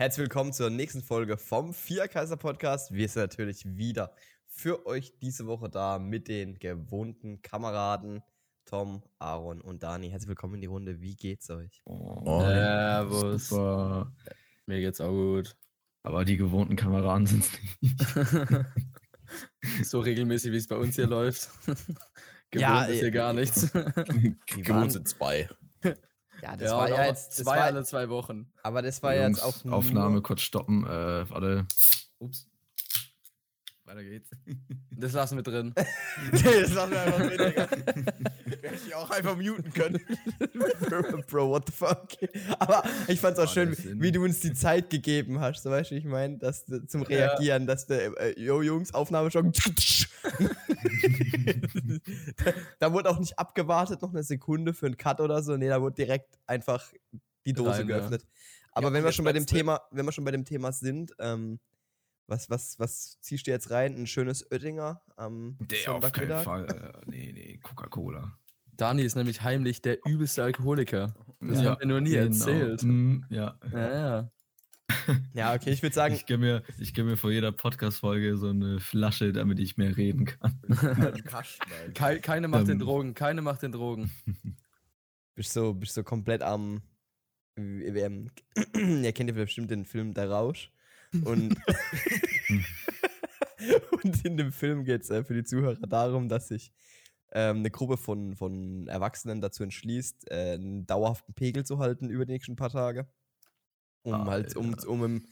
Herzlich willkommen zur nächsten Folge vom Vierkaiser Podcast. Wir sind natürlich wieder für euch diese Woche da mit den gewohnten Kameraden Tom, Aaron und Dani. Herzlich willkommen in die Runde. Wie geht's euch? Oh, Servus. super. Mir geht's auch gut. Aber die gewohnten Kameraden sind es nicht. so regelmäßig, wie es bei uns hier läuft. Gewohnt Ja, ist äh, hier gar nichts. Gewohnt sind zwei. Ja, das ja, war ja jetzt. Das zwei war, alle zwei Wochen. aber das war ja jetzt Jungs, auch nur- Aufnahme kurz stoppen. Äh, warte. Ups. Weiter geht's. Das lassen wir drin. das lassen wir einfach drin, Digga. Hätte ich auch einfach muten können. Bro, what the fuck? Aber ich fand's auch schön, wie du uns die Zeit gegeben hast. Du, wie ich meine, dass du, zum Ja. Reagieren, dass du, äh, yo Jungs, Aufnahme schon. da, da wurde auch nicht abgewartet, noch eine Sekunde für einen Cut oder so. Nee, da wurde direkt einfach die Dose Rein, ja. geöffnet. Aber Ja, wenn wir schon bei dem Thema, wenn wir schon bei dem Thema sind, ähm, was, was, was ziehst du jetzt rein? Ein schönes Oettinger am Der auf keinen? Fall. Äh, nee, nee, Coca-Cola. Dani ist nämlich heimlich der übelste Alkoholiker. Das Ja, haben wir nur nie genau. erzählt. Mm, ja. Ja, ja. Ja, okay, ich würde sagen, Ich gebe mir, ich geb mir vor jeder Podcast-Folge so eine Flasche, damit ich mehr reden kann. Kei- keine macht den Ähm. Drogen, keine macht den Drogen. bist so, bist so komplett am. Ähm, ihr kennt ja bestimmt den Film Der Rausch. Und, und in dem Film geht es äh, für die Zuhörer darum, dass sich ähm, eine Gruppe von, von Erwachsenen dazu entschlließt, äh, einen dauerhaften Pegel zu halten über die nächsten paar Tage. Um halt, um, um, im,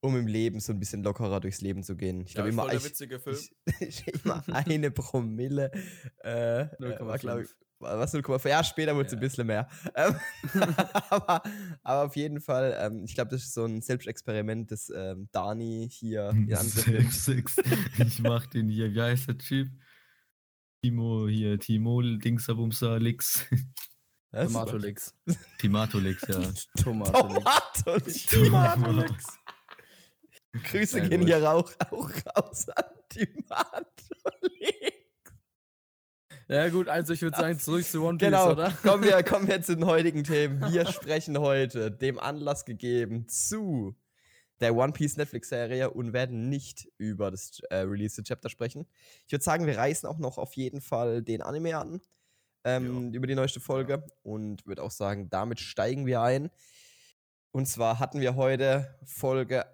um im Leben so ein bisschen lockerer durchs Leben zu gehen. Ich glaube immer, ich, ich, ich immer eine Promille. Äh, äh, war, glaub ich, 0,5. war- was 0,5? Ja, später wurde es ein Ja. bisschen mehr. Ähm, aber, aber auf jeden Fall, ähm, ich glaube, das ist so ein Selbstexperiment, das ähm, Dani hier ich mach den hier, wie heißt der Typ? Timo hier, Timo Dingsabumser Lix. Tomatolix. Timatolix, ja. Tomatolix. Tomatolix. Tomatolix. Grüße gehen hier auch, auch raus an Tomatolix. Ja gut, also ich würde sagen, zurück zu One Piece, Genau, oder? kommen wir, kommen wir zu den heutigen Themen. Wir sprechen heute, dem Anlass gegeben, zu der One Piece Netflix-Serie und werden nicht über das äh, Release Chapter sprechen. Ich würde sagen, wir reißen auch noch auf jeden Fall den Anime an, ähm, über die neueste Folge und würde auch sagen, damit steigen wir ein. Und zwar hatten wir heute Folge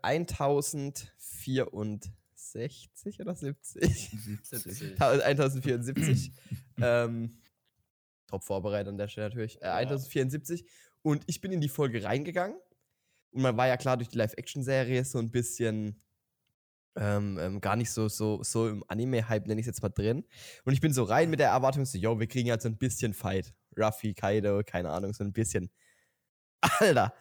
1064 oder 70? 1074. ähm, top vorbereitet an der Stelle natürlich. Äh, 1074. Und ich bin in die Folge reingegangen. Und man war ja klar durch die Live-Action-Serie so ein bisschen ähm, ähm, gar nicht so, so, so im Anime-Hype, nenne ich es jetzt mal drin. Und ich bin so rein mit der Erwartung, so, yo, wir kriegen halt so ein bisschen Fight. Ruffy, Kaido, keine Ahnung, so ein bisschen. Alter,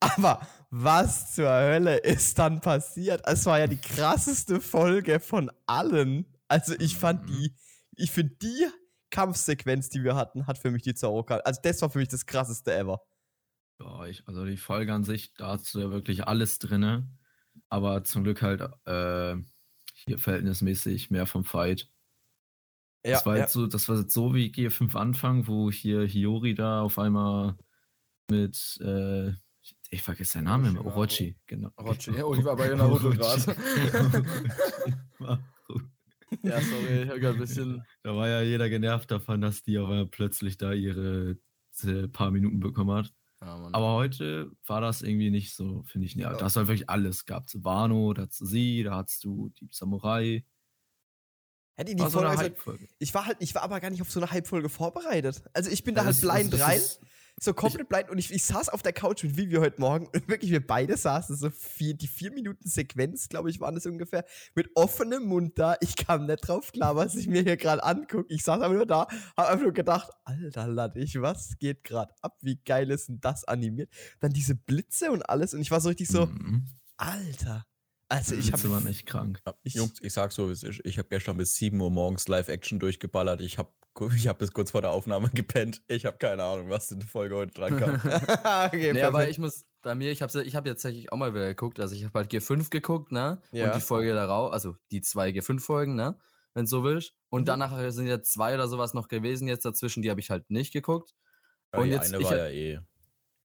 aber was zur Hölle ist dann passiert? Es war ja die krasseste Folge von allen. Also ich fand Mhm. die, ich finde die Kampfsequenz, die wir hatten, hat für mich die Zauberkarte. Also das war für mich das krasseste ever. Ja, ich, also die Folge an sich, da hast du ja wirklich alles drinne. Aber zum Glück halt äh, hier verhältnismäßig mehr vom Fight. das war jetzt so, das war jetzt so wie G5 Anfang, wo hier Hiyori da auf einmal mit äh, ich, ich vergesse seinen Namen immer, Orochi, genau. Orochi, ja, oh, die war bei Naruto gerade. ja, sorry, ich hab grad ein bisschen. da war ja jeder genervt davon, dass die einmal plötzlich da ihre äh, paar Minuten bekommen hat. Ja. Aber heute war das irgendwie nicht so, finde ich. Ja, Ja. da hast du halt wirklich alles gehabt. Wano, da hast du sie, da hast du die Samurai. Hätte die War so Folge, eine also, ich war halt, ich war aber gar nicht auf so eine Hype-Folge vorbereitet. Also ich bin da halt das- blind das- das rein, ist- so komplett blind und ich, ich saß auf der Couch mit Vivi heute Morgen und wirklich wir beide saßen so vier, die vier Minuten Sequenz, glaube ich, waren das ungefähr, mit offenem Mund da. Ich kam nicht drauf klar, was ich mir hier gerade angucke. Ich saß einfach nur da, hab einfach nur gedacht, alter Lattich, was geht gerade ab? Wie geil ist denn das animiert? Dann diese Blitze und alles und ich war so richtig so, Mhm. alter. Also ich habe Witze waren echt krank. Ja, Ich- Jungs, ich sag so, ich habe gestern bis 7 Uhr morgens Live-Action durchgeballert. Ich habe ich hab bis kurz vor der Aufnahme gepennt. Ich habe keine Ahnung, was in der Folge heute dran kam. okay, Nee, aber ich muss, bei mir, ich habe ich hab jetzt tatsächlich auch mal wieder geguckt. Also ich habe halt G5 geguckt, ne? Ja. Und die Folge darauf, also die zwei G5-Folgen, ne? Wenn so willst. Und Mhm. danach sind ja zwei oder sowas noch gewesen jetzt dazwischen, die habe ich halt nicht geguckt. Ja, Und die jetzt- eine ich war ja eh.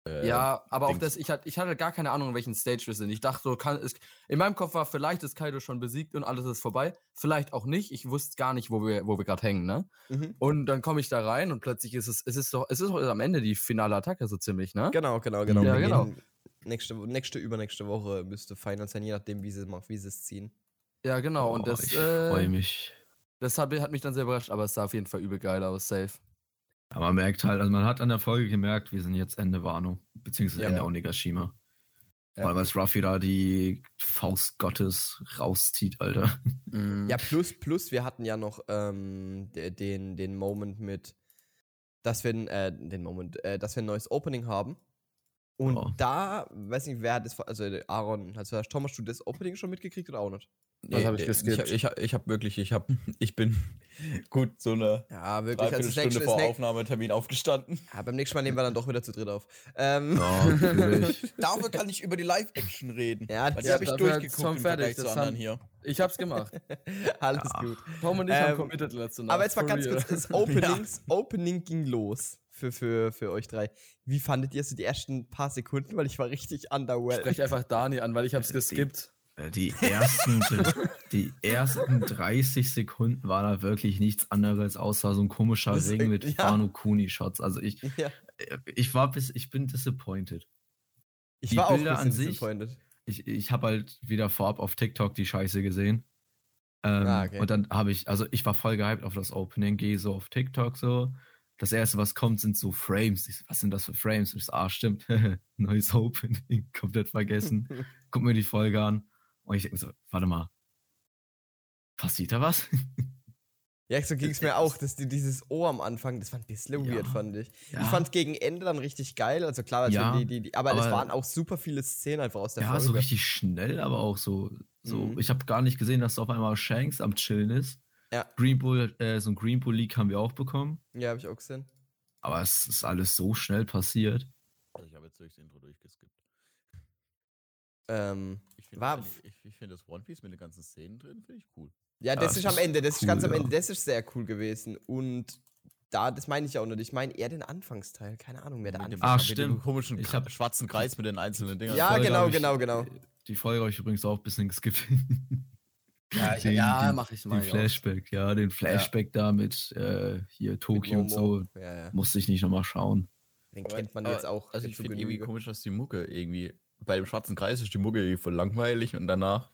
Äh, ja, aber auch das, ich hatte, ich hatte gar keine Ahnung, in welchen Stage wir sind. Ich dachte so, kann, es, in meinem Kopf war, vielleicht ist Kaido schon besiegt und alles ist vorbei. Vielleicht auch nicht. Ich wusste gar nicht, wo wir, wo wir gerade hängen, ne? Mhm. Und dann komme ich da rein und plötzlich ist es, es ist doch, es ist doch am Ende die finale Attacke so ziemlich, ne? Genau, genau, genau. Ja, genau. Nächste, nächste, übernächste Woche müsste Final sein, je nachdem, wie sie es wie sie es ziehen. Ja, genau. Oh, und das. Ich äh, freue mich. Das hat, hat mich dann sehr überrascht, aber es sah auf jeden Fall übel geil aus, safe. Aber man merkt halt, also man hat an der Folge gemerkt, wir sind jetzt Ende Wano, beziehungsweise ja, Ende ja. Onigashima. Ja. Weil was Ruffy da die Faust Gottes rauszieht, Alter. Mhm. Ja, plus, plus, wir hatten ja noch ähm, den, den Moment mit, dass wir, äh, den Moment, äh, dass wir ein neues Opening haben. Und oh. da, weiß nicht, wer hat das, also Aaron, also Thomas, du das Opening schon mitgekriegt oder auch nicht? Was habe ich geskippt? Ich, ich, ich habe wirklich, ich habe, ich bin gut so eine ja, wirklich, also Stunde vor Aufnahmetermin aufgestanden. Ja, beim nächsten Mal nehmen wir dann doch wieder zu dritt auf. Ähm, oh, Dafür kann ich über die Live-Action reden. Ja, das habe ich durchgeguckt im fertig, zu anderen hier. Ich hab's gemacht. Alles ja. gut. Tom und ich ähm, haben committed letzte Nacht. Aber jetzt mal ganz kurz, das Openings, ja. Opening ging los für, für, für euch drei. Wie fandet ihr so die ersten paar Sekunden? Weil ich war richtig underwhelmed. Ich spreche einfach Dani an, weil ich hab's geskippt. Äh, die ersten, die ersten 30 Sekunden war da wirklich nichts anderes außer so ein komischer das Ring mit ja. Fano Kuni Shots. Also ich, ja. Äh, ich war bis, ich bin disappointed. Ich die war Bilder auch ein bisschen disappointed. Ich, ich habe halt wieder vorab auf TikTok die Scheiße gesehen. Ähm, ah, okay. Und dann habe ich, also ich war voll gehypt auf das Opening, gehe so auf TikTok so. Das erste, was kommt, sind so Frames. Ich so, was sind das für Frames? Und ich so, ah, stimmt, neues Opening, komplett vergessen. Guck mir die Folge an. Und ich denke so, warte mal, passiert da was? Ja, so ging es mir auch, dass die, dieses O am Anfang, das war ein bisschen ja, weird, fand ich. Ja. Ich fand gegen Ende dann richtig geil, also klar, ja, die, die, die, aber, aber, es waren auch super viele Szenen einfach aus der ja, Folge. Ja, so richtig schnell, aber auch so, so mhm. ich habe gar nicht gesehen, dass da auf einmal Shanks am Chillen ist. Ja. Green Bull, äh, so ein Green Bull League haben wir auch bekommen. Ja, habe ich auch gesehen. Aber es ist alles so schnell passiert. Also ich habe jetzt durchs Intro durchgeskippt. Ähm, ich finde ich, ich find das One Piece mit den ganzen Szenen drin, finde ich cool. Ja, das ja, ist am Ende, das cool, ist ganz am Ende, das ist sehr cool gewesen. Und da, das meine ich auch nicht. Ich meine eher den Anfangsteil. Keine Ahnung mehr der Anfang. Ach, stimmt. Mit dem komischen ich hab, schwarzen Kreis mit den einzelnen Dingern. Ja, genau, genau, genau. Die Folge habe ich übrigens auch ein bisschen geskippt. Ja, den, ja mache ich mal. Den Flashback, auch. ja, den Flashback ja. da mit äh, hier Tokio und so. Ja, ja. Musste ich nicht nochmal schauen. Den kennt man jetzt auch. Also ich finde irgendwie komisch, dass die Mucke irgendwie bei dem schwarzen Kreis ist die Mucke irgendwie voll langweilig und danach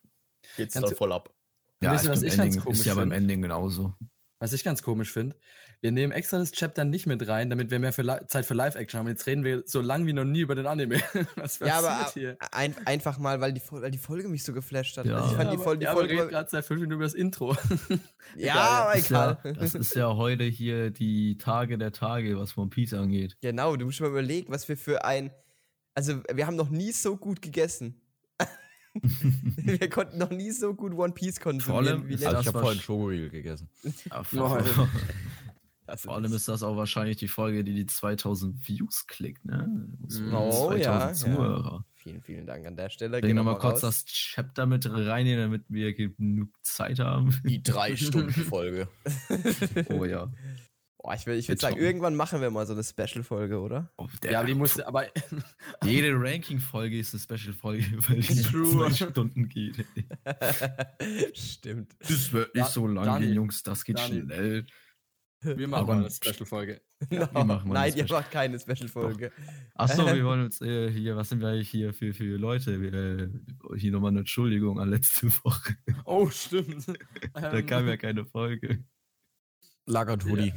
geht's dann voll ab. Ja, ist, Ending, ist ja beim Ending genauso. Was ich ganz komisch finde, wir nehmen extra das Chapter nicht mit rein, damit wir mehr für Zeit für Live-Action haben. Jetzt reden wir so lang wie noch nie über den Anime. Was ja, aber hier? Ein, einfach mal, weil die, weil die Folge mich so geflasht hat. Ja, also ich fand ja, die, Folge, die ja, Folge. Wir gerade seit fünf Minuten über das Intro. ja, aber egal. Ja, das ist ja heute hier die Tage der Tage, was One Piece angeht. Genau, du musst mal überlegen, was wir für ein. Also, wir haben noch nie so gut gegessen. wir konnten noch nie so gut One Piece konsumieren. Wie also ich habe vorhin Schokoriegel gegessen. vor, vor allem ist das auch wahrscheinlich die Folge, die die 2000 Views klickt, ne? Oh 2000 ja, Zuhörer. Ja. Vielen, vielen Dank an der Stelle. Bring nochmal kurz das Chapter mit rein, damit wir genug Zeit haben. Die drei Stunden Folge. oh ja. Boah, ich würde ich würd sagen, irgendwann machen wir mal so eine Special-Folge, oder? Oh, ja, die musste, aber. Jede Ranking-Folge ist eine Special-Folge, weil die True. zwei Stunden geht. Stimmt. Das wird nicht ja, so lang gehen, Jungs, das geht Daniel. schnell. Wir machen mal eine Special-Folge. No. Nein, ihr macht keine Special-Folge. Achso, wir wollen uns äh, hier, was sind wir eigentlich hier für, für Leute? Wir, äh, hier nochmal eine Entschuldigung an letzte Woche. Oh, stimmt. da kam ja keine Folge. Lagert Hoodie.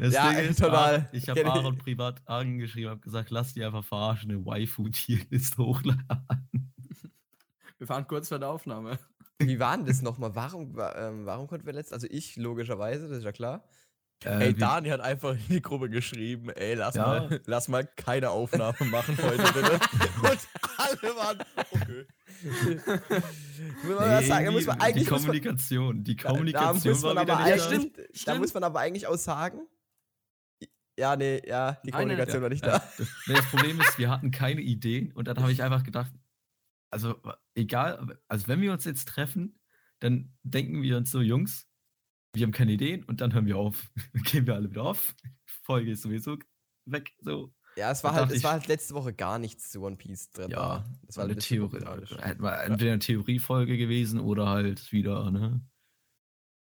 Ja, ja ist, total. Ich habe Aaron privat angeschrieben, habe gesagt, lass die einfach verarschen, eine Waifu-Tierlist hochladen. Wir fahren kurz vor der Aufnahme. Wie war denn das nochmal? Warum, ähm, warum konnten wir letzt? Also ich logischerweise, das ist ja klar. Äh, ey, Dani hat einfach in die Gruppe geschrieben, ey, lass, ja. mal, lass mal keine Aufnahme machen heute, bitte. Und alle waren, okay. muss man nee, sagen, muss man eigentlich die Kommunikation, die Kommunikation war wieder nicht Ja, stimmt, stimmt. Da muss man aber eigentlich auch sagen, ja, nee, ja, die Kommunikation Eine, war nicht ja, da. Nee, das Problem ist, wir hatten keine Ideen und dann habe ich einfach gedacht, also egal, also wenn wir uns jetzt treffen, dann denken wir uns so, Jungs, wir haben keine Ideen und dann hören wir auf. Dann gehen wir alle wieder auf. Folge ist sowieso weg. So. Ja, es war, halt, es war halt letzte Woche gar nichts zu One Piece drin. Ja, das war eine Theorie. Hätte mal entweder eine Theoriefolge gewesen oder halt wieder, ne?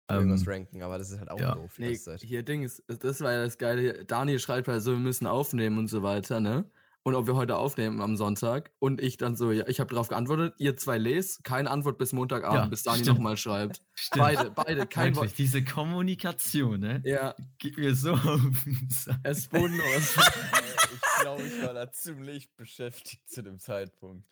Irgendwas ähm, ranken, aber das ist halt auch ja. doof. Nee, hier Ding ist, das war ja das Geile. Daniel schreibt halt so, wir müssen aufnehmen und so weiter, ne? Und ob wir heute aufnehmen am Sonntag. Und ich dann so, ja, ich habe darauf geantwortet, ihr zwei lest, keine Antwort bis Montagabend, ja, bis Dani nochmal schreibt. Stimmt. Beide, beide, kein Wort. Diese Kommunikation, ne? Ja. Gib mir so auf Es ist bodenlos. ich glaube, ich war da ziemlich beschäftigt zu dem Zeitpunkt.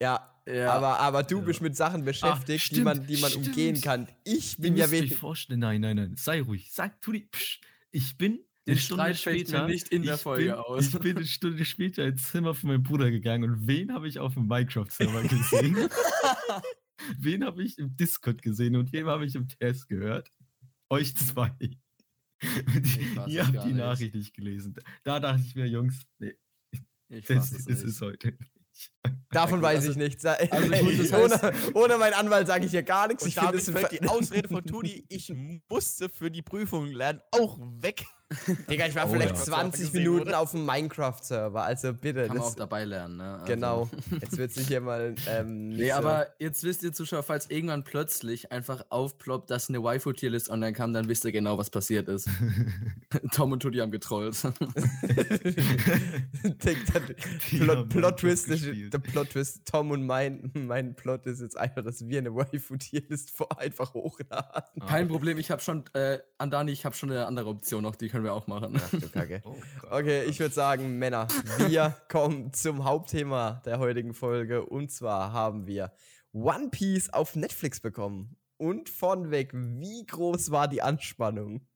Ja, ja. Aber, aber du ja. bist mit Sachen beschäftigt, Ach, die man, die man umgehen kann. Ich bin ja wenig. Nein, nein, nein. Sei ruhig. Sag, tu die. Psch, ich bin den Streit später nicht in der Folge bin, aus. Ich bin eine Stunde später ins Zimmer von meinem Bruder gegangen und wen habe ich auf dem Minecraft-Server gesehen? wen habe ich im Discord gesehen und wem habe ich im Test gehört? Euch zwei. ihr habt die nicht. Nachricht nicht gelesen. Da dachte ich mir, Jungs, nee, ich das, das ist heute. Davon weiß also, ich nichts. Also ich ohne, ohne meinen Anwalt sage ich hier gar nichts. ich finde, es die Ausrede von Tudi, ich musste für die Prüfung lernen, auch weg. Digga, ich war oh, vielleicht ja. 20 Minuten wurde. auf dem Minecraft-Server, also bitte. Kann man auch dabei lernen, ne? Also. Genau. Jetzt wird sich hier mal. Ähm, nee, so. aber jetzt wisst ihr Zuschauer, falls irgendwann plötzlich einfach aufploppt, dass eine Waifu-Tierlist online kam, dann wisst ihr genau, was passiert ist. Tom und Tutti haben getrollt. Plot, Plot Twist, der Plot Twist, Tom und mein, mein Plot ist jetzt einfach, dass wir eine Waifu-Tierlist einfach hochladen. Kein Problem, ich habe schon, äh, Andani, ich habe schon eine andere Option noch, die können können wir auch machen. Ach, Kacke. Oh, okay, ich würde sagen, Männer, wir kommen zum Hauptthema der heutigen Folge. Und zwar haben wir One Piece auf Netflix bekommen. Und vornweg, wie groß war die Anspannung?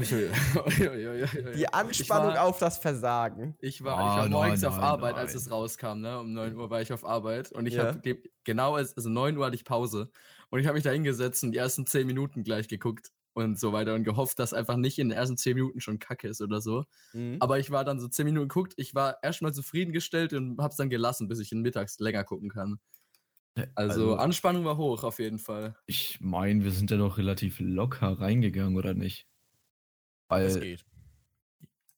die Anspannung war, auf das Versagen. Ich war, ich war morgens nein, auf Arbeit, nein. als es rauskam. Ne? Um 9 Uhr war ich auf Arbeit. Und ich ja. habe genau, also 9 Uhr hatte ich Pause. Und ich habe mich da hingesetzt und die ersten 10 Minuten gleich geguckt und so weiter und gehofft, dass einfach nicht in den ersten zehn Minuten schon Kacke ist oder so. Mhm. Aber ich war dann so zehn Minuten geguckt, ich war erstmal zufriedengestellt und hab's dann gelassen, bis ich in mittags länger gucken kann. Also, also Anspannung war hoch auf jeden Fall. Ich meine, wir sind ja doch relativ locker reingegangen, oder nicht? Weil das geht.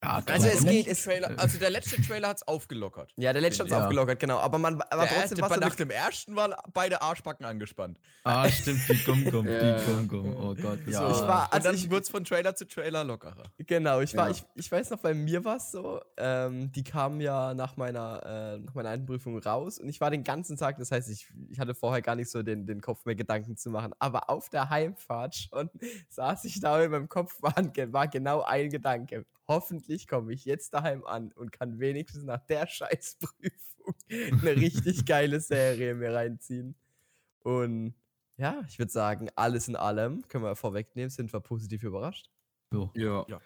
Ja, also es geht, es Trailer, also der letzte Trailer hat's aufgelockert. Ja, der letzte hat's ja. aufgelockert, genau. Aber man, aber der trotzdem erste, nach dem ersten waren beide Arschbacken angespannt. Ah, stimmt, die Gum-Gum, die Gum-Gum. Oh Gott, ja. So, ich war, also dann wird's von Trailer zu Trailer lockerer. Genau, ich war, ja. ich, ich weiß noch, bei mir war es so, ähm, die kamen ja nach meiner, äh, nach meiner Einprüfung raus und ich war den ganzen Tag, das heißt, ich, ich hatte vorher gar nicht so den, den Kopf mehr Gedanken zu machen, aber auf der Heimfahrt schon saß ich da und in meinem Kopf war, war genau ein Gedanke hoffentlich komme ich jetzt daheim an und kann wenigstens nach der Scheißprüfung eine richtig geile Serie mir reinziehen. Und ja, ich würde sagen, alles in allem, können wir vorwegnehmen, sind wir positiv überrascht. So. Ja. ja.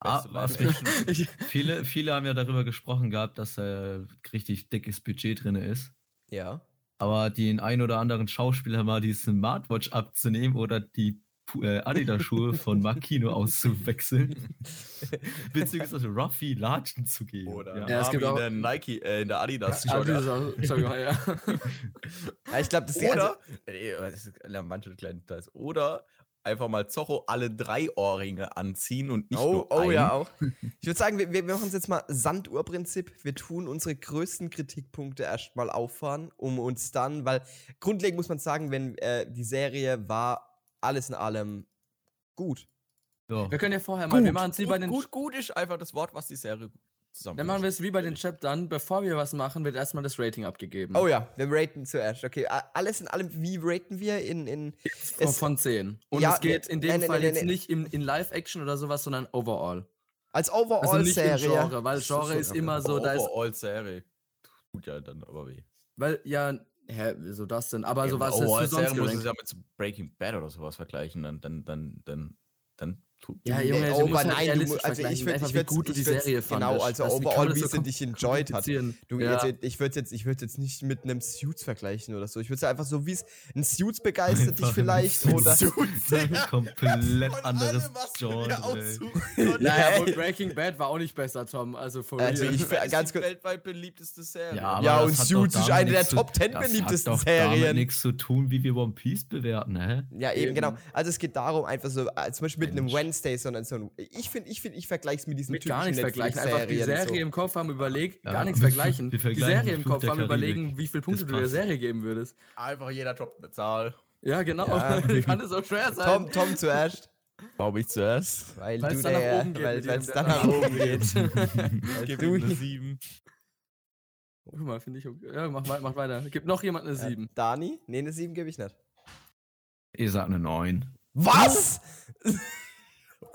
Ah, viele, viele haben ja darüber gesprochen gehabt, dass äh, richtig dickes Budget drin ist. Ja. Aber den ein oder anderen Schauspieler mal die Smartwatch abzunehmen oder die Adidas-Schuhe von Makino auszuwechseln. Beziehungsweise Ruffy Latschen zu geben. Oder ja. es gibt auch in der Nike, äh, in der Adidas. Ja, Adidas ja. ja, ich glaube, das ist Oder, äh, ist manche kleinen Details. Oder einfach mal Zorro alle drei Ohrringe anziehen und nicht oh, nur Oh einen. ja, auch. Ich würde sagen, wir, wir machen es jetzt mal Sanduhrprinzip. Wir tun unsere größten Kritikpunkte erstmal auffahren, um uns dann, weil grundlegend muss man sagen, wenn äh, die Serie war alles in allem gut. Ja. Wir können ja vorher mal, gut, wir machen es wie bei den. Gut, gut ist einfach das Wort, was die Serie zusammen. Dann machen wir es wie bei den Chaptern. Bevor wir was machen, wird erstmal das Rating abgegeben. Oh ja, wir raten zuerst. Okay, alles in allem, wie raten wir in. in von, von 10. Und ja, es geht in dem nee, Fall nee, jetzt nee, nicht in, in Live-Action oder sowas, sondern overall. Als Overall-Serie. Also Genre, weil Genre ist, so, ist immer so, da ist. Overall-Serie. Tut ja dann aber weh. Weil, ja, Hä, wieso das denn? Aber so was oh, ist sonst muss es ja mit Breaking Bad oder sowas vergleichen, dann, dann, dann, dann, dann ja, Junge, oh, aber halt nein, du, also ich würde, ich würde, gut du die Serie Genau, also overall, wie sie dich enjoyed hat. Du, ja. jetzt, ich würde jetzt, ich würde jetzt nicht mit einem Suits vergleichen oder so. Ich würde es einfach so, wie es ein Suits begeistert dich vielleicht oder Suits, komplett anderes Genre. naja, und Breaking Bad war auch nicht besser, Tom. Also for also. Ich, ganz die weltweit beliebteste Serie. Ja, ja und Suits ist eine der Top 10 beliebtesten Serien. Das hat nichts zu tun, wie wir One Piece bewerten, hä? Ja, eben, genau. Also es geht darum, einfach so, äh, zum Beispiel mit einem Wednesday Wednesday, sondern so ein. Ich finde, ich, find, ich vergleiche es mit diesen mit gar nichts vergleichen. Einfach die Serie so. im Kopf haben überlegt, ja, gar nichts vergleichen. die Serie im Kopf haben überlegen, wie viele Punkte du der Serie geben würdest. Einfach jeder droppt eine Zahl. Ja, genau. Ja. Kann es auch schwer sein. Tom, Tom zuerst. Warum ich zuerst? Weil Weil's du der, weil es dann nach oben geht. Gib du eine 7. Guck mal, finde ich okay. Ja, mach, mach weiter. Gib noch jemand eine 7. Äh, Dani? Nee, eine 7 gebe ich nicht. Ich sag eine 9. Was?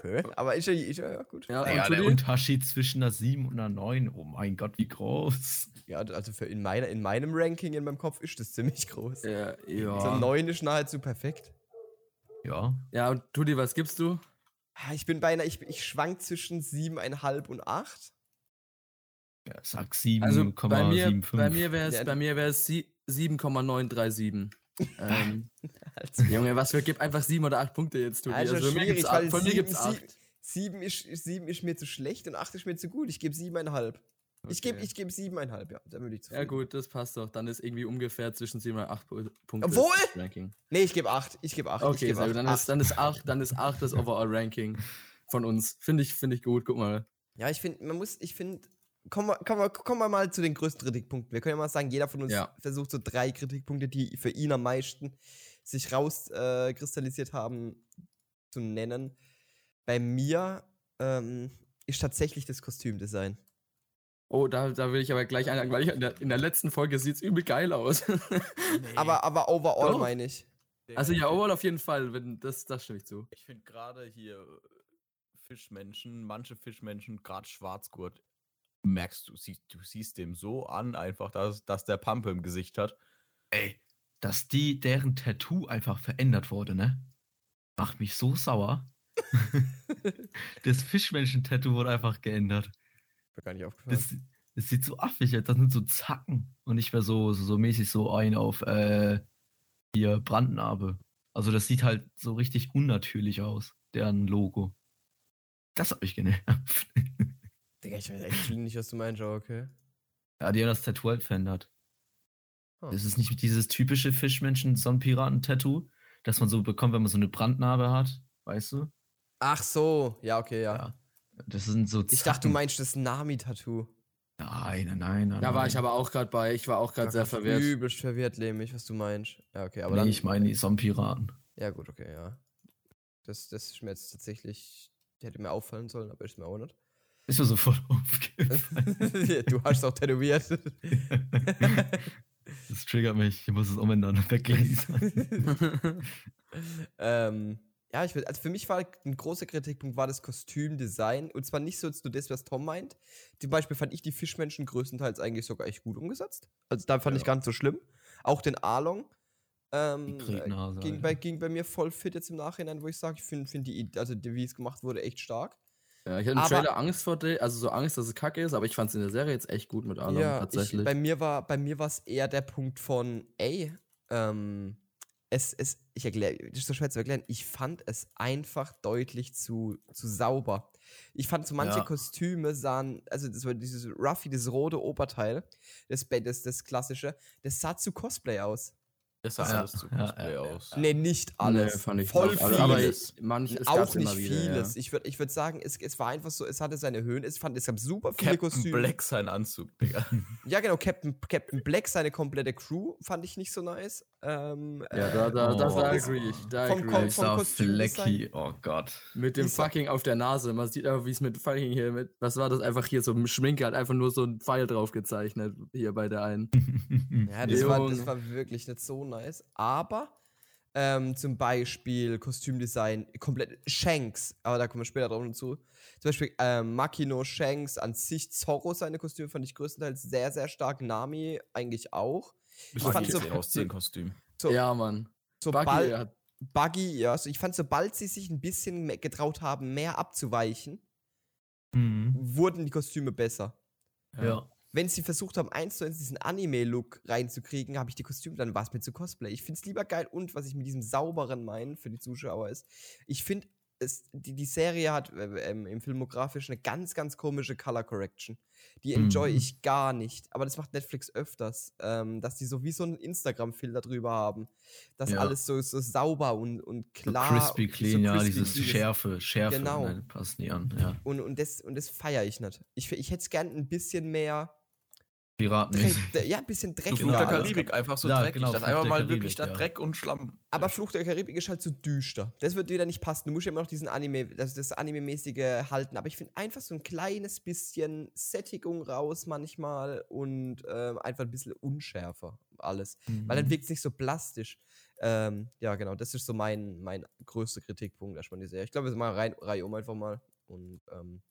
Okay, aber ich, ich ja gut. Ja, naja, der Unterschied zwischen einer 7 und einer 9, oh mein Gott, wie groß. Ja, also für in, meiner, in meinem Ranking in meinem Kopf ist das ziemlich groß. Ja, ja. So 9 ist nahezu perfekt. Ja. Ja, und Tudi, was gibst du? Ah, ich bin bei einer, ich, ich schwank zwischen 7,5 und 8. Ja, sag 7,75. Also bei mir, bei mir wäre es ja. 7,937. Ähm, Junge, was für, gib einfach 7 oder 8 Punkte jetzt, Tudi. Also, also schwierig, weil von mir gibt's 8. 7 ist, 7 ist mir zu schlecht und 8 ist mir zu gut. Ich gebe 7,5. Okay. Ich gebe ich geb 7,5, ja. Da würde ich zufrieden. Ja, gut, das passt doch. Dann ist irgendwie ungefähr zwischen 7 und 8 Punkte. Obwohl? Ranking. Nee, ich gebe 8. Ich gebe 8. Okay, geb gut. Dann, Ist, dann, ist 8, dann ist 8 das Overall-Ranking von uns. Finde ich, find ich gut. Guck mal. Ja, ich finde, man muss, ich finde, kommen wir, kommen, wir, kommen wir mal zu den größten Kritikpunkten. Wir können ja mal sagen, jeder von uns ja. versucht so drei Kritikpunkte, die für ihn am meisten sich rauskristallisiert äh, haben, zu nennen. Bei mir ähm, ist tatsächlich das Kostümdesign. Oh, da, da will ich aber gleich einhaken, weil ich in der, in der letzten Folge sieht es übel geil aus. nee. aber, aber overall meine ich. Also ja, overall auf jeden Fall, wenn, das, das stimme ich zu. Ich finde gerade hier Fischmenschen, manche Fischmenschen, gerade Schwarzgurt, merkst du, siehst, du siehst dem so an, einfach, dass, dass der Pampe im Gesicht hat. Ey, dass die, deren Tattoo einfach verändert wurde, ne? Macht mich so sauer. das Fischmenschen-Tattoo wurde einfach geändert. Mir gar nicht aufgefallen. Das, das, sieht so affig aus. Das sind so Zacken. Und nicht mehr so, so, so mäßig so ein auf äh, hier Brandnarbe. Also das sieht halt so richtig unnatürlich aus, deren Logo. Das hat mich genervt. Digga, ich weiß echt nicht, was du meinst, aber okay. Ja, die haben das Tattoo halt verändert. Oh. Das ist nicht dieses typische Fischmenschen-Sonnenpiraten-Tattoo, das man so bekommt, wenn man so eine Brandnarbe hat, weißt du? Ach so, ja, okay, ja. ja. Das sind so Zacken. Ich dachte, du meinst das Nami-Tattoo. Nein, nein, nein, nein. Da war ich aber auch gerade bei. Ich war auch gerade sehr verwirrt. Übelst verwirrt, Lehmich, was du meinst. Ja, okay, aber nee, dann. ich meine die Sonnenpiraten. Ja, gut, okay, ja. Das, das ist mir jetzt tatsächlich. Hätte mir auffallen sollen, aber ist mir auch nicht. Ist mir sofort aufgefallen. du hast auch tätowiert. das triggert mich. Ich muss es umändern. Weglesen. ähm. Ja, ich will, also für mich war ein großer Kritikpunkt war das Kostümdesign. Und zwar nicht so jetzt nur das, was Tom meint. Zum Beispiel fand ich die Fischmenschen größtenteils eigentlich sogar echt gut umgesetzt. Also da fand ja. ich ganz so schlimm. Auch den Arlong. Ähm, äh, ging, bei, ging bei mir voll fit jetzt im Nachhinein, wo ich sage, ich finde find die, also die, wie es gemacht wurde, echt stark. Ja, ich hatte im Trailer Angst vor dir, also so Angst, dass es kacke ist, aber ich fand es in der Serie jetzt echt gut mit Arlong ja, tatsächlich. Ich, bei mir war bei mir war es eher der Punkt von, ey, ähm, es, es, ich erkläre, das ist so schwer zu erklären, ich fand es einfach deutlich zu, zu sauber. Ich fand so manche ja. Kostüme sahen, also das war dieses Ruffy, das rote Oberteil, das, das, das klassische, das sah zu Cosplay aus. Das sah alles zu Cosplay ja, aus. Nee, nicht alles. Nee, fand ich Voll nicht. vieles. Aber ich, manch, auch nicht wieder, vieles. Ja. Ich würde ich würd sagen, es, es war einfach so, es hatte seine Höhen. Es, fand, es gab super viele Captain Kostüme. Black sein Anzug, Digga. ja, genau. Captain, Captain Black, seine komplette Crew, fand ich nicht so nice. Ähm, ja, da, da, oh, das da agree ich. Da vom, agree. vom, vom Kostüm Oh Gott. Mit dem fucking auf der Nase. Man sieht aber, wie es mit fucking hier mit, was war das einfach hier so ein Schminke hat einfach nur so ein Pfeil drauf gezeichnet hier bei der einen. ja, das war, das war wirklich nicht so nice. Aber ähm, zum Beispiel Kostümdesign, komplett Shanks, aber da kommen wir später drauf zu. Zum Beispiel ähm, Makino, Shanks, an sich Zorro, seine Kostüme fand ich größtenteils sehr, sehr stark. Nami eigentlich auch. Ich fand so, ausziehen Kostüm. So, ja, Mann. Sobald, Buggy, Buggy, ja, also ich fand, sobald sie sich ein bisschen getraut haben, mehr abzuweichen, mhm. wurden die Kostüme besser. Ja. ja. Wenn sie versucht haben, eins zu eins diesen Anime-Look reinzukriegen, habe ich die Kostüme, dann war es mir zu Cosplay. Ich finde es lieber geil und was ich mit diesem sauberen meine für die Zuschauer ist, ich finde es, die, die Serie hat äh, ähm, im Filmografisch eine ganz, ganz komische Color Correction. Die enjoy mhm. ich gar nicht. Aber das macht Netflix öfters, ähm, dass die so wie so einen Instagram-Filter drüber haben. Dass ja. alles so, so sauber und, und klar. So crispy clean, so ja, crispy dieses clean Schärfe, Schärfe genau. Nein, passt nie an. Ja. Und, und das, und das feiere ich nicht. Ich, ich hätte es gern ein bisschen mehr Piraten. Ja, ein bisschen Dreck. Fluch der Karibik, einfach so ja, dreckig. Genau, das einfach mal Karibik, wirklich da ja. Dreck und Schlamm. Aber Fluch der Karibik ist halt so düster. Das wird wieder nicht passen. Du musst ja immer noch diesen Anime, das, das Anime-mäßige halten. Aber ich finde einfach so ein kleines bisschen Sättigung raus manchmal und äh, einfach ein bisschen unschärfer alles. Mhm. Weil dann wirkt es nicht so plastisch. Ähm, ja, genau, das ist so mein, mein größter Kritikpunkt erstmal die Serie. Ich glaube, wir sind mal rein, rein um einfach mal. Und ähm,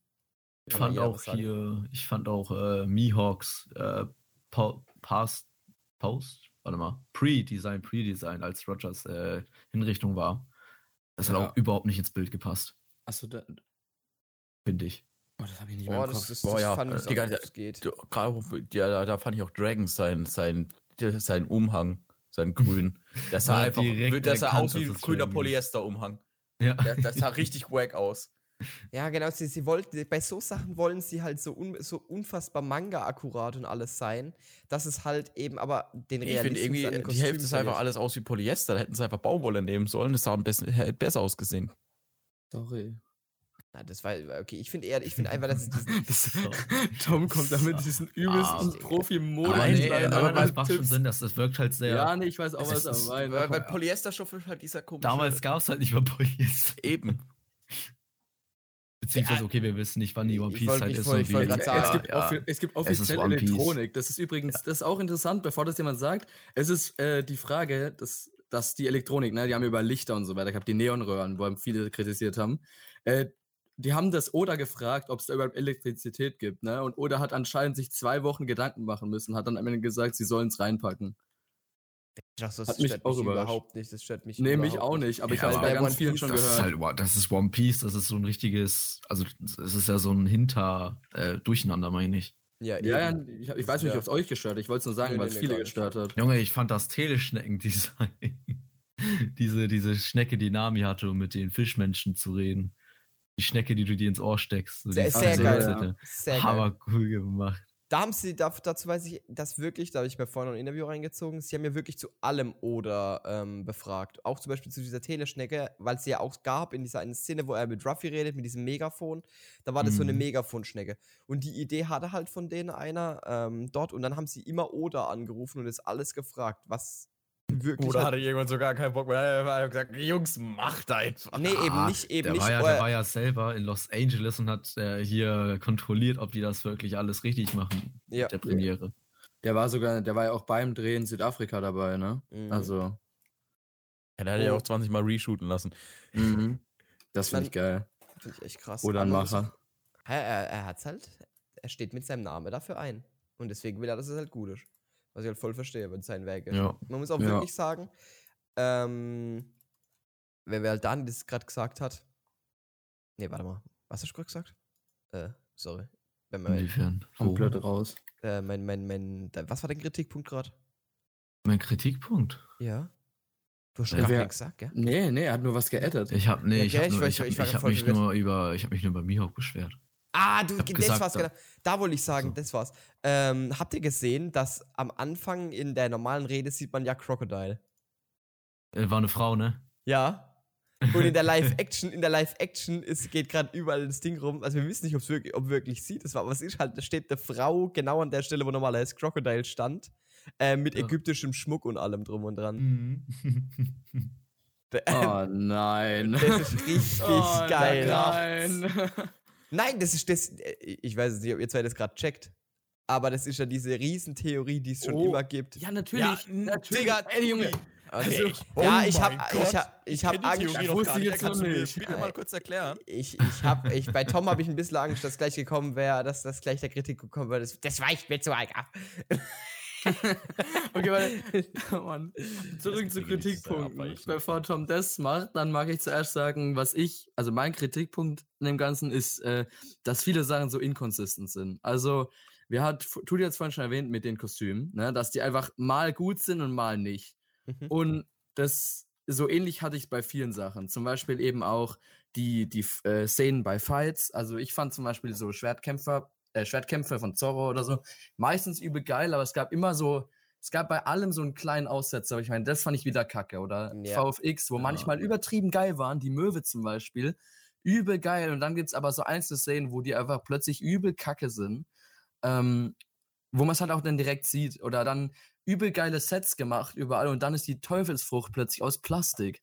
fand auch hier, ich fand auch äh, Mihawks äh, Past, Post, warte mal, Pre-Design, Pre-Design, als Rogers äh, Hinrichtung war. Das ja. hat auch überhaupt nicht ins Bild gepasst. Achso, da. Finde ich. Oh, das habe ich nicht mehr im Kopf. Das, Boah, ja, fand ich, Digga, das geht. Ja, da, da fand ich auch Dragons sein, sein, sein Umhang, sein Grün. Das sah einfach, das sah aus wie ein grüner Polyester-Umhang. Ja. Das, das sah richtig wack aus. Ja, genau. Sie, sie wollten, bei so Sachen wollen sie halt so, un, so unfassbar Manga-akkurat und alles sein, dass es halt eben aber den Ich finde irgendwie, die Hälfte ist einfach alles aus wie Polyester. Da hätten sie einfach Baumwolle nehmen sollen. Das sah ein bisschen, hätte besser ausgesehen. Sorry. Na, das war, okay, ich finde eher, ich finde einfach, dass es das, Tom kommt damit diesen übelsten ah, Profi-Modus. Aber, nee, aber das macht schon Sinn, dass das wirkt halt sehr. Ja, nee, ich weiß auch, was er meint. Weil, weil Polyesterstoff ist halt dieser komische. Damals gab es halt nicht mehr Polyester. Eben. Beziehungsweise, okay, wir wissen nicht, wann die One Piece Zeit ist. So wie, ja, es, gibt ja, es gibt offiziell Elektronik. Das ist übrigens, das ist auch interessant, bevor das jemand sagt. Es ist äh, die Frage, dass, dass die Elektronik, ne, die haben über Lichter und so weiter gehabt, die Neonröhren, wo viele kritisiert haben. Äh, die haben das Oda gefragt, ob es da überhaupt Elektrizität gibt, ne? Und Oda hat anscheinend sich zwei Wochen Gedanken machen müssen, hat dann am Ende gesagt, sie sollen es reinpacken. Ach, das hat mich auch mich überhaupt nicht. Das stört mich Nee, mich auch nicht, aber ja, ich habe bei ganz vielen schon das gehört. Ist halt, das ist One Piece, das ist so ein richtiges, also es ist ja so ein Hinter äh, meine ich. Ja, ja, ja, ich, ich weiß nicht, ja. ob es euch gestört hat. Ich wollte es nur sagen, nee, weil es nee, viele gestört hat. Junge, ich fand das Teleschnecken-Design. diese, diese Schnecke, die Nami hatte, um mit den Fischmenschen zu reden. Die Schnecke, die du dir ins Ohr steckst. So sehr, sehr geil. Ja. Sehr Hammer cool gemacht. Da haben sie, dazu weiß ich das wirklich, da habe ich mir vorhin noch ein Interview reingezogen, sie haben ja wirklich zu allem Oder ähm, befragt. Auch zum Beispiel zu dieser Teleschnecke, weil es ja auch gab in dieser einen Szene, wo er mit Ruffy redet, mit diesem Megafon. Da war das mhm. so eine mhm. Megafonschnecke. Und die Idee hatte halt von denen einer ähm, dort und dann haben sie immer Oder angerufen und ist alles gefragt, was wirklich. Oder hatte irgendwann sogar keinen Bock mehr. Er hat gesagt, Jungs, macht einfach. Nee, eben ah, nicht, eben der nicht. War ja, der war ja selber in Los Angeles und hat äh, hier kontrolliert, ob die das wirklich alles richtig machen ja. mit der Premiere. Der war sogar, der war ja auch beim Drehen in Südafrika dabei, ne? Mhm. Also. Ja, der ja oh. auch 20 Mal reshooten lassen. Mhm. Das finde ich geil. Finde ich echt krass. Oder ein Macher. Er, er, er hat's halt, er steht mit seinem Namen dafür ein. Und deswegen will er, dass es halt gut ist. Was ich halt voll verstehe, wenn es sein Weg ist. Ja. Man muss auch ja. wirklich sagen, ähm, wenn wer halt dann das gerade gesagt hat. Nee, warte mal. Was hast du gerade gesagt? Äh, sorry. Wenn man, Inwiefern? Komplett raus. Äh, mein, mein, mein, was war dein Kritikpunkt gerade? Mein Kritikpunkt? Ja. Du hast schon gar nichts gesagt, gell? Nee, nee, er hat nur was geedit. Ich hab, nee, ja, ich, hab, ich, nur, ich, ich, ich hab mich nur über, ich hab mich nur bei Mihawk beschwert. Ah, du, das gesagt, war's, genau. Da wollte ich sagen, so. das war's. Ähm, habt ihr gesehen, dass am Anfang in der normalen Rede sieht man ja Crocodile? Äh, war eine Frau, ne? Ja. Und in der Live-Action, in der Live-Action geht gerade überall das Ding rum. Also wir wissen nicht, wirklich, ob wirklich sieht. Das war, was ist halt, da steht eine Frau genau an der Stelle, wo normalerweise Crocodile stand. Äh, mit ja. ägyptischem Schmuck und allem drum und dran. Mhm. oh nein. Das ist richtig oh, geil. Nein. Nein, das ist das. Äh, ich weiß nicht, ob ihr zwei das gerade checkt. Aber das ist ja diese Riesentheorie, die es schon oh. immer gibt. Ja, natürlich. Ja, natürlich. Digga, ey, Junge. Also, oh ja, ich habe ich hab, ich hab Angst. Ich wusste jetzt noch nicht. Bitte mal kurz erklären. Ich, ich hab, ich, bei Tom habe ich ein bisschen Angst, dass gleich gekommen wäre, dass das gleich der Kritik gekommen wäre. Das, das weicht mir zu arg ab. okay, warte. Oh Mann. Zurück zu Kritikpunkten. Bevor Tom das macht, dann mag ich zuerst sagen, was ich, also mein Kritikpunkt in dem Ganzen ist, äh, dass viele Sachen so inkonsistent sind. Also, wir hat, tut jetzt vorhin schon erwähnt mit den Kostümen, ne, dass die einfach mal gut sind und mal nicht. Mhm. Und das so ähnlich hatte ich es bei vielen Sachen. Zum Beispiel eben auch die, die äh, Szenen bei Fights. Also ich fand zum Beispiel so Schwertkämpfer, äh, Schwertkämpfe von Zorro oder so meistens übel geil, aber es gab immer so, es gab bei allem so einen kleinen Aussetzer. Ich meine, das fand ich wieder kacke. Oder ja. VFX, wo ja. manchmal übertrieben geil waren, die Möwe zum Beispiel. Übel geil. Und dann gibt es aber so einzelne Szenen, wo die einfach plötzlich übel kacke sind. Ähm, wo man es halt auch dann direkt sieht. Oder dann übel geile Sets gemacht überall und dann ist die Teufelsfrucht plötzlich aus Plastik.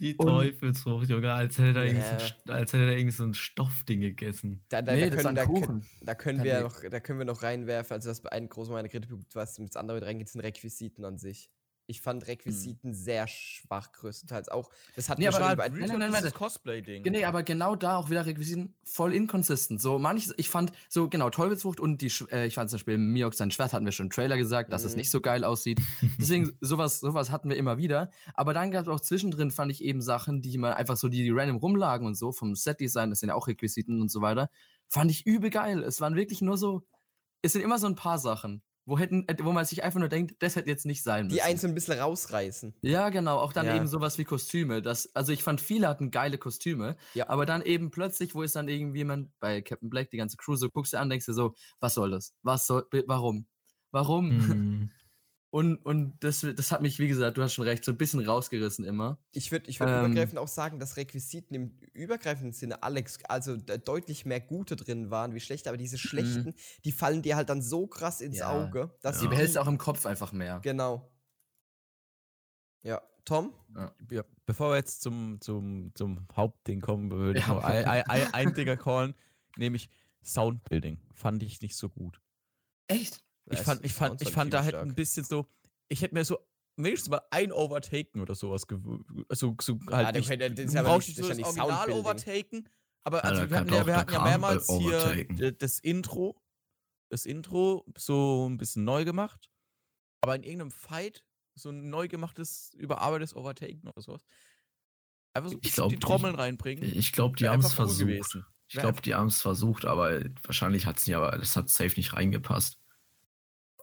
Die Teufelsfrucht, Junge, als hätte er yeah. so, als hätte er irgendwie so ein Stoffding gegessen. Da, da, nee, da, können, da, können, da, können wir noch, da können wir noch reinwerfen, also das ein großer meiner Kritikpunkt, was mit andere reingeht, sind Requisiten an sich. Ich fand Requisiten hm. sehr schwach, größtenteils auch. Das hat nee, aber halt, nein, nein, nein, Cosplay-Ding. Nee, aber genau da auch wieder Requisiten voll inconsistent. So manches, ich fand, so genau, Teufelsfrucht und die, äh, ich fand zum Beispiel Miok sein Schwert hatten wir schon im Trailer gesagt, dass mhm. es nicht so geil aussieht. Deswegen, sowas, sowas hatten wir immer wieder. Aber dann gab es auch zwischendrin, fand ich eben Sachen, die man einfach so, die, die random rumlagen und so, vom Set-Design, das sind ja auch Requisiten und so weiter, fand ich übel geil. Es waren wirklich nur so, es sind immer so ein paar Sachen wo, hätten, äh, wo man sich einfach nur denkt, das hätte jetzt nicht sein müssen. Die eins ein bisschen rausreißen. Ja, genau. Auch dann ja. eben sowas wie Kostüme. Das, also ich fand, viele hatten geile Kostüme. Ja. Aber dann eben plötzlich, wo ist dann irgendwie jemand bei Captain Black, die ganze Crew, so guckst du an, denkst du so, was soll das? Was soll, warum? Warum? Mm. Und, und das, das hat mich, wie gesagt, du hast schon recht, so ein bisschen rausgerissen immer. Ich würde ich würd ähm, übergreifend auch sagen, dass Requisiten im übergreifenden Sinne, Alex, also deutlich mehr gute drin waren wie schlechte, aber diese mhm. schlechten, die fallen dir halt dann so krass ins ja, Auge. Dass ja. Die behältst du auch im Kopf einfach mehr. Genau. Ja, Tom? Ja. ja. bevor wir jetzt zum, zum, zum Hauptding kommen, würde ich noch ein, ein, ein, ein Dinger callen, nämlich Soundbuilding. Fand ich nicht so gut. Echt? Ich fand, ich fand, ich fand da halt ein bisschen so, ich hätte mir so wenigstens mal ein Overtaken oder sowas also so halt ja, nicht, das ist aber nicht, so das Original Overtaken, aber also ja, wir, hatten ja, wir hatten ja mehrmals hier das Intro, das Intro so ein bisschen neu gemacht, aber in irgendeinem Fight so ein neu gemachtes, überarbeitetes Overtaken oder sowas. Einfach so ich glaub, die Trommeln ich, reinbringen. Ich glaube, die haben es versucht. Ich glaube, die haben es versucht, aber wahrscheinlich hat es nicht, aber das hat safe nicht reingepasst.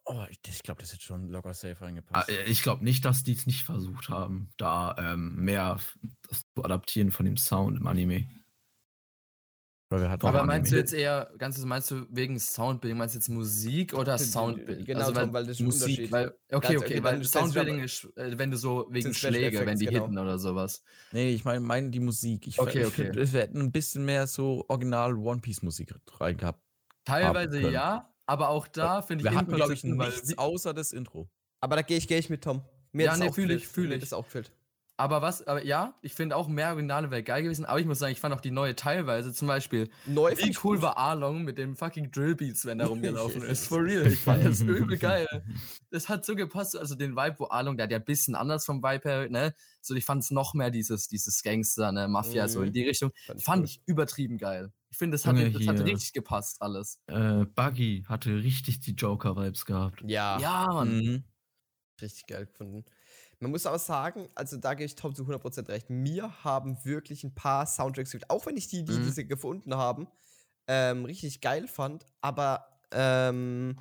Oh, ich, ich glaube, das ist schon locker safe reingepasst. Ah, ich glaube nicht, dass die es nicht versucht haben, da ähm, mehr das zu adaptieren von dem Sound im Anime. Aber meinst du jetzt eher, ganz meinst du wegen Soundbuilding, meinst du jetzt Musik oder Soundbuilding? Genau, also, weil, weil das ist Musik, weil, okay, okay, weil Soundbuilding ist, äh, wenn du so wegen Schläge, wenn die genau. hitten oder sowas. Nee, ich meine mein die Musik. Ich, okay, okay. Wir hätten ein bisschen mehr so original One Piece Musik rein gehabt. Teilweise ja, aber auch da finde ich. Wir hatten, glaube ich, nichts außer das Intro. Aber da gehe ich, geh ich mit Tom. Mir ja, nee, fühle ich, fühle ich. das auch gefällt. Aber was, aber ja, ich finde auch mehr Originale wäre geil gewesen, aber ich muss sagen, ich fand auch die neue teilweise, zum Beispiel, Neu wie cool war Arlong mit dem fucking Drillbeats, wenn er rumgelaufen ist. For real, ich fand das übel geil. Das hat so gepasst, also den Vibe, wo Arlong, der hat ja ein bisschen anders vom Vibe her, ne, so ich fand es noch mehr dieses, dieses Gangster, ne, Mafia, mhm. so in die Richtung, fand, fand ich übertrieben geil. Ich finde, das, hat, das hat richtig gepasst, alles. Äh, Buggy hatte richtig die Joker-Vibes gehabt. Ja. Ja, Mann. Mhm. Richtig geil gefunden. Man muss aber sagen, also da gebe ich Tom zu 100% recht. Mir haben wirklich ein paar Soundtracks gefehlt, auch wenn ich die, die mhm. diese gefunden haben, ähm, richtig geil fand, aber ähm,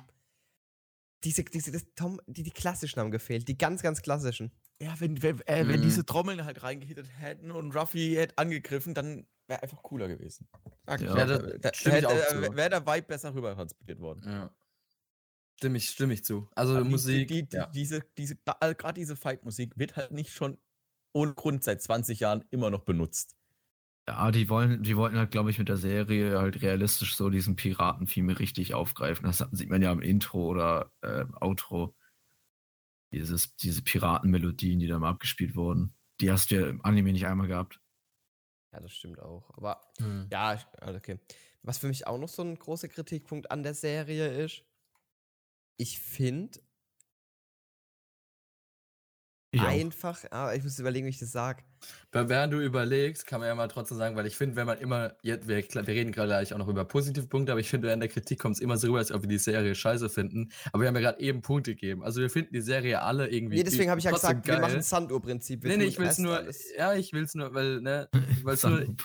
diese, diese, das, Tom, die, die klassischen haben gefehlt, die ganz, ganz klassischen. Ja, wenn, wenn, äh, mhm. wenn diese Trommeln halt reingehittet hätten und Ruffy hätte angegriffen, dann wäre einfach cooler gewesen. Ja, ja, da, da, äh, wäre der Vibe besser rüber transportiert worden. Ja. Stimme ich, stimme ich zu. Also die, Musik. Die, die, ja. Diese, diese, gerade diese Fight-Musik wird halt nicht schon ohne Grund seit 20 Jahren immer noch benutzt. Ja, die wollen, die wollten halt, glaube ich, mit der Serie halt realistisch so diesen Piratenfilme richtig aufgreifen. Das sieht man ja im Intro oder äh, Outro. Dieses, diese Piratenmelodien, die da mal abgespielt wurden. Die hast du ja im Anime nicht einmal gehabt. Ja, das stimmt auch. Aber hm. ja, also okay. Was für mich auch noch so ein großer Kritikpunkt an der Serie ist, ich finde einfach, ah, ich muss überlegen, wie ich das sage. Während du überlegst, kann man ja mal trotzdem sagen, weil ich finde, wenn man immer, jetzt, wir, wir reden gerade gleich auch noch über positive Punkte, aber ich finde, in der Kritik kommt es immer so rüber, als ob wir die Serie scheiße finden. Aber wir haben ja gerade eben Punkte gegeben. Also wir finden die Serie alle irgendwie. Nee, deswegen habe ich ja gesagt, geil. wir machen Sanduhr-Prinzip. Nee, nee, ich will es nur, ja, ich will es nur, weil, ne, weil nur,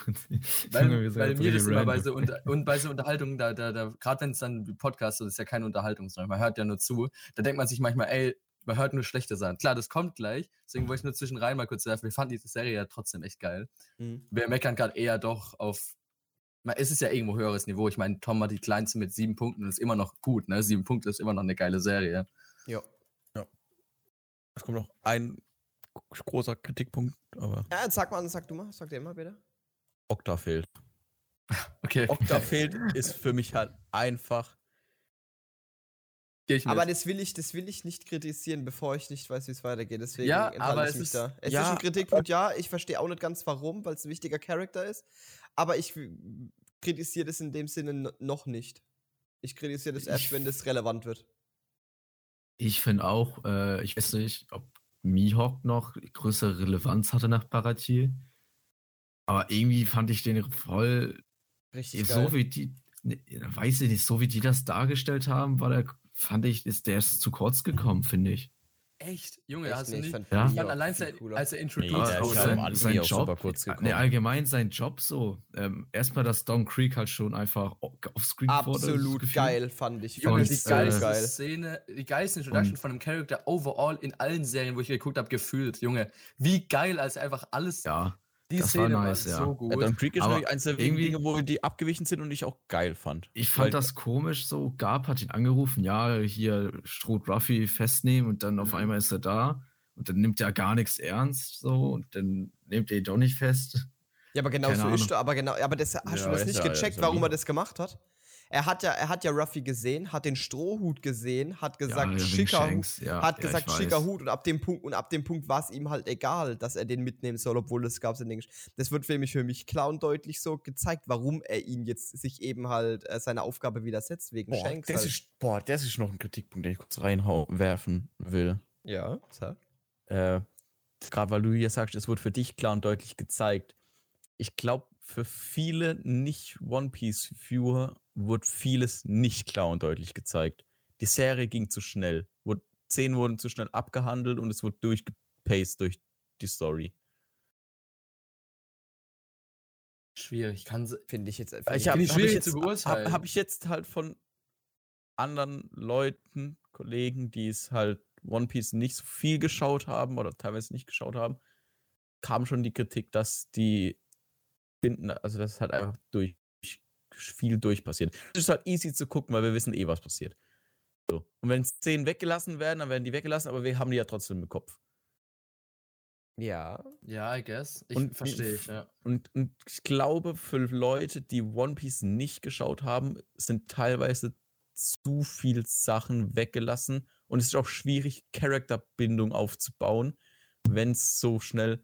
weil, weil mir das immer bei so, und, und bei so Unterhaltungen, da, da, da, gerade wenn es dann Podcast ist, ist ja keine Unterhaltung, sondern man hört ja nur zu, da denkt man sich manchmal, ey, man hört nur schlechte Sachen. Klar, das kommt gleich, deswegen wollte ich nur zwischen rein mal kurz werfen. Wir fanden diese Serie ja trotzdem echt geil. Mhm. Wir meckern gerade eher doch auf. Es ist ja irgendwo höheres Niveau. Ich meine, Tom hat die kleinste mit sieben Punkten und ist immer noch gut, ne? Sieben Punkte ist immer noch eine geile Serie. Ja. Ja. Es kommt noch ein großer Kritikpunkt, aber. Ja, sag mal, sag du mal, sag dir immer bitte. Okta fehlt. Okay. Okta fehlt ist für mich halt einfach aber das will ich, das will ich nicht kritisieren, bevor ich nicht weiß, wie es weitergeht. Deswegen ja, aber es ist, da. Es ja, ist ein Kritikpunkt, ja. Ich verstehe auch nicht ganz warum, weil es ein wichtiger Charakter ist. Aber ich kritisiere das in dem Sinne noch nicht. Ich kritisiere das erst, ich, wenn das relevant wird. Ich finde auch, äh, ich weiß nicht, ob Mihawk noch größere Relevanz hatte nach Paratil. Aber irgendwie fand ich den voll. Richtig. So geil. wie die, ne, weiß ich nicht, so wie die das dargestellt haben, war der fand ich, ist der ist zu kurz gekommen, finde ich. Echt? Junge, Echt hast du nicht? Fand, ja? Ich fand allein, als er introduced nee, wurde. Sein, sein Job, nee, allgemein sein Job so. Ähm, erstmal, dass Don Creek halt schon einfach offscreen wurde. Absolut geil, fand ich. Junge, die geilste geil. Szene, die geilste Introduction und, von einem Charakter overall in allen Serien, wo ich geguckt habe, gefühlt. Junge, wie geil, als einfach alles ja. Die das Szene war, nice, war ja. so gut. Ja, Don Creek ist aber eins der irgendwie, Dinge, wo die abgewichen sind und ich auch geil fand. Ich fand Weil, das komisch so. Gab hat ihn angerufen, ja, hier Stroh Ruffy festnehmen und dann auf mhm. einmal ist er da und dann nimmt er gar nichts ernst so und dann nimmt er ihn doch nicht fest. Ja, aber genau Keine so Ahnung. ist er, aber genau, aber das hast ja, du das nicht gecheckt, warum er das gemacht hat? Er hat ja, er hat ja Ruffy gesehen, hat den Strohhut gesehen, hat gesagt, ja, schicker Hut, ja, hat ja, gesagt, schicker Hut und ab dem Punkt, und ab dem Punkt war es ihm halt egal, dass er den mitnehmen soll, obwohl es gab in den Das wird für mich für mich klar und deutlich so gezeigt, warum er ihn jetzt sich eben halt äh, seine Aufgabe widersetzt, wegen boah, Shanks. Das halt. ist, boah, das ist noch ein Kritikpunkt, den ich kurz reinwerfen will. Ja, sag. Äh, Gerade weil du hier sagst, es wird für dich klar und deutlich gezeigt. Ich glaube, für viele nicht One Piece-Viewer wurde vieles nicht klar und deutlich gezeigt. Die Serie ging zu schnell. Szenen wurden zu schnell abgehandelt und es wurde durchgepaced durch die Story. Schwierig, kann finde ich jetzt ich hab, schwierig hab jetzt, zu beurteilen. Habe hab ich jetzt halt von anderen Leuten, Kollegen, die es halt One Piece nicht so viel geschaut haben oder teilweise nicht geschaut haben, kam schon die Kritik, dass die finden, also das halt einfach durch viel durch passiert. Es ist halt easy zu gucken, weil wir wissen eh, was passiert. So. Und wenn Szenen weggelassen werden, dann werden die weggelassen, aber wir haben die ja trotzdem im Kopf. Ja. Ja, I guess. Ich und, verstehe ich, ja. Und, und ich glaube, für Leute, die One Piece nicht geschaut haben, sind teilweise zu viele Sachen weggelassen und es ist auch schwierig, Charakterbindung aufzubauen, wenn es so schnell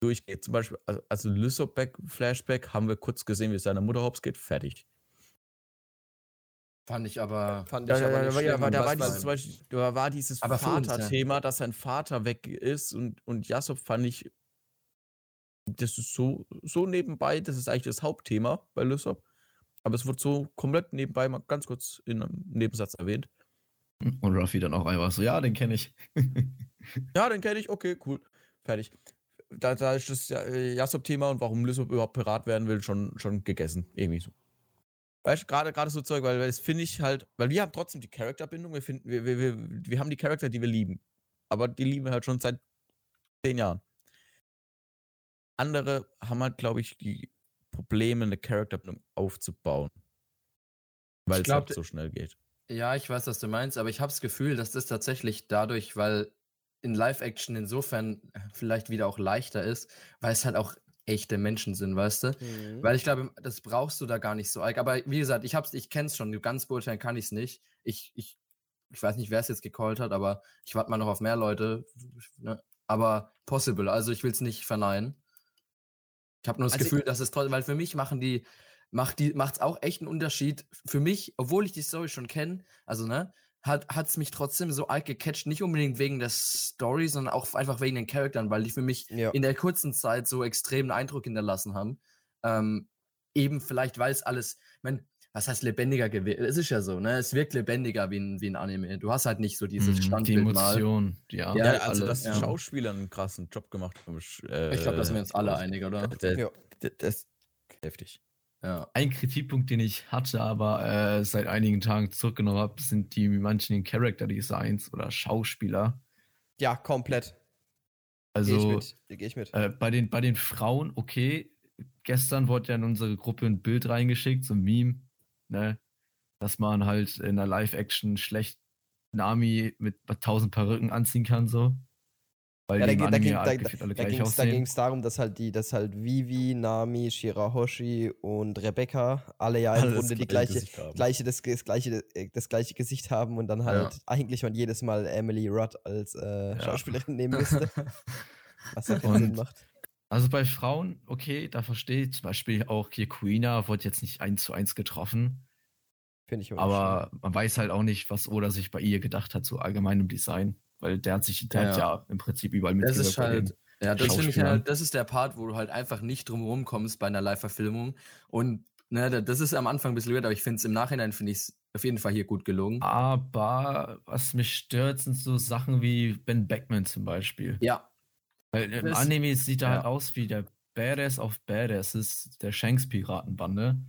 durchgeht. Zum Beispiel, also, Lysop-Flashback haben wir kurz gesehen, wie es seiner Mutter hops geht, fertig. Fand ich aber. Fand ich ja, aber ja, ja, da war dieses, zum Beispiel, da war dieses Vater-Thema, ja. dass sein Vater weg ist und, und Jasop fand ich, das ist so, so nebenbei, das ist eigentlich das Hauptthema bei Lysop. Aber es wird so komplett nebenbei mal ganz kurz in einem Nebensatz erwähnt. Und Ruffy dann auch einfach so, ja, den kenne ich. ja, den kenne ich, okay, cool. Fertig da, da ist das äh, Jasop-Thema und warum Lysop überhaupt Pirat werden will, schon, schon gegessen. Irgendwie so. Weißt du, gerade, gerade so Zeug, weil, weil das finde ich halt, weil wir haben trotzdem die Charakterbindung, wir finden, wir, wir, wir, wir haben die Charakter, die wir lieben. Aber die lieben wir halt schon seit zehn Jahren. Andere haben halt, glaube ich, die Probleme, eine Charakterbindung aufzubauen. Weil es halt so schnell geht. Ja, ich weiß, was du meinst, aber ich habe das Gefühl, dass das tatsächlich dadurch, weil in Live-Action insofern äh, vielleicht wieder auch leichter ist, weil es halt auch echte Menschen sind, weißt du? Mhm. Weil ich glaube, das brauchst du da gar nicht so. Aber wie gesagt, ich hab's, ich kenn's schon, ganz beurteilen kann ich es nicht. Ich, ich, ich weiß nicht, wer es jetzt gecallt hat, aber ich warte mal noch auf mehr Leute. Ne? Aber possible, also ich will es nicht verneinen. Ich habe nur das also Gefühl, dass es toll, weil für mich machen die, macht die, macht's auch echt einen Unterschied. Für mich, obwohl ich die Story schon kenne, also ne, hat es mich trotzdem so alt gecatcht, nicht unbedingt wegen der Story, sondern auch einfach wegen den Charakteren, weil die für mich ja. in der kurzen Zeit so extremen Eindruck hinterlassen haben. Ähm, eben vielleicht, weil es alles, ich mein, was heißt lebendiger gewesen? Es ist ja so, ne? Es wirkt lebendiger wie ein, wie ein Anime. Du hast halt nicht so dieses mm, Standbild Die Emotion, ja. ja. also, dass die ja. Schauspieler einen krassen Job gemacht haben. Äh, ich glaube, da sind wir uns alle einig, oder? Der, ja. Das, das, heftig. Ja. Ein Kritikpunkt, den ich hatte, aber äh, seit einigen Tagen zurückgenommen habe, sind die manchen Character Designs oder Schauspieler. Ja, komplett. Also, Geh ich mit. Geh ich mit. Äh, bei, den, bei den Frauen, okay, gestern wurde ja in unsere Gruppe ein Bild reingeschickt, so ein Meme, ne? Dass man halt in der Live-Action schlecht Nami mit tausend Perücken anziehen kann, so. Weil ja, da, da, ging, da, da ging es darum, dass halt die, dass halt Vivi, Nami, Shirahoshi und Rebecca alle ja im Grunde die gleiche, gleiche, das, das, gleiche, das gleiche Gesicht haben und dann halt ja. eigentlich man jedes Mal Emily Rudd als äh, ja. Schauspielerin nehmen müsste. was ja keinen Sinn macht. Also bei Frauen, okay, da verstehe ich zum Beispiel auch hier Queena wurde jetzt nicht eins zu eins getroffen. Finde ich Aber schön. man weiß halt auch nicht, was Oda sich bei ihr gedacht hat, so allgemein im Design. Weil der hat sich, der ja. hat ja im Prinzip überall mitgewirkt. Das ist halt, ja, das finde ich halt, das ist der Part, wo du halt einfach nicht drum kommst bei einer Live-Verfilmung. Und ne, das ist am Anfang ein bisschen weird, aber ich finde es im Nachhinein, finde ich es auf jeden Fall hier gut gelungen. Aber was mich stört, sind so Sachen wie Ben Beckman zum Beispiel. Ja. Weil im das, Anime sieht er ja. halt aus wie der Badass auf Badass, ist der Shanks-Piratenbande.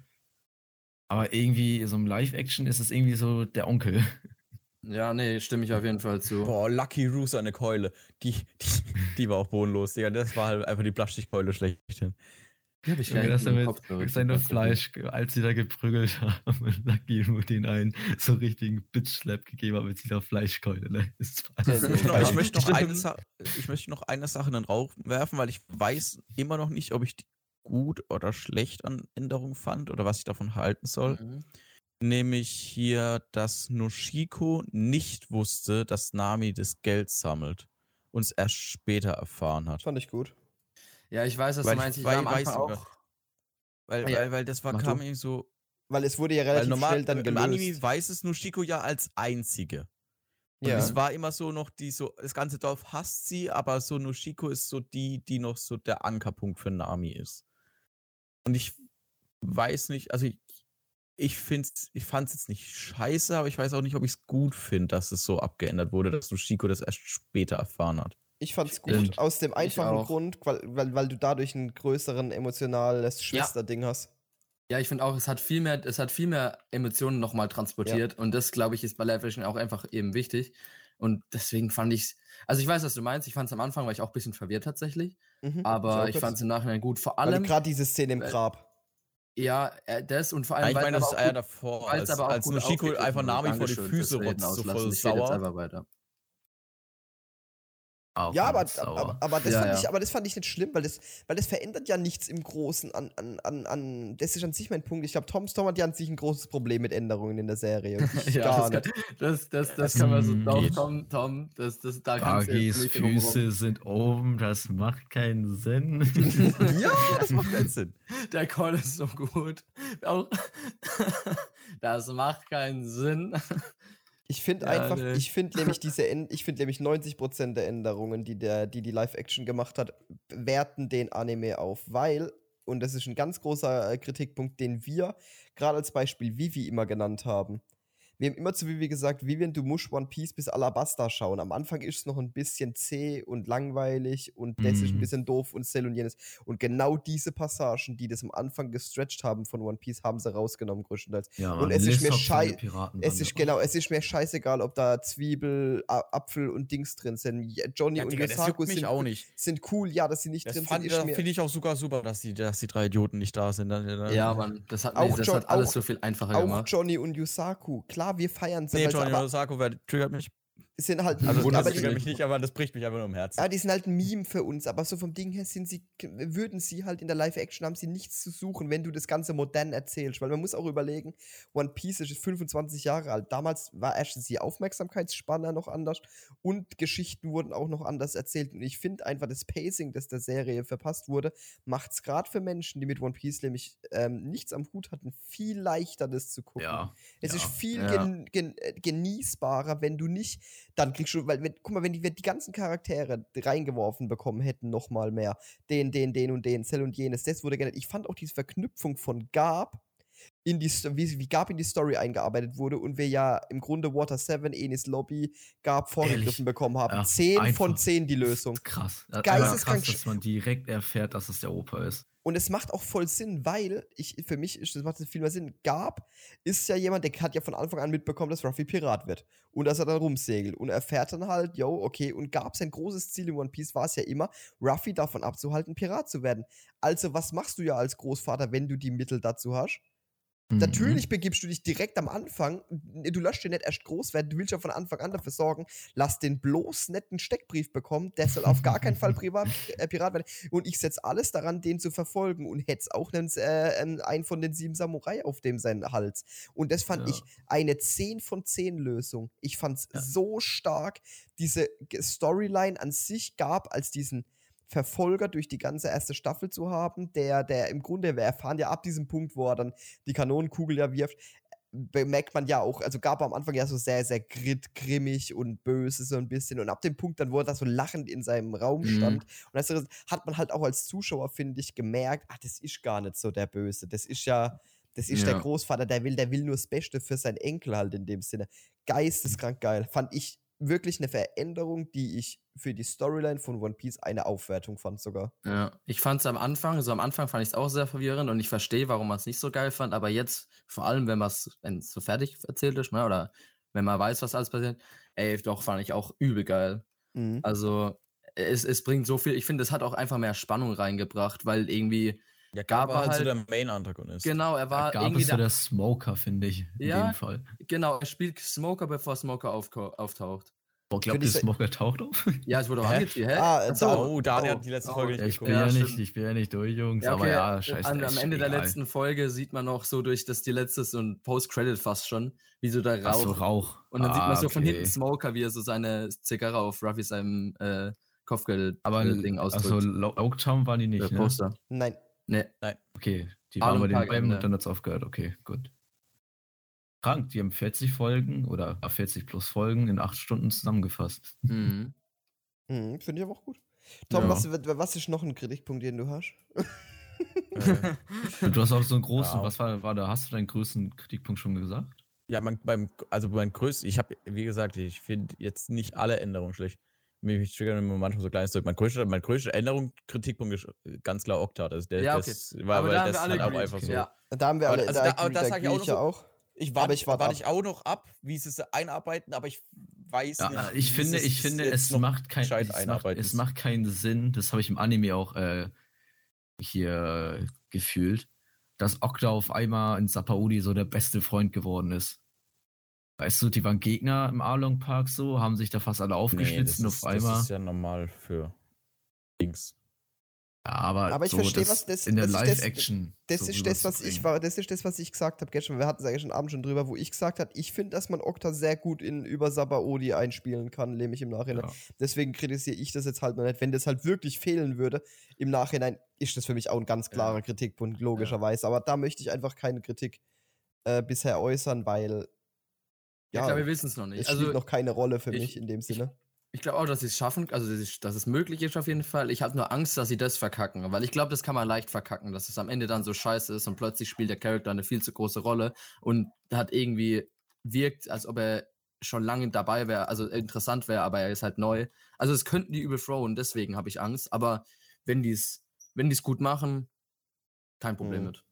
Aber irgendwie, so im Live-Action ist es irgendwie so der Onkel. Ja, nee, stimme ich auf jeden Fall zu. Boah, Lucky Roo seine Keule. Die, die, die war auch bodenlos, Digga. Das war halt einfach die Plastikkeule schlechthin. Ja, ich mir das damit seine Fleisch, als sie da geprügelt haben und Lucky Roo den einen so richtigen Bitch-Slap gegeben hat mit dieser Fleischkeule. Ne? ich, möchte noch eine ich möchte noch eine Sache in den Raum werfen, weil ich weiß immer noch nicht, ob ich die gut oder schlecht an Änderungen fand oder was ich davon halten soll. Mhm nämlich hier, dass Noshiko nicht wusste, dass Nami das Geld sammelt und es erst später erfahren hat. Fand ich gut. Ja, ich weiß, was weil du meinst. Ich, ich weiß auch. Weil, ja. weil, weil das war, kam irgendwie so. Weil es wurde ja relativ normal, schnell dann gelöst. Im Anime weiß es Noshiko ja als Einzige. Und ja. es war immer so noch die so, das ganze Dorf hasst sie, aber so Noshiko ist so die, die noch so der Ankerpunkt für Nami ist. Und ich weiß nicht, also ich, ich find's, ich fand es jetzt nicht scheiße, aber ich weiß auch nicht, ob ich es gut finde, dass es so abgeändert wurde, dass Nushiko das erst später erfahren hat. Ich fand es gut, Stimmt. aus dem einfachen Grund, weil, weil, weil du dadurch einen größeren emotionales Schwesterding ja. hast. Ja, ich finde auch, es hat viel mehr, es hat viel mehr Emotionen nochmal transportiert ja. und das, glaube ich, ist bei Live Action auch einfach eben wichtig. Und deswegen fand ich es, also ich weiß, was du meinst, ich fand es am Anfang, war ich auch ein bisschen verwirrt tatsächlich, mhm, aber ich, ich fand es im Nachhinein gut, vor allem. Gerade diese Szene im Grab. Ja, äh, das und vor allem. Ich meine, das ist ja davor, als, als Noshiko einfach Nami vor die Füße rotzt, so voll sauer. Auch ja, aber, aber, aber, das ja, fand ja. Ich, aber das fand ich nicht schlimm, weil das, weil das verändert ja nichts im Großen an, an, an, an das ist an sich mein Punkt. Ich glaube, Tom Storm hat ja an sich ein großes Problem mit Änderungen in der Serie. ja, das, kann, das, das, das, kann man so doch, Tom, Tom, das, das, da Bagis Füße sind oben, das macht keinen Sinn. ja, das macht keinen Sinn. Der Call ist so gut. Auch, das macht keinen Sinn. Ich finde ja, einfach, nee. ich finde nämlich diese, ich finde nämlich 90% der Änderungen, die der, die, die Live-Action gemacht hat, werten den Anime auf, weil, und das ist ein ganz großer äh, Kritikpunkt, den wir gerade als Beispiel Vivi immer genannt haben, wir haben immer zu Vivi gesagt, Vivian, du musst One Piece bis Alabasta schauen. Am Anfang ist es noch ein bisschen zäh und langweilig und das ist ein mhm. bisschen doof und Cell und jenes. Und genau diese Passagen, die das am Anfang gestretched haben von One Piece, haben sie rausgenommen, größtenteils. Ja, und es ist mir schei es ist genau, es ist mir scheißegal, ob da Zwiebel, Apfel und Dings drin sind. Johnny ja, und Yosaku sind, auch nicht. sind cool, ja, dass sie nicht das drin sind. Das finde ich auch sogar super, dass die, dass die drei Idioten nicht da sind. Ja, Mann, das hat, auch das John, hat alles auch, so viel einfacher auch gemacht. Auch Johnny und Yusaku, klar wir feiern es. Nee, Johnny Osako triggert mich. Sind halt also, aber das triggert mich nicht, aber das bricht mich einfach nur im Herzen. Ja, die sind halt ein Meme für uns, aber so vom Ding her sind sie, würden sie halt in der Live-Action haben sie nichts zu suchen, wenn du das Ganze modern erzählst, weil man muss auch überlegen, One Piece ist 25 Jahre alt. Damals war erstens die Aufmerksamkeitsspanne noch anders und Geschichten wurden auch noch anders erzählt. Und ich finde einfach das Pacing, das der Serie verpasst wurde, macht es gerade für Menschen, die mit One Piece nämlich ähm, nichts am Hut hatten, viel leichter, das zu gucken. Ja, es ja, ist viel ja. gen, gen, genießbarer, wenn du nicht dann kriegst du, weil, wenn, guck mal, wenn die, wenn die ganzen Charaktere reingeworfen bekommen hätten, nochmal mehr, den, den, den und den, Cell und jenes, das wurde gerne. Ich fand auch diese Verknüpfung von Gab in die, wie, wie Gab in die Story eingearbeitet wurde und wir ja im Grunde Water 7, Enis Lobby, Gab vorgegriffen bekommen haben. Ja, 10 von 10 die Lösung. Krass. Geisteskrank. Krass, dass man direkt erfährt, dass es der Opa ist. Und es macht auch voll Sinn, weil ich, für mich ist, das macht viel mehr Sinn. Gab ist ja jemand, der hat ja von Anfang an mitbekommen, dass Ruffy Pirat wird. Und dass er dann rumsegelt. Und er erfährt dann halt, yo, okay. Und Gab sein großes Ziel in One Piece war es ja immer, Ruffy davon abzuhalten, Pirat zu werden. Also, was machst du ja als Großvater, wenn du die Mittel dazu hast? Mhm. Natürlich begibst du dich direkt am Anfang, du lässt den nicht erst groß werden, du willst ja von Anfang an dafür sorgen, lass den bloß netten Steckbrief bekommen, der soll auf gar keinen Fall Privat, äh, Pirat werden. Und ich setze alles daran, den zu verfolgen und hätte auch einen, äh, einen von den sieben Samurai auf dem seinen Hals. Und das fand ja. ich eine 10 von 10 Lösung. Ich fand es ja. so stark, diese Storyline an sich gab als diesen Verfolger durch die ganze erste Staffel zu haben, der, der im Grunde, wir erfahren ja ab diesem Punkt, wo er dann die Kanonenkugel ja wirft, bemerkt man ja auch, also gab er am Anfang ja so sehr, sehr grit, grimmig und böse so ein bisschen und ab dem Punkt dann, wo er da so lachend in seinem Raum mhm. stand und das hat man halt auch als Zuschauer, finde ich, gemerkt, ach, das ist gar nicht so der Böse, das ist ja, das ist ja. der Großvater, der will, der will nur das Beste für seinen Enkel halt in dem Sinne. Geisteskrank geil, fand ich wirklich eine Veränderung, die ich für die Storyline von One Piece eine Aufwertung fand sogar. Ja, ich fand es am Anfang, also am Anfang fand ich es auch sehr verwirrend und ich verstehe, warum man es nicht so geil fand, aber jetzt, vor allem, wenn man es so fertig erzählt ist, ne, oder wenn man weiß, was alles passiert, ey, doch, fand ich auch übel geil. Mhm. Also, es, es bringt so viel, ich finde, es hat auch einfach mehr Spannung reingebracht, weil irgendwie. Ja, Gab war halt so der Main-Antagonist. Genau, er war ja, irgendwie ist so der Smoker, finde ich, in ja, dem Fall. Genau, er spielt Smoker, bevor Smoker auftaucht. Boah, glaubt ihr, Smoker taucht auf? Ja, es wurde auch angezählt. Ah, so. oh, Daniel oh, hat die letzte Folge nicht ich bin ja, nicht, ich bin ja nicht durch, Jungs, ja, okay. aber ja, scheiße. An, am Ende egal. der letzten Folge sieht man noch so durch das die letzte so ein Post-Credit fast schon, wie so der Rauch. Ach so, Rauch. Und dann ah, sieht man so okay. von hinten Smoker, wie er so seine Zigarre auf Ruffy seinem äh, Kopfgeld aber Ding ausdrückt. Also Oaktown waren die nicht, der ne? Poster. Nein. Nee. Nein. Okay, die waren bei den beiden und dann hat's aufgehört. Okay, gut krank. Die haben 40 Folgen oder 40 plus Folgen in 8 Stunden zusammengefasst. Mhm. Mhm, Finde ich aber auch gut. Tom, ja. was, was ist noch ein Kritikpunkt, den du hast? äh. Du hast auch so einen großen, ja. was war, war da? Hast du deinen größten Kritikpunkt schon gesagt? Ja, mein, beim, also mein größten, ich habe, wie gesagt, ich finde jetzt nicht alle Änderungen schlecht. Mich triggern immer manchmal so kleines Zeug. Mein größter, mein größter Änderung, Kritikpunkt ist ganz klar Oktat. Also der, ja, okay. das war, weil das halt auch einfach so. Ja. Da haben wir alle, also da, da, da, da sage ich auch, so, auch. Ich warte, ich warte, warte ich auch noch ab, wie sie es einarbeiten, aber ich weiß ja, nicht. Ich finde, ich finde, es macht, kein, es, macht, es macht keinen Sinn, das habe ich im Anime auch äh, hier gefühlt, dass Okta auf einmal in Sapaudi so der beste Freund geworden ist. Weißt du, die waren Gegner im Arlong Park so, haben sich da fast alle aufgeschlitzt nee, und auf einmal. Das ist ja normal für Dings. Ja, aber, aber ich so verstehe, was das in der Live-Action. Das, das, so ist das, was ich war, das ist das, was ich gesagt habe gestern. Wir hatten es eigentlich schon Abend schon drüber, wo ich gesagt habe, ich finde, dass man Okta sehr gut in über Sabaody einspielen kann, nämlich im Nachhinein. Ja. Deswegen kritisiere ich das jetzt halt noch nicht. Wenn das halt wirklich fehlen würde, im Nachhinein ist das für mich auch ein ganz klarer ja. Kritikpunkt, logischerweise. Aber da möchte ich einfach keine Kritik äh, bisher äußern, weil ja, klar, wir wissen es noch nicht. Es also, spielt noch keine Rolle für ich, mich in dem Sinne. Ich glaube auch, dass sie es schaffen, also dass es möglich ist auf jeden Fall. Ich habe nur Angst, dass sie das verkacken, weil ich glaube, das kann man leicht verkacken, dass es am Ende dann so scheiße ist und plötzlich spielt der Charakter eine viel zu große Rolle und hat irgendwie wirkt, als ob er schon lange dabei wäre, also interessant wäre, aber er ist halt neu. Also es könnten die übel throwen, deswegen habe ich Angst. Aber wenn die es, wenn die es gut machen, kein Problem mhm. mit.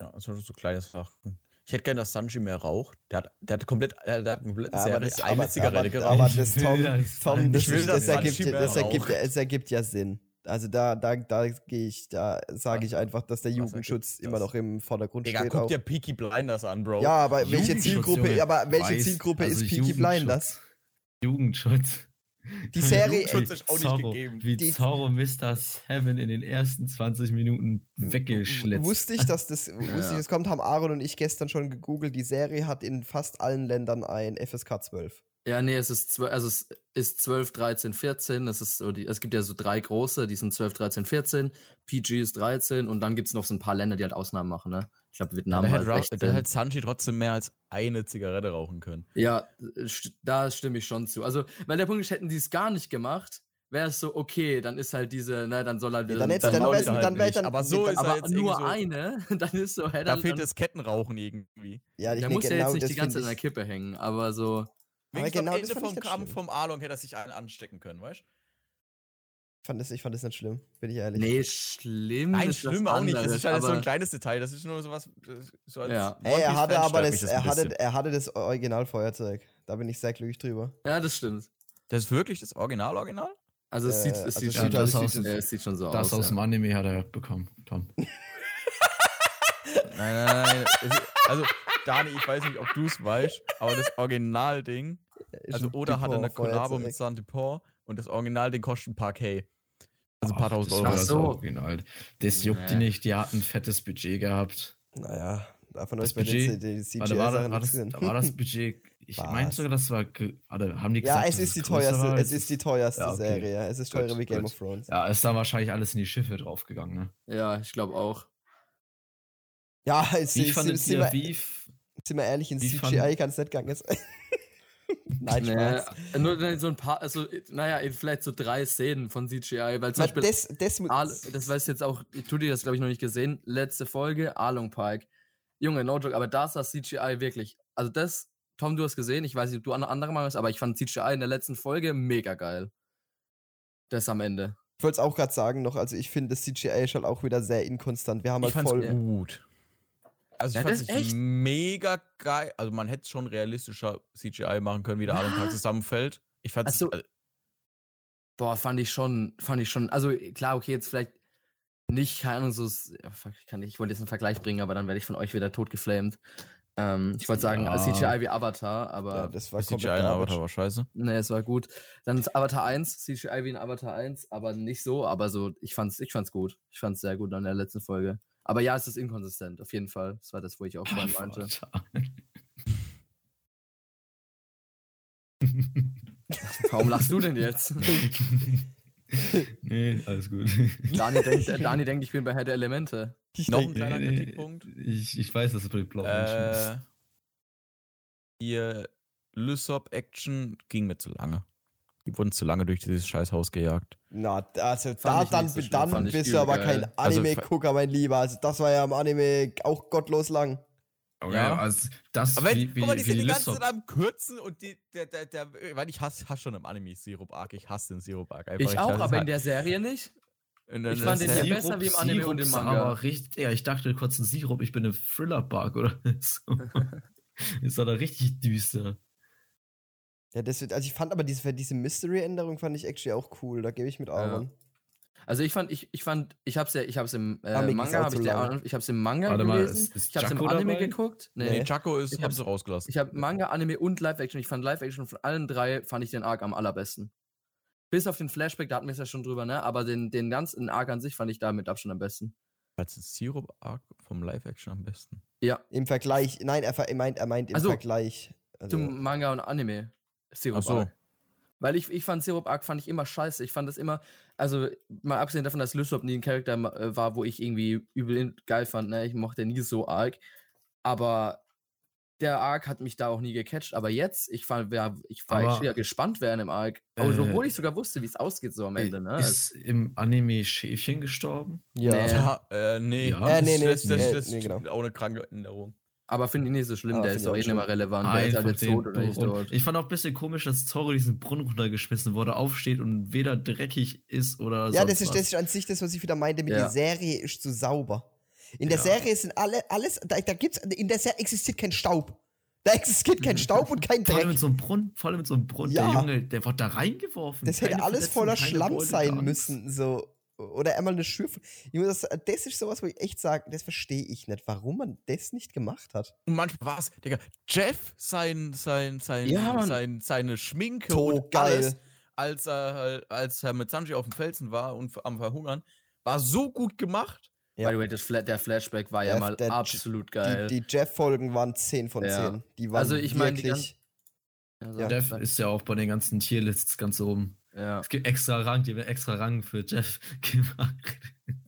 Ja, also so kleines Sachen. Ich hätte gerne, dass Sanji mehr raucht. Der hat, der hat komplett, der hat komplett ja, das, eine aber, Zigarette geraucht. Aber das, Tom, Tom das, will, das, ergibt, das, ergibt, das ergibt ja Sinn. Also da, da, da gehe ich, da sage ich einfach, dass der Jugendschutz immer noch im Vordergrund Digga, steht. guck dir Peaky Blinders an, Bro. Ja, aber welche Zielgruppe, aber welche Zielgruppe also ist Peaky Blinders? Jugendschutz. Die Serie ist auch Zorro, nicht gegeben. Wie die, Zorro Mr. Seven in den ersten 20 Minuten weggeschlitzt. Wusste ich, dass das, ja. wusste ich, das kommt, haben Aaron und ich gestern schon gegoogelt. Die Serie hat in fast allen Ländern ein FSK 12. Ja, nee, es ist 12, also es ist 12, 13, 14. Es, ist so die, es gibt ja so drei große, die sind 12, 13, 14. PG ist 13 und dann gibt es noch so ein paar Länder, die halt Ausnahmen machen, ne? Ich glaube, Vietnam da war hätte, Da hätte ähm, Sanji trotzdem mehr als eine Zigarette rauchen können. Ja, äh, da stimme ich schon zu. Also, weil der Punkt ist, hätten die es gar nicht gemacht, wäre es so, okay, dann ist halt diese, ne, dann soll halt wieder. Ja, dann, dann, dann, dann, dann, dann, halt dann Aber so ist aber jetzt nur so, eine, dann ist so, hey, dann, Da fehlt das Kettenrauchen irgendwie. Ja, ich da muss genau, ja jetzt genau nicht die ganze Zeit an der Kippe hängen, aber so. Aber genau, am Ende vom Kampf vom Along hätte er sich einen anstecken können, weißt du? Ich fand, das, ich fand das nicht schlimm, bin ich ehrlich. Nee, schlimm. Nein, schlimm auch nicht. Das ist halt so ein kleines Detail. Das ist nur sowas. So ja. Ey, er hatte aber das, das er, hatte, er hatte das Originalfeuerzeug. Da bin ich sehr glücklich drüber. Ja, das stimmt. Das ist wirklich das Original-Original? Also es sieht, es also sieht, schon, ja, das aus, es sieht schon so das aus. Das aus dem Anime hat er bekommen, Tom. nein, nein, nein. also, Dani, ich weiß nicht, ob du es weißt, aber das Original-Ding, also Oda hatte eine Kollabo mit Santipor und das Original-Ding kostet ein paar K. Also ein paar tausend Euro. Das, so. Original. das juckt nee. die nicht, die hatten ein fettes Budget gehabt. Naja, davon das Budget, die, die warte, war, war, das, war das Budget ich meine sogar, das war. Warte, haben die gesagt, Ja, es ist die teuerste, es ist die teuerste ja, okay. Serie. Es ist teurer wie Game gut. of Thrones. Ja, ist da wahrscheinlich alles in die Schiffe draufgegangen, ne? Ja, ich glaube auch. Ja, es wie ist. Fandet ihr, wir, wie, sind wir ehrlich, in CGI kann es nicht gegangen sein. Nein, naja, Nur so ein paar, also, naja, vielleicht so drei Szenen von CGI, weil zum Beispiel. Das, das, Ar das weiß jetzt auch, ich tue dir das glaube ich noch nicht gesehen. Letzte Folge, Arlong Pike. Junge, no joke, aber da ist das CGI wirklich. Also, das Tom, du hast gesehen, ich weiß nicht, ob du eine andere Meinung hast, aber ich fand CGI in der letzten Folge mega geil. Das am Ende. Ich wollte es auch gerade sagen noch, also ich finde das CGI ist halt auch wieder sehr inkonstant. Wir haben halt voll gut. Also ich ja, fand es mega geil. Also man hätte schon realistischer CGI machen können, wie der Alan Tag zusammenfällt. Ich fand also, äh, Boah, fand ich schon, fand ich schon. Also klar, okay, jetzt vielleicht nicht, keine Ahnung, so, kann ich, ich wollte jetzt einen Vergleich bringen, aber dann werde ich von euch wieder tot geflamed. Ähm, ich wollte sagen, ja. CGI wie Avatar, aber. Ja, das war CGI in Avatar war scheiße. Nee, es war gut. Dann ist Avatar 1, CGI wie in Avatar 1, aber nicht so, aber so, ich fand's, ich fand's gut. Ich fand's sehr gut an der letzten Folge. Aber ja, es ist inkonsistent, auf jeden Fall. Das war das, wo ich auch vorhin meinte. Warum lachst du denn jetzt? nee, alles gut. Dani denkt, Dani denkt, ich bin bei Herr der Elemente. Ich Noch ein kleiner nee, Kritikpunkt. Ich, ich weiß, dass es bei den blauen äh, ist. Ihr Lysop Action ging mir zu lange. Die wurden zu lange durch dieses scheiß Haus gejagt. Na, also da dann, so dann bist du aber kein also Anime-Gucker, mein Lieber. Also das war ja im Anime auch gottlos lang. Okay, ja, also das aber wenn, wie, wie, guck mal, die sind die ganze Zeit am Kürzen und die, der, der, der, weil ich hasse, hasse schon im Anime Sirup Arc, ich hasse den Sirup Arc. Einfach, ich auch, aber halt in der Serie nicht. ich fand den ja besser wie im Anime Sirup und im Manga. Aber richtig, ja, ich dachte kurz ein Sirup, ich bin ein Thriller-Bug oder so. ist doch da richtig düster. Ja, das wird, also ich fand aber diese, diese Mystery-Änderung fand ich actually auch cool, da gebe ich mit Aaron. Ja. Also ich fand, ich, ich fand, ich hab's ja, ich hab's im äh, Manga, hab ich, der, ich hab's im Manga Warte gelesen. Mal, ist, ist ich hab's im Anime dabei? geguckt. Nee, nee Chaco ist, ich hab's rausgelassen. Ich hab Manga, Anime und Live-Action. Ich fand Live-Action von allen drei, fand ich den Arc am allerbesten. Bis auf den Flashback, da hatten wir es ja schon drüber, ne? Aber den, den ganzen Arc an sich fand ich da mit Abstand am besten. Als Syrup-Arc vom Live-Action am besten? Ja. Im Vergleich, nein, er, meint, er meint im also, Vergleich. Also. Zum Manga und Anime. Syrup-Arc. So. Weil ich, ich fand Syrup Arc fand ich immer scheiße. Ich fand das immer, also mal abgesehen davon, dass Lysop nie ein Charakter äh, war, wo ich irgendwie übel geil fand, ne? Ich mochte nie so Arc. Aber der Arc hat mich da auch nie gecatcht. Aber jetzt, ich war, ja, ich war ja gespannt, wer in dem Arc. Äh, obwohl ich sogar wusste, wie es ausgeht so am Ende, ne? Ist im Anime Schäfchen gestorben? Ja. Nee. Ja, äh, nee. Ja, äh, nee, nee, das, das, das, das, nee, genau. auch eine kranke Änderung. Aber finde ich nicht so schlimm, ah, der ist doch eh nicht mehr relevant. Ah, der ist halt tot oder nicht tot. Ich fand auch ein bisschen komisch, dass Zorro diesen Brunnen runtergeschmissen wurde, aufsteht und weder dreckig ist oder so. Ja, das ist, das ist an sich das, was ich wieder meinte mit ja. der Serie ist zu sauber. In der ja. Serie sind alle, alles, da, da gibt's, in der Serie existiert kein Staub. Da existiert kein Staub und kein Dreck. Vor allem mit so einem Brunnen, vor allem mit so einem Brunnen. Ja. Der Junge, der wird da reingeworfen. Das hätte alles voller Schlamm sein müssen, so oder einmal eine Schürfe. Das, das ist sowas, wo ich echt sage, das verstehe ich nicht, warum man das nicht gemacht hat. Und manchmal war es, Digga, Jeff, sein, sein, sein, ja, sein, seine Schminke so und geil. alles, als er, als er mit Sanji auf dem Felsen war und am Verhungern, war so gut gemacht. Ja. By the way, das Fla der Flashback war ja mal absolut geil. Die, die Jeff-Folgen waren 10 von 10. Ja. Die waren also ich meine, also, Jeff ist ja auch bei den ganzen Tierlists ganz oben. Ja. Es gibt extra Rang, die haben extra Rang für Jeff gemacht.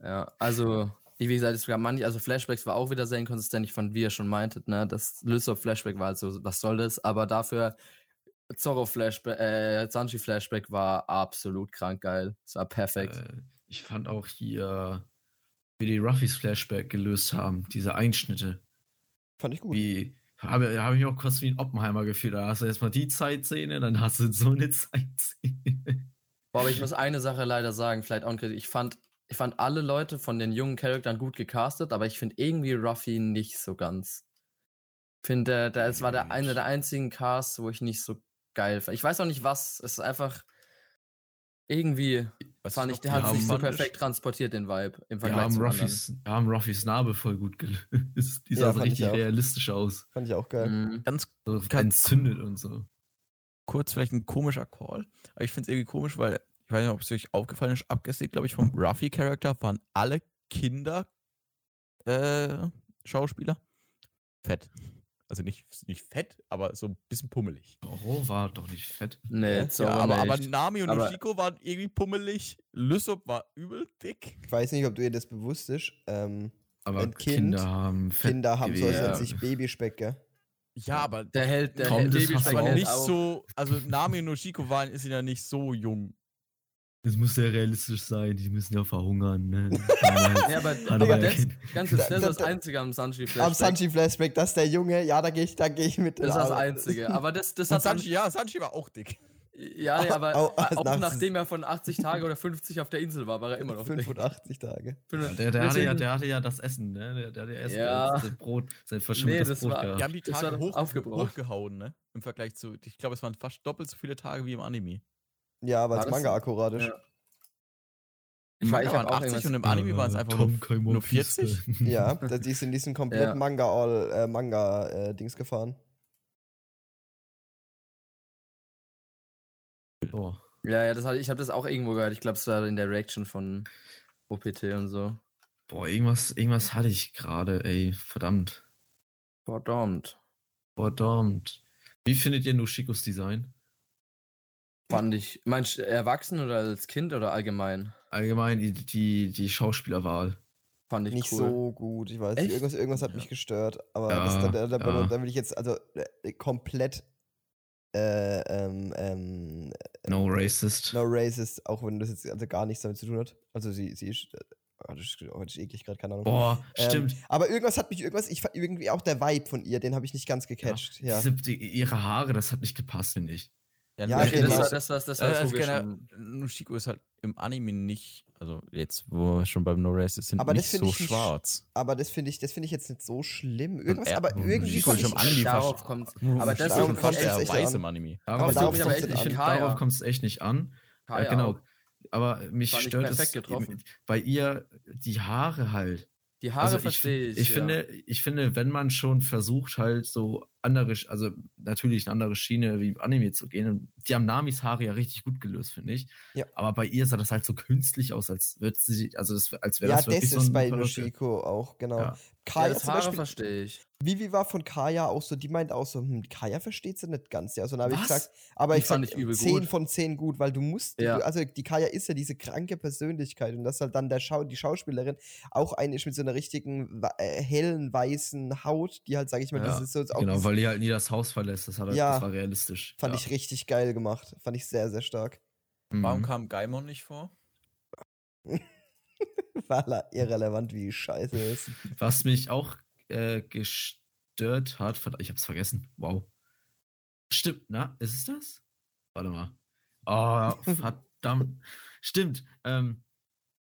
Ja, also, wie gesagt, es gab manche, also Flashbacks war auch wieder sehr inkonsistent. Ich fand, wie ihr schon meintet, ne, das Lysop Flashback war also, was soll das? Aber dafür Zorro Flashback, äh, Sanji Flashback war absolut krank geil. Es war perfekt. Äh, ich fand auch hier, wie die Ruffys Flashback gelöst haben, diese Einschnitte. Fand ich gut. Wie, habe hab ich auch kurz wie ein Oppenheimer gefühlt. Da hast du erstmal die Zeitszene, dann hast du so eine Zeitszene. Boah, aber ich muss eine Sache leider sagen, vielleicht auch Ich fand, ich fand alle Leute von den jungen Charakteren gut gecastet, aber ich finde irgendwie Ruffy nicht so ganz. Ich finde, das war der eine der einzigen Casts, wo ich nicht so geil fand. Ich weiß auch nicht was. Es ist einfach irgendwie was fand ich, der hat sich so perfekt transportiert, den Vibe im Vergleich wir haben, Ruffys, wir haben Ruffys Narbe voll gut gelöst. Die sah ja, richtig realistisch aus. Fand ich auch geil. Mhm. Ganz so entzündet und so. Kurz vielleicht ein komischer Call, aber ich finde es irgendwie komisch, weil ich weiß nicht, ob es euch aufgefallen ist, abgesehen, glaube ich, vom Ruffy-Charakter waren alle Kinder äh, Schauspieler fett. Also nicht, nicht fett, aber so ein bisschen pummelig. Oro war doch nicht fett. Nee, ja, aber, aber, Nami und aber, Ushiko waren irgendwie pummelig. Lysop war übel dick. Ich weiß nicht, ob du dir das bewusst ist. Ähm, aber kind, Kinder haben Fett Kinder haben so ja. sich Babyspeck, gell? Ja, aber der hält der hält Babyspeck aber nicht so. Also Nami und Ushiko waren sind ja nicht so jung. Das muss ja realistisch sein, die müssen ja verhungern. Ne? ja, aber, aber das, ganz das, das ist das Einzige am Sanji Flashback. Am Sanji Flashback, dass der Junge, ja, da gehe ich, geh ich mit. Das ist das Einzige. Aber das, das hat Sanji, ja, Sanji war auch dick. Ja, nee, aber auch, auch nach nachdem er von 80 Tage oder 50 auf der Insel war, war er immer noch 85 Tage. Ja, der, der, hatte ja, der hatte ja das Essen, ne? Der, der hatte Essen, ja. sein Brot, sein verschimmeltes nee, das Brot war, gehabt. Die haben die Tage hoch, hochgehauen, ne? Im Vergleich zu, ich glaube, es waren fast doppelt so viele Tage wie im Anime. Ja, weil es Manga akkurat ist. Ja. Im Manga waren 80 und im Anime waren es einfach nur, nur 40. ja, die sind diesen kompletten ja. Manga all äh, Manga äh, Dings gefahren. Oh. Ja, ja, das hatte, ich habe das auch irgendwo gehört. Ich glaube, es war in der Reaction von OPT und so. Boah, irgendwas, irgendwas hatte ich gerade, ey. Verdammt. Verdammt. Verdammt. Wie findet ihr Nushikos Design? Fand ich. Meinst du erwachsen oder als Kind oder allgemein? allgemein die, die, die Schauspielerwahl. Fand ich nicht cool. so gut. Ich weiß nicht, irgendwas, irgendwas hat ja. mich gestört. Aber ja, das, da, da, da, ja. da, will ich jetzt also äh, komplett äh, ähm, ähm, No racist. No racist, auch wenn das jetzt also gar nichts damit zu tun hat. Also sie, sie ist. Oh, das ist, oh, das ist eklig gerade, keine Ahnung. Boah, ähm, stimmt. Aber irgendwas hat mich, irgendwas, ich irgendwie auch der Vibe von ihr, den habe ich nicht ganz gecatcht. Ja. Diese, die, ihre Haare, das hat nicht gepasst, finde ich. Ja, ja okay, das, das, war, das war also generell, Nushiko ist halt im Anime nicht, also jetzt, wo wir schon beim No Race sind, aber nicht so schwarz. Nicht, aber das finde ich, das ich jetzt nicht so schlimm. Irgendwas, er, aber irgendwie kommt im Anime darauf kommt, aber das darauf kommt es echt weiß im Anime. Darauf, darauf, darauf kommt es echt nicht an. Äh, genau. Aber mich stört es bei ihr die Haare halt. Die Haare also verstehe ich. Ich, ja. finde, ich finde, wenn man schon versucht, halt so andere, also natürlich eine andere Schiene wie Anime zu gehen, die haben Namis Haare ja richtig gut gelöst, finde ich. Ja. Aber bei ihr sah das halt so künstlich aus, als würde sie, also das, als wäre ja, das wirklich das ist so bei Noshiko auch, genau. Ja. Kaya ja, das Haare verstehe ich. Vivi war von Kaya auch so, die meint auch so, hm, Kaya versteht sie nicht ganz, ja. So, dann habe ich gesagt, aber die ich fand ich übel 10 gut. von 10 gut, weil du musst, ja. du, also die Kaya ist ja diese kranke Persönlichkeit und dass halt dann der Schau, die Schauspielerin auch eine ist mit so einer richtigen äh, hellen, weißen Haut, die halt, sage ich mal, ja. das ist so auch Genau, weil die halt nie das Haus verlässt, das, hat, ja, das war realistisch. Fand ich richtig geil gemacht, fand ich sehr, sehr stark. Mhm. Warum kam Gaimon nicht vor? weil irrelevant wie scheiße ist. Was mich auch äh, gestört hat. Ich hab's vergessen. Wow. Stimmt, na, ist es das? Warte mal. Oh, verdammt. Stimmt. Ähm,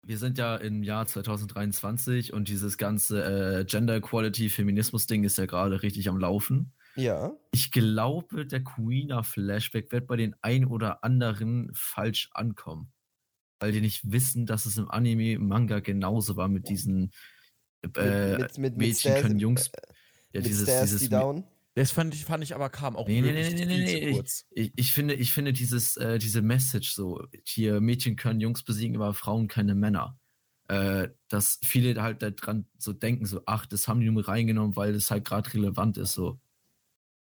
wir sind ja im Jahr 2023 und dieses ganze äh, Gender Equality, Feminismus-Ding ist ja gerade richtig am Laufen. Ja. Ich glaube, der Queener Flashback wird bei den ein oder anderen falsch ankommen. Weil die nicht wissen, dass es im Anime, im Manga genauso war mit diesen äh, mit, mit, mit, Mädchen können Jungs. Äh, ja, dieses, dieses down. Das fand ich, fand ich aber kam auch nee, nee, nee, nee, nee, nee. kurz. Ich, ich, finde, ich finde dieses, äh, diese Message so, hier Mädchen können Jungs besiegen, aber Frauen keine Männer. Äh, dass viele halt daran so denken, so, ach, das haben die nur reingenommen, weil das halt gerade relevant ist, so.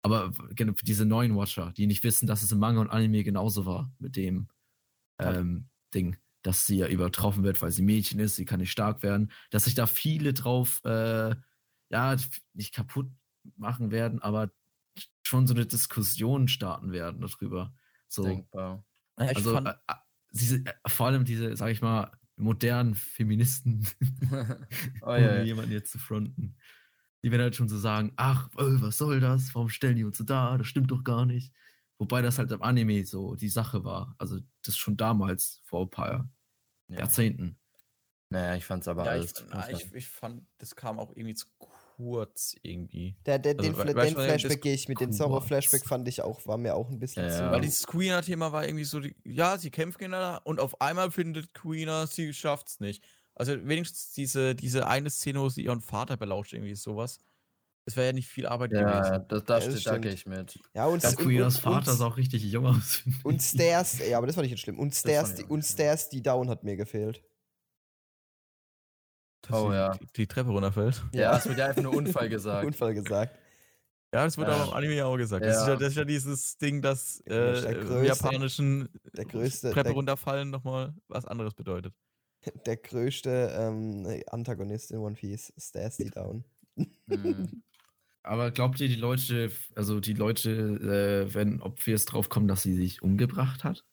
Aber genau, diese neuen Watcher, die nicht wissen, dass es im Manga und Anime genauso war mit dem ähm, Ding dass sie ja übertroffen wird, weil sie Mädchen ist, sie kann nicht stark werden, dass sich da viele drauf, äh, ja, nicht kaputt machen werden, aber schon so eine Diskussion starten werden darüber. So. Denkbar. Also fand, äh, diese, äh, vor allem diese, sag ich mal, modernen Feministen, oh, um ja, jemanden jetzt zu fronten. Die werden halt schon so sagen, ach, äh, was soll das? Warum stellen die uns so da? Das stimmt doch gar nicht. Wobei das halt im Anime so die Sache war. Also das schon damals, vor ein paar ja. Jahrzehnten. Naja, ich fand's aber ja, alles. Ich, ich, ich, fand, das kam auch irgendwie zu kurz irgendwie. Der, der, also, den, den Flashback gehe ich mit, dem Zorro-Flashback fand ich auch, war mir auch ein bisschen ja, zu. Weil dieses Queener-Thema war irgendwie so, die, ja, sie kämpfen gegeneinander und auf einmal findet Queener, sie schafft's nicht. Also wenigstens diese, diese eine Szene, wo sie ihren Vater belauscht, irgendwie sowas. Es wäre ja nicht viel Arbeit ja, gewesen. Das, das, das da gehe ich mit. Ja, und der Queeners Vater ist auch richtig jung aus. Und Stairs, ja, aber das war nicht schlimm. Und Stairs, die, und Stairs, die Down hat mir gefehlt. Dass oh ja. Die, die, Treppe runterfällt. Ja, es wird ja einfach nur Unfall gesagt. Unfall gesagt. Ja, das wird ja. auch im Anime auch gesagt. Ja. Das, ist ja, das, ist ja, dieses Ding, dass äh, größte, im japanischen der größte, Treppe der, runterfallen nochmal was anderes bedeutet. Der größte ähm, Antagonist in One Piece, Stasty Down. Mhm. Aber glaubt ihr, die Leute, also die Leute, äh, wenn, ob wir es drauf kommen, dass sie sich umgebracht hat?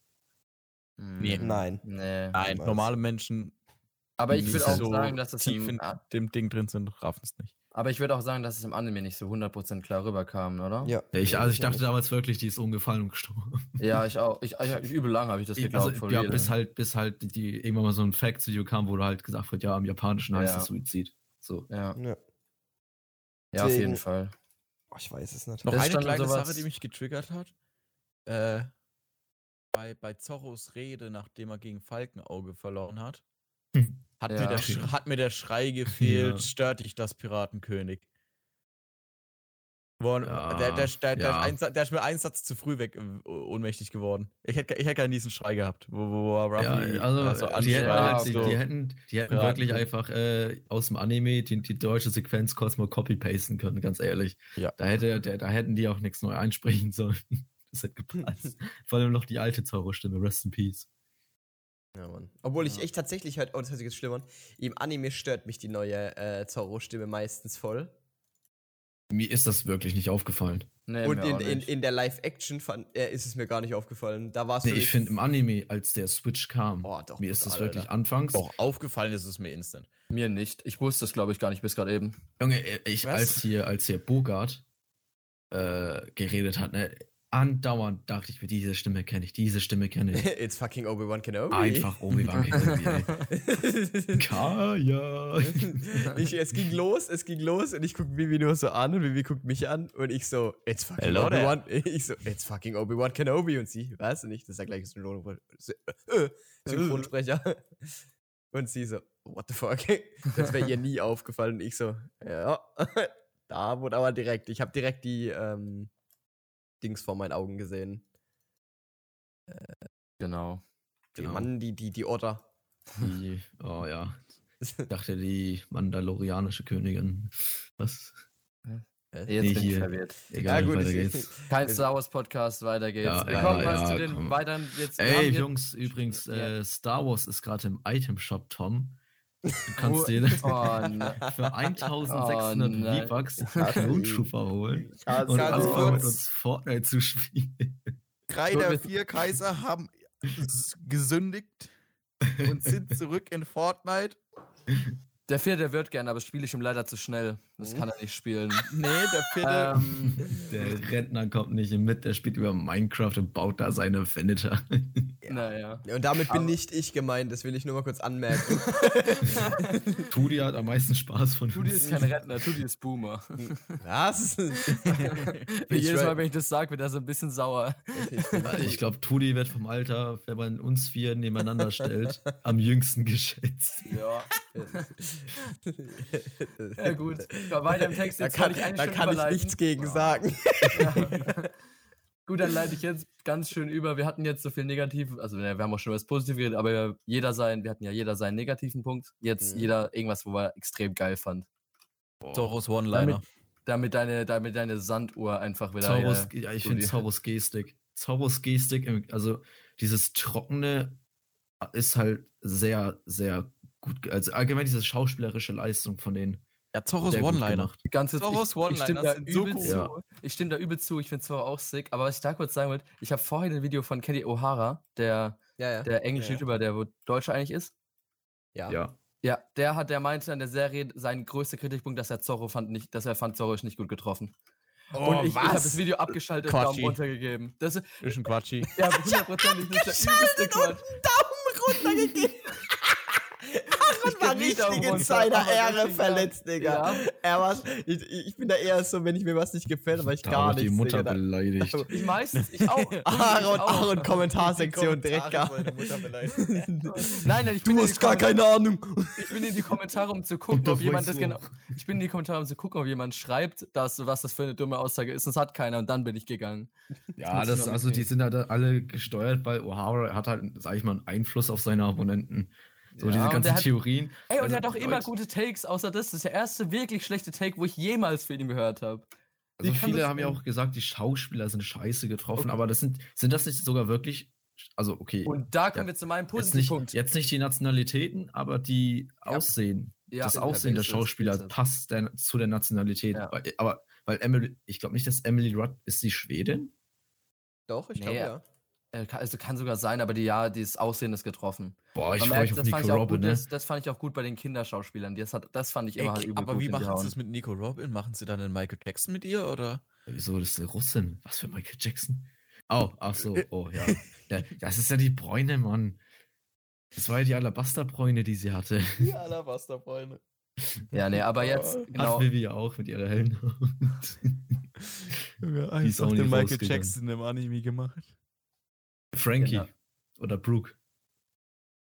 Nee. Nein. Nee. Nein, normale Menschen aber ich würde auch so sagen, dass das tief in dem Ding drin sind, raffen es nicht. Aber ich würde auch sagen, dass es im Anime nicht so 100% klar rüberkam, oder? Ja. Ich, also ich dachte damals wirklich, die ist umgefallen und gestorben. Ja, ich auch. Ich, ich, übel lang habe ich das geglaubt. Also, ja, bis halt, bis halt die, irgendwann mal so ein Fact-Video kam, wo halt gesagt wird, ja, im Japanischen heißt es Suizid. So. Ja. Ja, ja auf jeden Fall. Oh, ich weiß es nicht. Noch das eine kleine Sache, die mich getriggert hat. Äh, bei, bei Zorros Rede, nachdem er gegen Falkenauge verloren hat. Hm. Hat, ja. mir der, hat mir der Schrei gefehlt, ja. stört dich das Piratenkönig. Wo, ja, der, der, der, ja. ist ein, der, ist mir einen Satz zu früh weg äh, ohnmächtig geworden. Ich hätte, ich hätte gerne diesen Schrei gehabt, wo, wo Ruffy ja, also, also die, hätten halt, so die, hätten, die hätten wirklich einfach äh, aus dem Anime die, die deutsche Sequenz kurz mal copy-pasten können, ganz ehrlich. Ja. Da, hätte, der, da hätten die auch nichts neu einsprechen sollen. Das hätte gepasst. Vor allem noch die alte Zauberstimme, Rest in Peace. Ja, Mann. Obwohl ich echt tatsächlich halt, oh, das hört sich jetzt schlimm an, im Anime stört mich die neue äh, Zorro-Stimme meistens voll. Mir ist das wirklich nicht aufgefallen. Nee, und in, in, in der Live-Action äh, ist es mir gar nicht aufgefallen. Da war es nee, Ich finde im Anime, als der Switch kam, oh, doch, mir ist das wirklich Alter. anfangs. Doch, aufgefallen ist es mir instant. Mir nicht. Ich wusste es, glaube ich, gar nicht bis gerade eben. Junge, äh, ich, als hier, als hier Bogart äh, geredet hat, ne, andauernd dachte ich mir, diese Stimme kenne ich, diese Stimme kenne ich. It's fucking Obi-Wan Kenobi. Einfach Obi-Wan Kenobi. Kaya. ich, es ging los, es ging los und ich gucke Vivi nur so an und Vivi guckt mich an und ich so, it's fucking Obi-Wan. Ich so, it's fucking Obi-Wan Kenobi und sie, weißt du nicht, das ist ja gleich äh, Synchronsprecher. Und sie so, what the fuck? Das wäre ihr nie aufgefallen. Und ich so, ja. Da wurde aber direkt, ich habe direkt die, ähm, Dings vor meinen Augen gesehen. Äh, genau. Die genau. Mann, die, die, die Otter. Die, oh ja. Ich dachte, die mandalorianische Königin. Was? Jetzt nee, bin ich verwirrt. Egal, ja, gut, weiter geht's. Kein Star Wars Podcast, weiter geht's. Ja, Wir kommen ja, ja, zu den komm. weiteren jetzt. Ey, Jungs, übrigens, äh, Star Wars ist gerade im Item Shop, Tom. Du kannst dir oh, ne. für 1600 oh, V-Bucks einen Klonschuffer holen also, und anfangen mit uns Fortnite zu spielen. Drei der vier Kaiser haben gesündigt und sind zurück in Fortnite. Der vierte der wird gerne, aber spiele ich ihm leider zu schnell. Das kann er nicht spielen. nee, der vierte. Ähm, der Rentner kommt nicht mit, der spielt über Minecraft und baut da seine Venator. ja. Naja. Und damit aber bin nicht ich gemeint, das will ich nur mal kurz anmerken. Tudi hat am meisten Spaß von Tudi ist kein Rentner, Tudi ist Boomer. Was? Jedes Mal, wenn ich das sage, wird er so ein bisschen sauer. Ich glaube, Tudi wird vom Alter, wenn man uns vier nebeneinander stellt, am jüngsten geschätzt. Ja. ja, gut. Ja, weiter im Text. Da kann, ich, da kann ich nichts gegen sagen. Ja. Gut, dann leite ich jetzt ganz schön über. Wir hatten jetzt so viel negativ, also wir haben auch schon was Positives geredet, aber jeder sein, wir hatten ja jeder seinen negativen Punkt. Jetzt mhm. jeder irgendwas, wo er extrem geil fand. Zorros One-Liner. Damit, damit, deine, damit deine Sanduhr einfach wieder. Zorros, ja, ich finde Zorros Gestik. Zorros Gestik, also dieses Trockene ist halt sehr, sehr gut. Also allgemein diese schauspielerische Leistung von den Ja, Zorros One-Liner. Zorros One-Liner sind so cool. Ja. Ich stimme da übel zu, ich finde Zorro auch sick. Aber was ich da kurz sagen wollte, ich habe vorhin ein Video von Kenny O'Hara, der, ja, ja. der englische YouTuber, der wo Deutscher eigentlich ist. Ja. Ja, ja der hat, der meinte an der Serie, sein größter Kritikpunkt, dass er Zorro fand nicht, dass er fand, Zorro ist nicht gut getroffen. Oh, und ich, ich habe das Video abgeschaltet und Daumen runtergegeben. Das ist ein Quatschi. Ja, hundertprozentig. Das ist der übelste Quatsch. Daumen runtergegeben. Aaron war richtig in seiner Ehre verletzt, Digga. Ja. Er war, ich, ich, bin da eher so, wenn ich mir was nicht gefällt, aber ich da gar nicht. die Mutter Digga. beleidigt. Ich meistens, ich auch. Aaron, Aaron, Kommentarsektion direkt gar. nein, nein, ich bin Du hast gar keine Ahnung. Ich bin in die Kommentare, um zu gucken, ob jemand das genau. Ich bin in die Kommentare, um zu gucken, ob jemand schreibt, dass, was das für eine dumme Aussage ist. Das hat keiner und dann bin ich gegangen. Ja, das, also die sind halt alle gesteuert, weil O'Hara hat halt, sag ich mal, einen Einfluss auf seine Abonnenten. So ja, diese ganzen hat, Theorien. Ey, und also, er hat auch immer gute Takes, außer das. Das ist der erste wirklich schlechte Take, wo ich jemals für ihn gehört habe. Also viele haben ja auch gesagt, die Schauspieler sind scheiße getroffen, okay. aber das sind, sind das nicht sogar wirklich, also okay. Und da kommen ja, wir zu meinem Positivpunkt. Jetzt, jetzt nicht die Nationalitäten, aber die ja. Aussehen. Ja, das Aussehen der Schauspieler passt der, zu der Nationalität. Aber, weil Emily, ich glaube nicht, dass Emily Rudd, ist sie Schwedin? Doch, ich glaube ja. Äh, also kann sogar sein, aber die, ja, das Aussehen ist getroffen. Boah, ich freue mich auf Nico Robin, ne? Das, das, fand ich auch gut bei den Kinderschauspielern. Das, hat, das fand ich immer Ey, halt übel Aber wie machen sie das mit Nico Robin? Machen sie dann einen Michael Jackson mit ihr, oder? wieso, das ist eine Russin. Was für Michael Jackson? Oh, ach so, oh, ja. ja das ist ja die Bräune, Mann. Das war ja die Alabasterbräune, die sie hatte. Die Alabasterbräune. Ja, nee, aber jetzt. Genau. Hat Vivi auch mit ihrer hellen Haut. ja, einfach den Michael Jackson im Anime gemacht. Frankie genau. oder Brooke.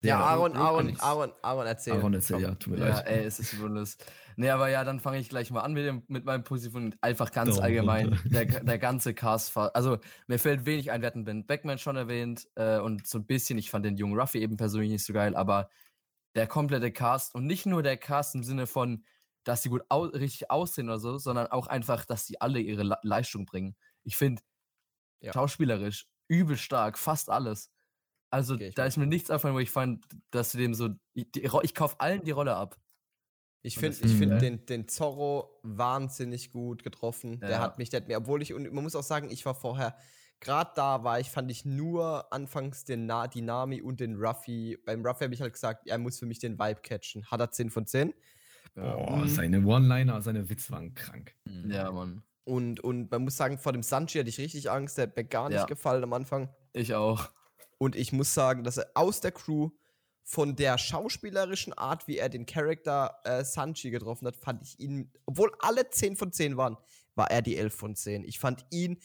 Ja, ja Aaron, Aaron, Aaron, Aaron, erzähl. Aaron erzähl, ja, tut mir ja, leid. Ey, es ist wunderlos. Nee, aber ja, dann fange ich gleich mal an mit, dem, mit meinem Position. Einfach ganz Doch, allgemein. Der, der ganze Cast. Also, mir fällt wenig ein. Wir hatten Ben Beckman schon erwähnt äh, und so ein bisschen. Ich fand den jungen Ruffy eben persönlich nicht so geil, aber der komplette Cast und nicht nur der Cast im Sinne von, dass sie gut au richtig aussehen oder so, sondern auch einfach, dass sie alle ihre Le Leistung bringen. Ich finde, ja. schauspielerisch übel stark, fast alles. Also okay, da ist mir nichts aufgefallen, wo ich fand, dass sie dem so. Ich, ich kaufe allen die Rolle ab. Ich finde ich find mhm. den, den Zorro wahnsinnig gut getroffen. Ja. Der hat mich, der hat mir, obwohl ich, und man muss auch sagen, ich war vorher, gerade da war ich, fand ich nur anfangs den Na, die Nami und den Ruffy. Beim Ruffy habe ich halt gesagt, er muss für mich den Vibe catchen. Hat er 10 von 10. Boah, mhm. seine One-Liner, seine Witz waren krank. Ja, Mann. Und, und man muss sagen, vor dem Sanchi hatte ich richtig Angst. Der hat mir gar nicht ja. gefallen am Anfang. Ich auch. Und ich muss sagen, dass er aus der Crew von der schauspielerischen Art, wie er den Charakter äh, Sanchi getroffen hat, fand ich ihn, obwohl alle 10 von 10 waren, war er die 11 von 10. Ich fand ihn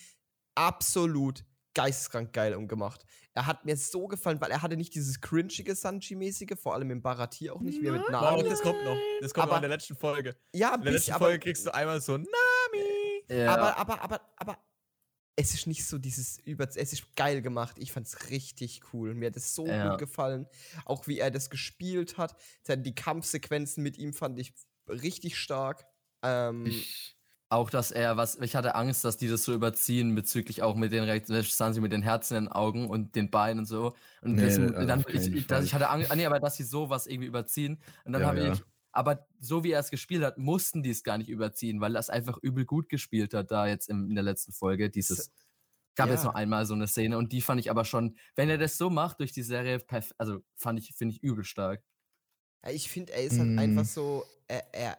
absolut geisteskrank geil umgemacht. Er hat mir so gefallen, weil er hatte nicht dieses cringige Sanchi-mäßige, vor allem im Baratir auch nicht, wie er mit Nami. Wow, das kommt noch. Das kommt aber, noch in der letzten Folge. Ja, in der letzten Folge kriegst du einmal so Nami. Ja. Aber, aber, aber, aber es ist nicht so dieses über. Es ist geil gemacht. Ich fand es richtig cool. Mir hat es so ja. gut gefallen. Auch wie er das gespielt hat. Die Kampfsequenzen mit ihm fand ich richtig stark. Ähm, ich, auch, dass er, was, ich hatte Angst, dass die das so überziehen, bezüglich auch mit den Rechtsansi mit den Herzen in den Augen und den Beinen und so. Und nee, das, dann, ich, dass ich hatte Angst, ah, nee, aber dass sie sowas irgendwie überziehen. Und dann ja, habe ja. ich, aber so wie er es gespielt hat, mussten die es gar nicht überziehen, weil er es einfach übel gut gespielt hat, da jetzt in, in der letzten Folge. Dieses gab ja. jetzt noch einmal so eine Szene und die fand ich aber schon, wenn er das so macht durch die Serie, also fand ich, finde ich übel stark. Ja, ich finde, er ist halt mm. einfach so, er, er,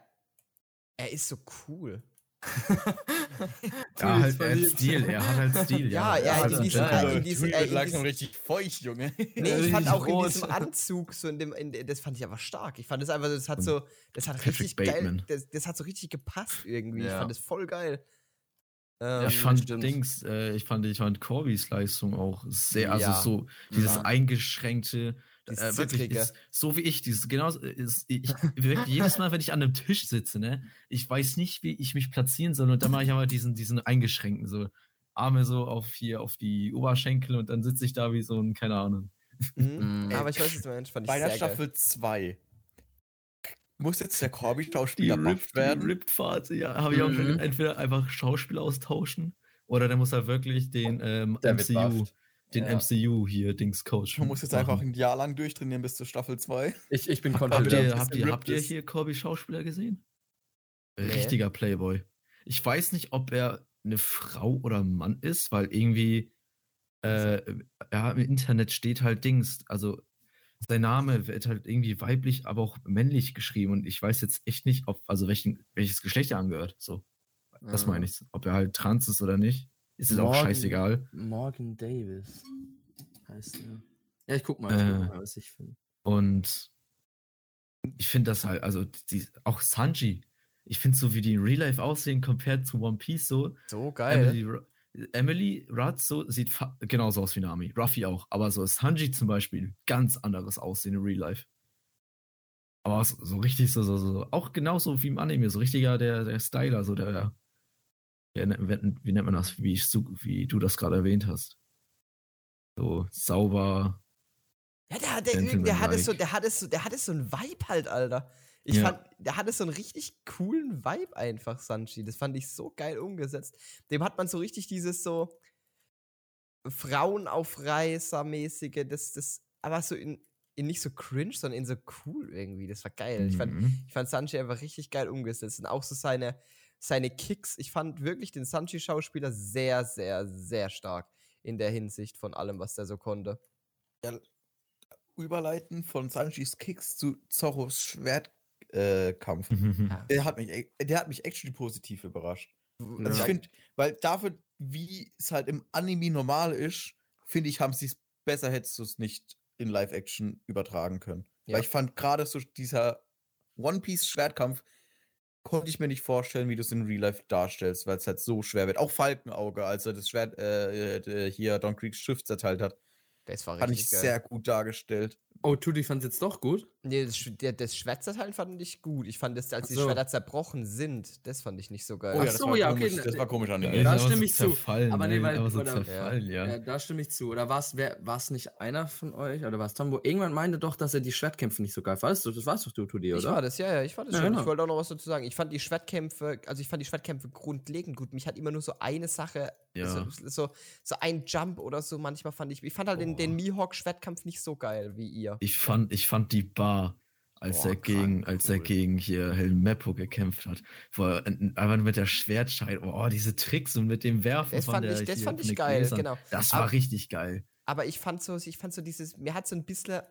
er ist so cool. ja, halt, er hat Stil, er hat halt Stil. Ja, ja, er hat in diesem, äh, in diesem, äh, langsam richtig feucht, Junge. Nee, ich fand auch in diesem Anzug, so in dem, in, das fand ich aber stark. Ich fand es einfach, das hat so, das hat Patrick richtig Bateman. geil, das, das, hat so richtig gepasst irgendwie. Ja. Ich fand es voll geil. Ähm, ich fand stimmt. Dings, äh, ich fand, ich fand Corbys Leistung auch sehr, also ja. so dieses ja. eingeschränkte, äh, wirklich, ist, so wie ich, dieses, genau, ist, ich, wirklich, jedes Mal, wenn ich an einem Tisch sitze, ne, ich weiß nicht, wie ich mich platzieren soll und dann mache ich aber diesen, diesen eingeschränkten, so Arme so auf hier, auf die Oberschenkel und dann sitze ich da wie so ein, keine Ahnung. Mhm. aber ich weiß nicht, Mensch, fand ich Bei der Staffel 2 muss jetzt der Corby-Schauspieler bufft werden. Ripped-Phase, ja. Habe ich auch mhm. entweder einfach Schauspieler austauschen oder der muss halt wirklich den ähm, MCU den ja. MCU hier, Dings Coach. Man muss jetzt machen. einfach ein Jahr lang durchtrainieren bis zur Staffel 2. Ich, ich bin confident. Habt ihr, habt ihr, habt ihr hier Corby Schauspieler gesehen? Richtiger Playboy. Ich weiß nicht, ob er eine Frau oder ein Mann ist, weil irgendwie äh, ja, im Internet steht halt Dings. Also sein Name wird halt irgendwie weiblich, aber auch männlich geschrieben und ich weiß jetzt echt nicht, ob, also welchen, welches Geschlecht er angehört. So. Das meine ich. Ob er halt trans ist oder nicht, ist es auch scheißegal. Morgan Davis heißt er. Ja, ich guck mal, äh, mal was ich finde. Und ich finde das halt, also die, auch Sanji, ich finde so, wie die in Real Life aussehen, compared zu One Piece, so. So geil. Emily, Emily Rudd so, sieht genauso aus wie Nami. Ruffy auch. Aber so ist Hanji zum Beispiel ganz anderes Aussehen in Real Life. Aber so, so richtig so, so, so, auch genauso wie im Anime, so richtiger der, der Styler, so der, wie nennt man das, wie, ich, wie du das gerade erwähnt hast. So sauber. Ja, der, der, der, hat es so, der hat es so, der hat es so ein Vibe halt, Alter. Ich ja. fand, der hatte so einen richtig coolen Vibe einfach, Sanchi. Das fand ich so geil umgesetzt. Dem hat man so richtig dieses so Frauenaufreißer-mäßige, das, das, aber so in, in nicht so cringe, sondern in so cool irgendwie. Das war geil. Mhm. Ich, fand, mhm. ich fand Sanchi einfach richtig geil umgesetzt. Und auch so seine, seine Kicks. Ich fand wirklich den Sanchi-Schauspieler sehr, sehr, sehr stark in der Hinsicht von allem, was der so konnte. Ja, überleiten von Sanchis Kicks zu Zorros Schwert äh. Mhm. Der, hat mich, der hat mich actually positiv überrascht. Also ich finde, weil dafür, wie es halt im Anime normal ist, finde ich, haben sie es besser, hättest du es nicht in Live-Action übertragen können. Ja. Weil ich fand gerade so dieser One-Piece-Schwertkampf, konnte ich mir nicht vorstellen, wie du es in Real Life darstellst, weil es halt so schwer wird. Auch Falkenauge, als er das Schwert äh, äh hier Don Creeks Schiff zerteilt hat. Das war richtig Fand ich geil. sehr gut dargestellt. Oh, Tutti fand es jetzt doch gut? Nee, das, der, das Schwätzerteil fand ich gut. Ich fand das, als so. die Schwerter zerbrochen sind, das fand ich nicht so geil. Oh, ja, das so, ja, okay. Komisch, das war komisch an dem Da stimme ich zu. Aber nee, weil, so oder, ja. ja. da stimme ich zu. Oder war es nicht einer von euch, oder war es Tom, wo irgendwann meinte doch, dass er die Schwertkämpfe nicht so geil fand? Das warst doch du, Tutti, oder? Ich war das, ja, ja, ich fand das ja, schon. Genau. Ich wollte auch noch was dazu sagen. Ich fand die Schwertkämpfe, also ich fand die Schwertkämpfe grundlegend gut. Mich hat immer nur so eine Sache, ja. so, so, so ein Jump oder so manchmal fand ich, ich fand halt oh. den, den Mihawk-Schwertkampf nicht so geil wie ihr. Ich fand, ich fand die Bar, als Boah, er gegen, krank, als cool. er gegen hier Helm Meppo gekämpft hat, wo er einfach mit der Schwertscheide, oh, diese Tricks und mit dem Werfen das fand der, ich, das fand ich geil, Gläsern, genau. Das war aber, richtig geil. Aber ich fand so, ich fand so dieses, mir hat so ein bisschen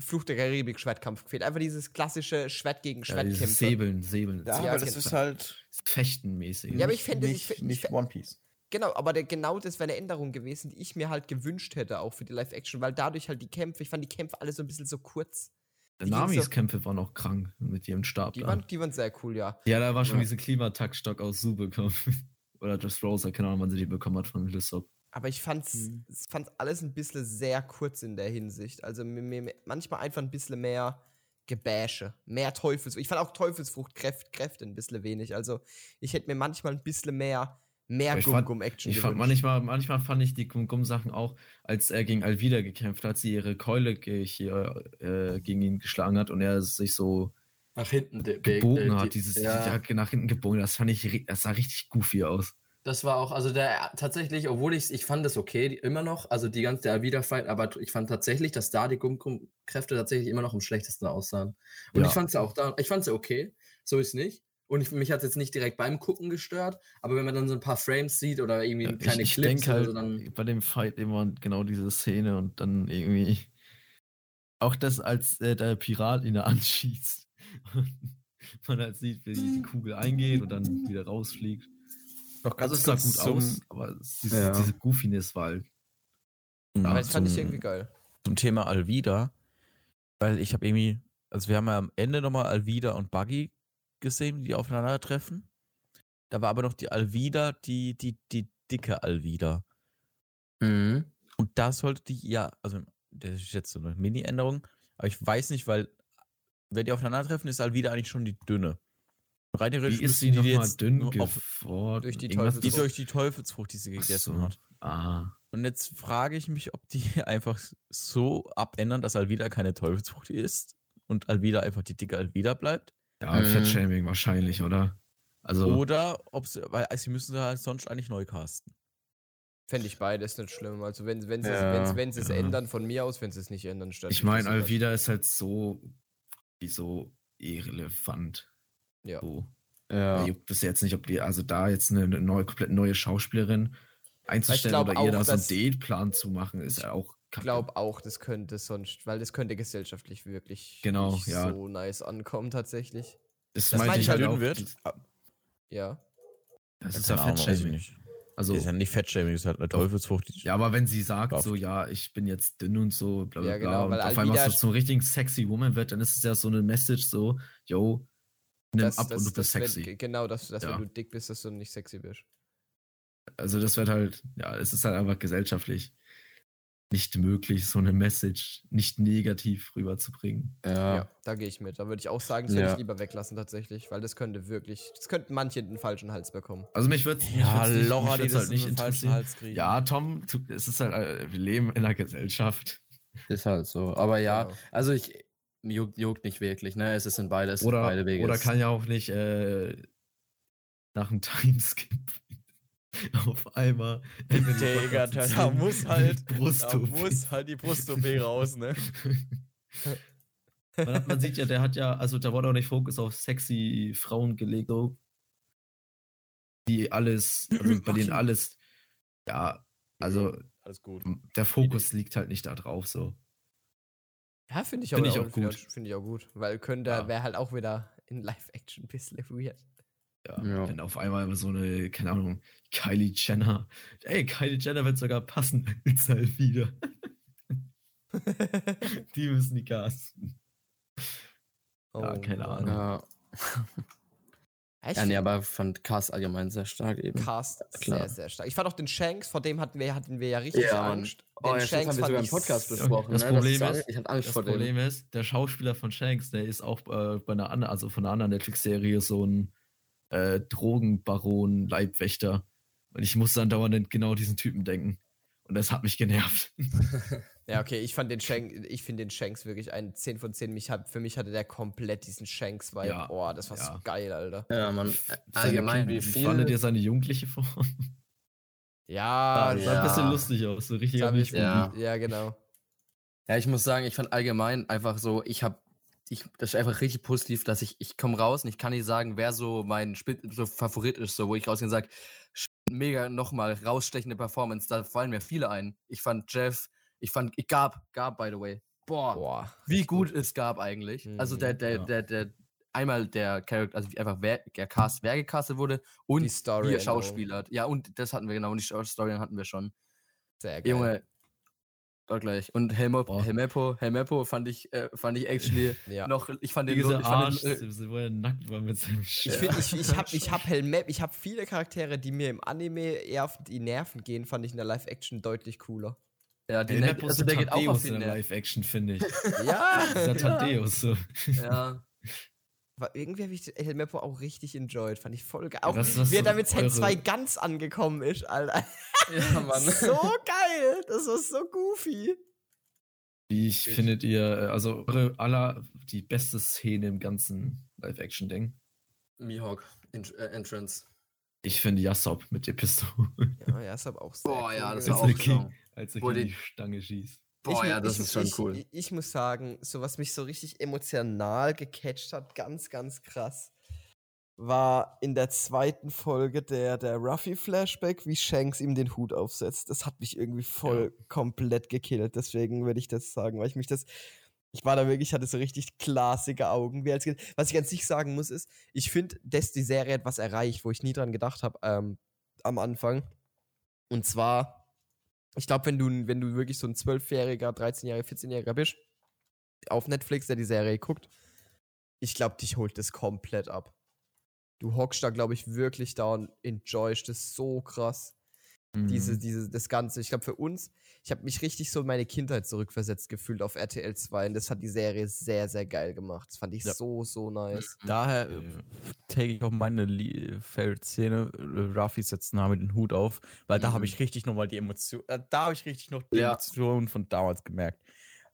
Fluch der Karibik Schwertkampf gefehlt. Einfach dieses klassische Schwert gegen Schwert ja, Säbeln, Säbeln. Ja, ja aber das ist halt Fechtenmäßig. Ja, aber ich finde nicht, ich, nicht One Piece. Genau, aber der, genau das wäre eine Änderung gewesen, die ich mir halt gewünscht hätte, auch für die Live-Action, weil dadurch halt die Kämpfe, ich fand die Kämpfe alle so ein bisschen so kurz. Namis Kämpfe waren auch krank mit ihrem Stab. Die, waren, die waren sehr cool, ja. Ja, da war schon ja. diese Klimataktstock aus Su bekommen. Oder Just Rosa, keine Ahnung, wann sie die bekommen hat von Lissop. Aber ich fand's, mhm. fand's alles ein bisschen sehr kurz in der Hinsicht. Also mir, mir, manchmal einfach ein bisschen mehr Gebäsche, mehr Teufelsfrucht. Ich fand auch Teufelsfrucht Kräfte, Kräfte ein bisschen wenig. Also ich hätte mir manchmal ein bisschen mehr mehr Gum-Gum-Action Ich fand manchmal, manchmal fand ich die Gum-Gum-Sachen auch, als er gegen Alvida gekämpft hat, sie ihre Keule hier äh, gegen ihn geschlagen hat und er sich so nach hinten gebogen hat, dieses ja. nach hinten gebogen, das fand ich, das sah richtig goofy aus. Das war auch, also der tatsächlich, obwohl ich ich fand es okay, immer noch, also die ganze der Alvida-Fight, aber ich fand tatsächlich, dass da die Gum-Gum-Kräfte tatsächlich immer noch am schlechtesten aussahen. Und ja. ich fand es auch da, ich fand es okay, so ist nicht. Und ich, mich hat es jetzt nicht direkt beim Gucken gestört, aber wenn man dann so ein paar Frames sieht oder irgendwie ja, kleine ich, ich Clips halt so, dann. Bei dem Fight immer genau diese Szene und dann irgendwie. Auch das, als äh, der Pirat ihn da anschießt. man halt sieht, wie die Kugel eingeht und dann wieder rausfliegt. Doch also es sah gut zum, aus, aber diese, ja. diese Goofiness war halt. Aber das fand ich irgendwie geil. Zum Thema Alvida, weil ich habe irgendwie, also wir haben ja am Ende nochmal Alvida und Buggy gesehen, die aufeinandertreffen. Da war aber noch die Alvida, die, die, die dicke Alvida. Mhm. Und da sollte die, ja, also das ist jetzt so eine Mini-Änderung, aber ich weiß nicht, weil wenn die aufeinandertreffen, ist Alvida eigentlich schon die dünne. Rein theoretisch ist sie nochmal dünn auf, durch die, Teufelsfrucht. die durch die Teufelsfrucht, die sie gegessen so. hat. Ah. Und jetzt frage ich mich, ob die einfach so abändern, dass Alvida keine Teufelsfrucht ist und Alvida einfach die dicke Alvida bleibt. Ja, mhm. Fettshaming wahrscheinlich, oder? Also, oder ob sie, weil also sie müssen sie halt sonst eigentlich neu casten. Fände ich beides nicht schlimm. Also wenn, wenn sie ja, es ja. ändern, von mir aus, wenn sie es nicht ändern, statt. Ich meine, Alvida ist halt so, wie so irrelevant. Ja. So. Ja. Juckt es jetzt nicht, ob die, also da jetzt eine, eine neue, komplett neue Schauspielerin einzustellen oder ihr da so einen Dateplan zu machen, ist ja auch glaube auch, das könnte sonst, weil das könnte gesellschaftlich wirklich genau, nicht ja. so nice ankommen tatsächlich. Das, das meinte ich halt auch. Wird. Ja. Das ist ja Fettshaming. Also, ist ja nicht Fettshaming, ist halt eine Teufelsfrucht. Ja, aber wenn sie sagt so, ja, ich bin jetzt dünn und so, bla bla ja, genau, bla, und auf einmal so zum richtigen sexy Woman wird, dann ist es ja so eine Message so, yo, nimm das, ab das, und du bist sexy. Wenn, genau, dass, dass ja. wenn du dick bist, dass du nicht sexy bist. Also das wird halt, ja, es ist halt einfach gesellschaftlich nicht möglich, so eine Message nicht negativ rüberzubringen. Ja, ja da gehe ich mit. Da würde ich auch sagen, das würde ja. ich lieber weglassen tatsächlich, weil das könnte wirklich, das könnten manche den falschen Hals bekommen. Also mich würde ja, Laura, die halt nicht den falschen Hals kriegen. Ja, Tom, es ist halt, äh, wir leben in einer Gesellschaft. Ist halt so. Aber ja, genau. also ich juckt, juckt nicht wirklich, ne? Es ist in beides, oder, beide Wege. Oder kann ja auch nicht äh, nach einem Timeskip auf einmal. Digga, da muss halt, da muss halt die Brust-OP raus, ne? man, hat, man, sieht ja, der hat ja, also da wurde auch nicht Fokus auf sexy Frauen gelegt, so. Die alles, also bei denen alles, ja, also alles gut. Der Fokus liegt halt nicht da drauf, so. Ja, finde ich, find auch, ich auch gut. Finde ich auch gut, weil könnte, ja. wäre halt auch wieder in Live-Action ein bisschen weird. Ja, ja. Dann auf einmal so eine, keine Ahnung, Kylie Jenner. Ey, Kylie Jenner wird sogar passen jetzt halt wieder. die müssen die casten. Oh, ja, keine. Ahnung. Ja. ja, nee, aber fand Cast allgemein sehr stark eben. Cast Klar. sehr, sehr stark. Ich fand auch den Shanks, vor dem hatten wir, hatten wir ja richtig ja, Angst. Oh, den ja, Shanks haben wir sogar im Podcast besprochen. Das ne? Problem das ist, ich hatte Angst das vor Problem dem. ist, der Schauspieler von Shanks, der ist auch äh, bei einer anderen, also von einer anderen Netflix-Serie so ein äh, Drogenbaron, Leibwächter. Und ich musste dann dauernd genau diesen Typen denken. Und das hat mich genervt. ja, okay, ich fand den Shanks, ich finde den Shanks wirklich ein 10 von 10. Mich hat, für mich hatte der komplett diesen Shanks-Vibe. Ja, oh, das war ja. so geil, Alter. Ja, man. Allgemein, wie viel. Fandet ihr seine jugendliche Form? Ja, das sah ja. ein bisschen lustig aus. So richtig ja. ja, genau. Ja, ich muss sagen, ich fand allgemein einfach so, ich habe ich, das ist einfach richtig positiv, dass ich, ich komme raus und ich kann nicht sagen, wer so mein Spit so Favorit ist, so wo ich rausgehe und sage, mega nochmal rausstechende Performance, da fallen mir viele ein. Ich fand Jeff, ich fand, ich gab, gab, by the way. Boah, Boah wie gut, gut, es gab eigentlich. Mhm, also der, der, ja. der, der, einmal der Charakter, also einfach wer, der Cast, wer gecastet wurde und die Story wie er Schauspieler. Ja, und das hatten wir genau, und die Story hatten wir schon. Sehr geil. Junge, Dort gleich. Und Helmo, Helmepo, Helmepo fand ich, äh, fand ich actually ja. noch, ich fand den, Diese ich Arsch, den, äh, wo er nackt war mit seinem Schiff. Ich, find, ich, ich habe ich hab Helmep, ich habe viele Charaktere, die mir im Anime eher auf die Nerven gehen, fand ich in der Live-Action deutlich cooler. Ja, die Helmep, also der geht auch auf in der Live-Action, finde ich. ja. Dieser Tadeus so. Ja. Aber irgendwie habe ich Helmeppo auch richtig enjoyed. Fand ich voll geil. Auch was, wie er da mit Set 2 ganz angekommen ist, Alter. Ja, Mann. so geil. Das war so goofy. Wie ich, findet ihr, äh, also eure aller die beste Szene im ganzen Live-Action-Ding? Mihawk Ent äh, Entrance. Ich finde Yasop mit der Pistole. Ja, Yasop auch sehr Boah, cool. ja, das war auch King, Als er die Stange schießt. Boah, ich, ja, das ich, ist schon ich, cool. Ich, muss sagen, so was mich so richtig emotional gecatcht hat, ganz, ganz krass, war in der zweiten Folge der, der Ruffy-Flashback, wie Shanks ihm den Hut aufsetzt. Das hat mich irgendwie voll ja. komplett gekillt. Deswegen würde ich das sagen, weil ich mich das. Ich war da wirklich, hatte so richtig klassige Augen. Was ich an sich sagen muss, ist, ich finde, dass die Serie etwas erreicht, wo ich nie dran gedacht habe ähm, am Anfang. Und zwar ich glaube, wenn du, wenn du wirklich so ein 12-jähriger, 13-jähriger, 14-jähriger bist, auf Netflix, der die Serie guckt, ich glaube, dich holt das komplett ab. Du hockst da, glaube ich, wirklich da und enjoyst das so krass. Mhm. Diese, diese, das Ganze. Ich glaube, für uns, ich habe mich richtig so in meine Kindheit zurückversetzt gefühlt auf RTL 2 und das hat die Serie sehr, sehr geil gemacht. Das fand ich ja. so, so nice. Daher äh, take ich auch meine Favorite-Szene. Äh, Ruffy setzt Name den Hut auf, weil mhm. da habe ich richtig nochmal die Emotion, äh, da habe ich richtig noch die ja. Emotionen von damals gemerkt.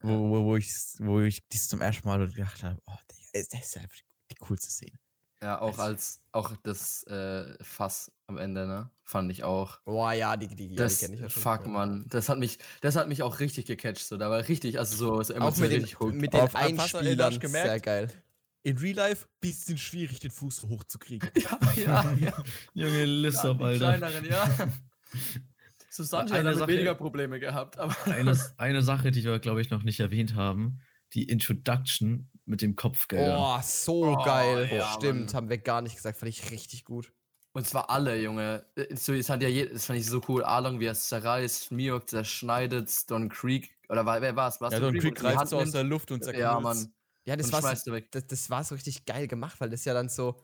Wo, wo, wo, ich, wo ich dies zum ersten Mal gedacht habe, oh, das ist einfach die coolste Szene. Ja, auch als auch das äh, Fass am Ende, ne? Fand ich auch. Boah, ja, die, die, das, ja, die kenne ich ja schon. Fuck, Mann. Das hat mich, das hat mich auch richtig gecatcht. So. Da war richtig, also so, so auch mit den, mit den Einspielern, sehr geil. in Real Life bisschen schwierig, den Fuß hochzukriegen. ja, ja, ja. Junge Lissab, Alter. Kleineren, ja. Susanne hat Sache, weniger Probleme gehabt. Aber eine, eine Sache, die wir, glaube ich, noch nicht erwähnt haben, die Introduction mit dem Kopfgeld. Oh, so oh, geil. Ja, Stimmt, Mann. haben wir gar nicht gesagt. Fand ich richtig gut. Und zwar alle, Junge. Äh, so, es hat ja das fand ich so cool. Arlong, wie er es zerreißt, Miok zerschneidet, Don Creek. Oder wer war es? Ja, Don Creek greift so aus der Luft und zerknüllt. Ja, Mann. Ja, das war, das, das war so richtig geil gemacht, weil das ja dann so.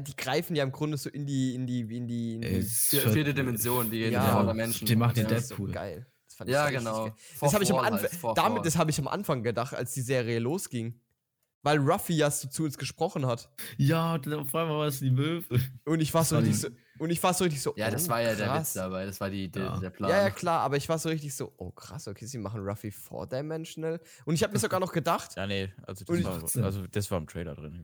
Die greifen ja im Grunde so in die, in die, in die, in die vierte Dimension, die ja, Menschen. Die macht den Deadpool. So geil. Ja, genau. Das habe ich am Anfang, damit, das habe ich am Anfang gedacht, als die Serie losging. Weil Ruffy ja so zu uns gesprochen hat. Ja, auf einmal war es die Möwe. Und ich war so richtig so, und ich war so richtig so, Ja, das oh, war ja der Witz dabei, das war die, der, ja. der Plan. Ja, ja, klar, aber ich war so richtig so, oh krass, okay, sie machen Ruffy four-dimensional. Und ich habe mir sogar noch gedacht. Ja, nee, also das, war, also das war im Trailer drin.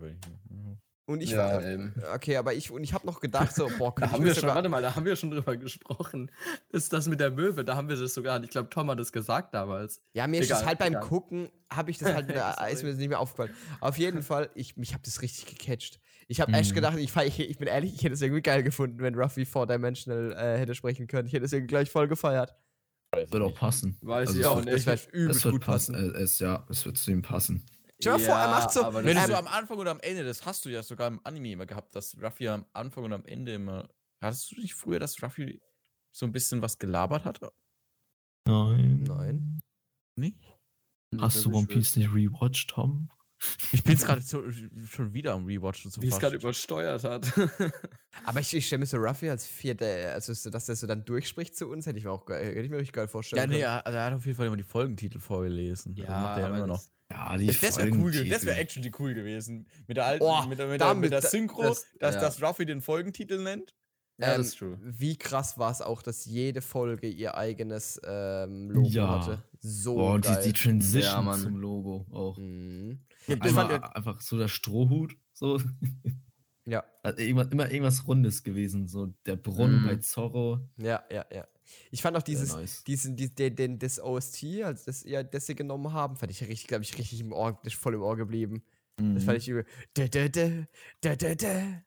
Und ich ja, war, ähm, okay, aber ich und ich habe noch gedacht so, boah, da haben wir schon, warte mal, da haben wir schon drüber gesprochen. Ist das mit der Möwe? Da haben wir das sogar, ich glaube, Tom hat das gesagt damals. Ja, mir egal, ist das halt beim egal. Gucken, habe ich das halt, ist mir das nicht mehr aufgefallen. Auf jeden Fall, ich mich habe das richtig gecatcht. Ich habe mhm. echt gedacht, ich, ich, ich, bin ehrlich, ich hätte es irgendwie geil gefunden, wenn Ruffy Four-Dimensional äh, hätte sprechen können. Ich hätte es irgendwie gleich voll gefeiert. Wird auch passen. Weiß also ich auch nicht. Es wird übelst gut passen. passen. Es, ja, es wird zu ihm passen. Stell dir ja, vor, er macht so. Wenn du so am Anfang oder am Ende, das hast du ja sogar im Anime immer gehabt, dass Ruffy am Anfang und am Ende immer. Hattest du nicht früher, dass Ruffy so ein bisschen was gelabert hat? Nein. Nein. Nicht? Hast du One Piece nicht rewatcht, Tom? Ich bin jetzt gerade schon wieder am Rewatchen. So Wie es gerade übersteuert hat. Aber ich, ich stelle mir so Ruffy als vierte, also so, dass der so dann durchspricht zu uns, hätte ich mir auch geil, hätte ich mir richtig geil vorstellen Ja, nee, er, er hat auf jeden Fall immer die Folgentitel vorgelesen. Ja, also macht er immer noch. Ja, die das wäre cool, das wäre actually cool gewesen. Mit der alten, oh, mit, der, mit, der, mit der Synchro, das, dass, ja. dass Ruffy den Folgentitel nennt. Ja, ähm, das ist true. Wie krass war es auch, dass jede Folge ihr eigenes ähm, Logo ja. hatte. So Boah, geil. Die, die Transition ja, zum Logo auch. Mhm. Einmal, einfach so der Strohhut, so. Ja. Also irgendwas, immer irgendwas Rundes gewesen, so der Brunnen mhm. bei Zorro. Ja, ja, ja. Ich fand auch dieses, nice. diesen, die, den, den, das OST, also das, ja, das sie genommen haben, fand ich richtig, glaube ich, richtig im Ohr, voll im Ohr geblieben. Mhm. Das fand mhm. ich übel. Da, da, da, da, da, da.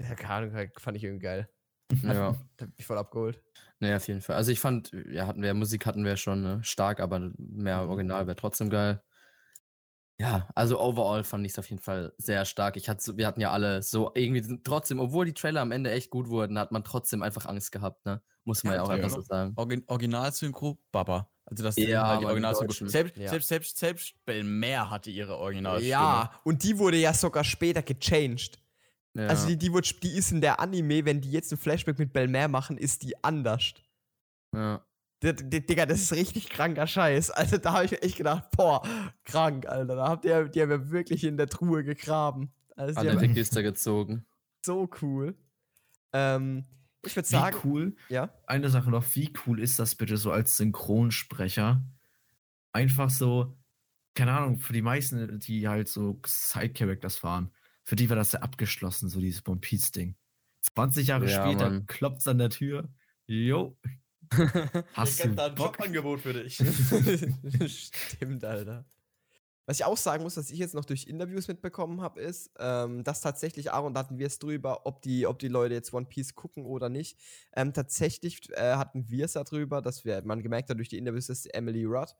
Ja, keine Ahnung, fand ich irgendwie geil. Ja. Hat mich voll abgeholt. Naja, auf jeden Fall. Also ich fand, ja, hatten wir, Musik hatten wir schon ne? stark, aber mehr mhm. Original wäre trotzdem geil. Ja, also overall fand ich es auf jeden Fall sehr stark. Ich hatte, wir hatten ja alle so irgendwie trotzdem, obwohl die Trailer am Ende echt gut wurden, hat man trotzdem einfach Angst gehabt, ne? Muss man ja, ja auch einfach so sagen. Origin Originalsynchro, Baba. Also das ja, halt die Originalsynchro. Selbst, ja. selbst, selbst, selbst Belmer hatte ihre Originalstimme. Ja, und die wurde ja sogar später gechanged. Ja. Also die, die, wird, die ist in der Anime, wenn die jetzt ein Flashback mit Belmer machen, ist die anders. Ja. Digga, das ist richtig kranker Scheiß. Also da habe ich echt gedacht, boah, krank, Alter. Da habt ihr, die haben ja wirklich in der Truhe gegraben. Also Alle Register gezogen. So cool. Ähm, ich würde sagen. Wie cool. Ja. Eine Sache noch, wie cool ist das bitte so als Synchronsprecher? Einfach so, keine Ahnung, für die meisten, die halt so Side-Characters fahren, für die war das ja abgeschlossen, so dieses One Piece-Ding. 20 Jahre ja, später klopft es an der Tür. Jo. Hast ich du da ein Jobangebot für dich. Stimmt, Alter. Was ich auch sagen muss, was ich jetzt noch durch Interviews mitbekommen habe, ist, ähm, dass tatsächlich, Aaron, da hatten wir es drüber, ob die, ob die Leute jetzt One Piece gucken oder nicht. Ähm, tatsächlich äh, hatten wir es darüber, dass wir, man gemerkt hat durch die Interviews, dass Emily Rudd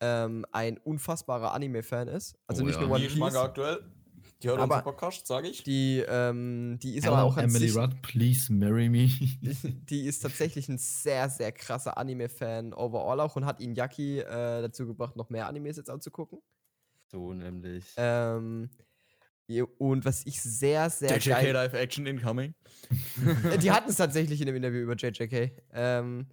ähm, ein unfassbarer Anime-Fan ist. Also oh, nicht ja. nur One Piece. aktuell. Die hört aber Podcast, sage ich. Die, ähm, die ist Hello, aber auch Emily Rudd, please marry me. die ist tatsächlich ein sehr, sehr krasser Anime-Fan overall auch und hat ihn Yaki äh, dazu gebracht, noch mehr Animes jetzt anzugucken. So nämlich. Ähm, und was ich sehr, sehr JJK geil... Live Action incoming. die hatten es tatsächlich in dem Interview über JJK. Ähm,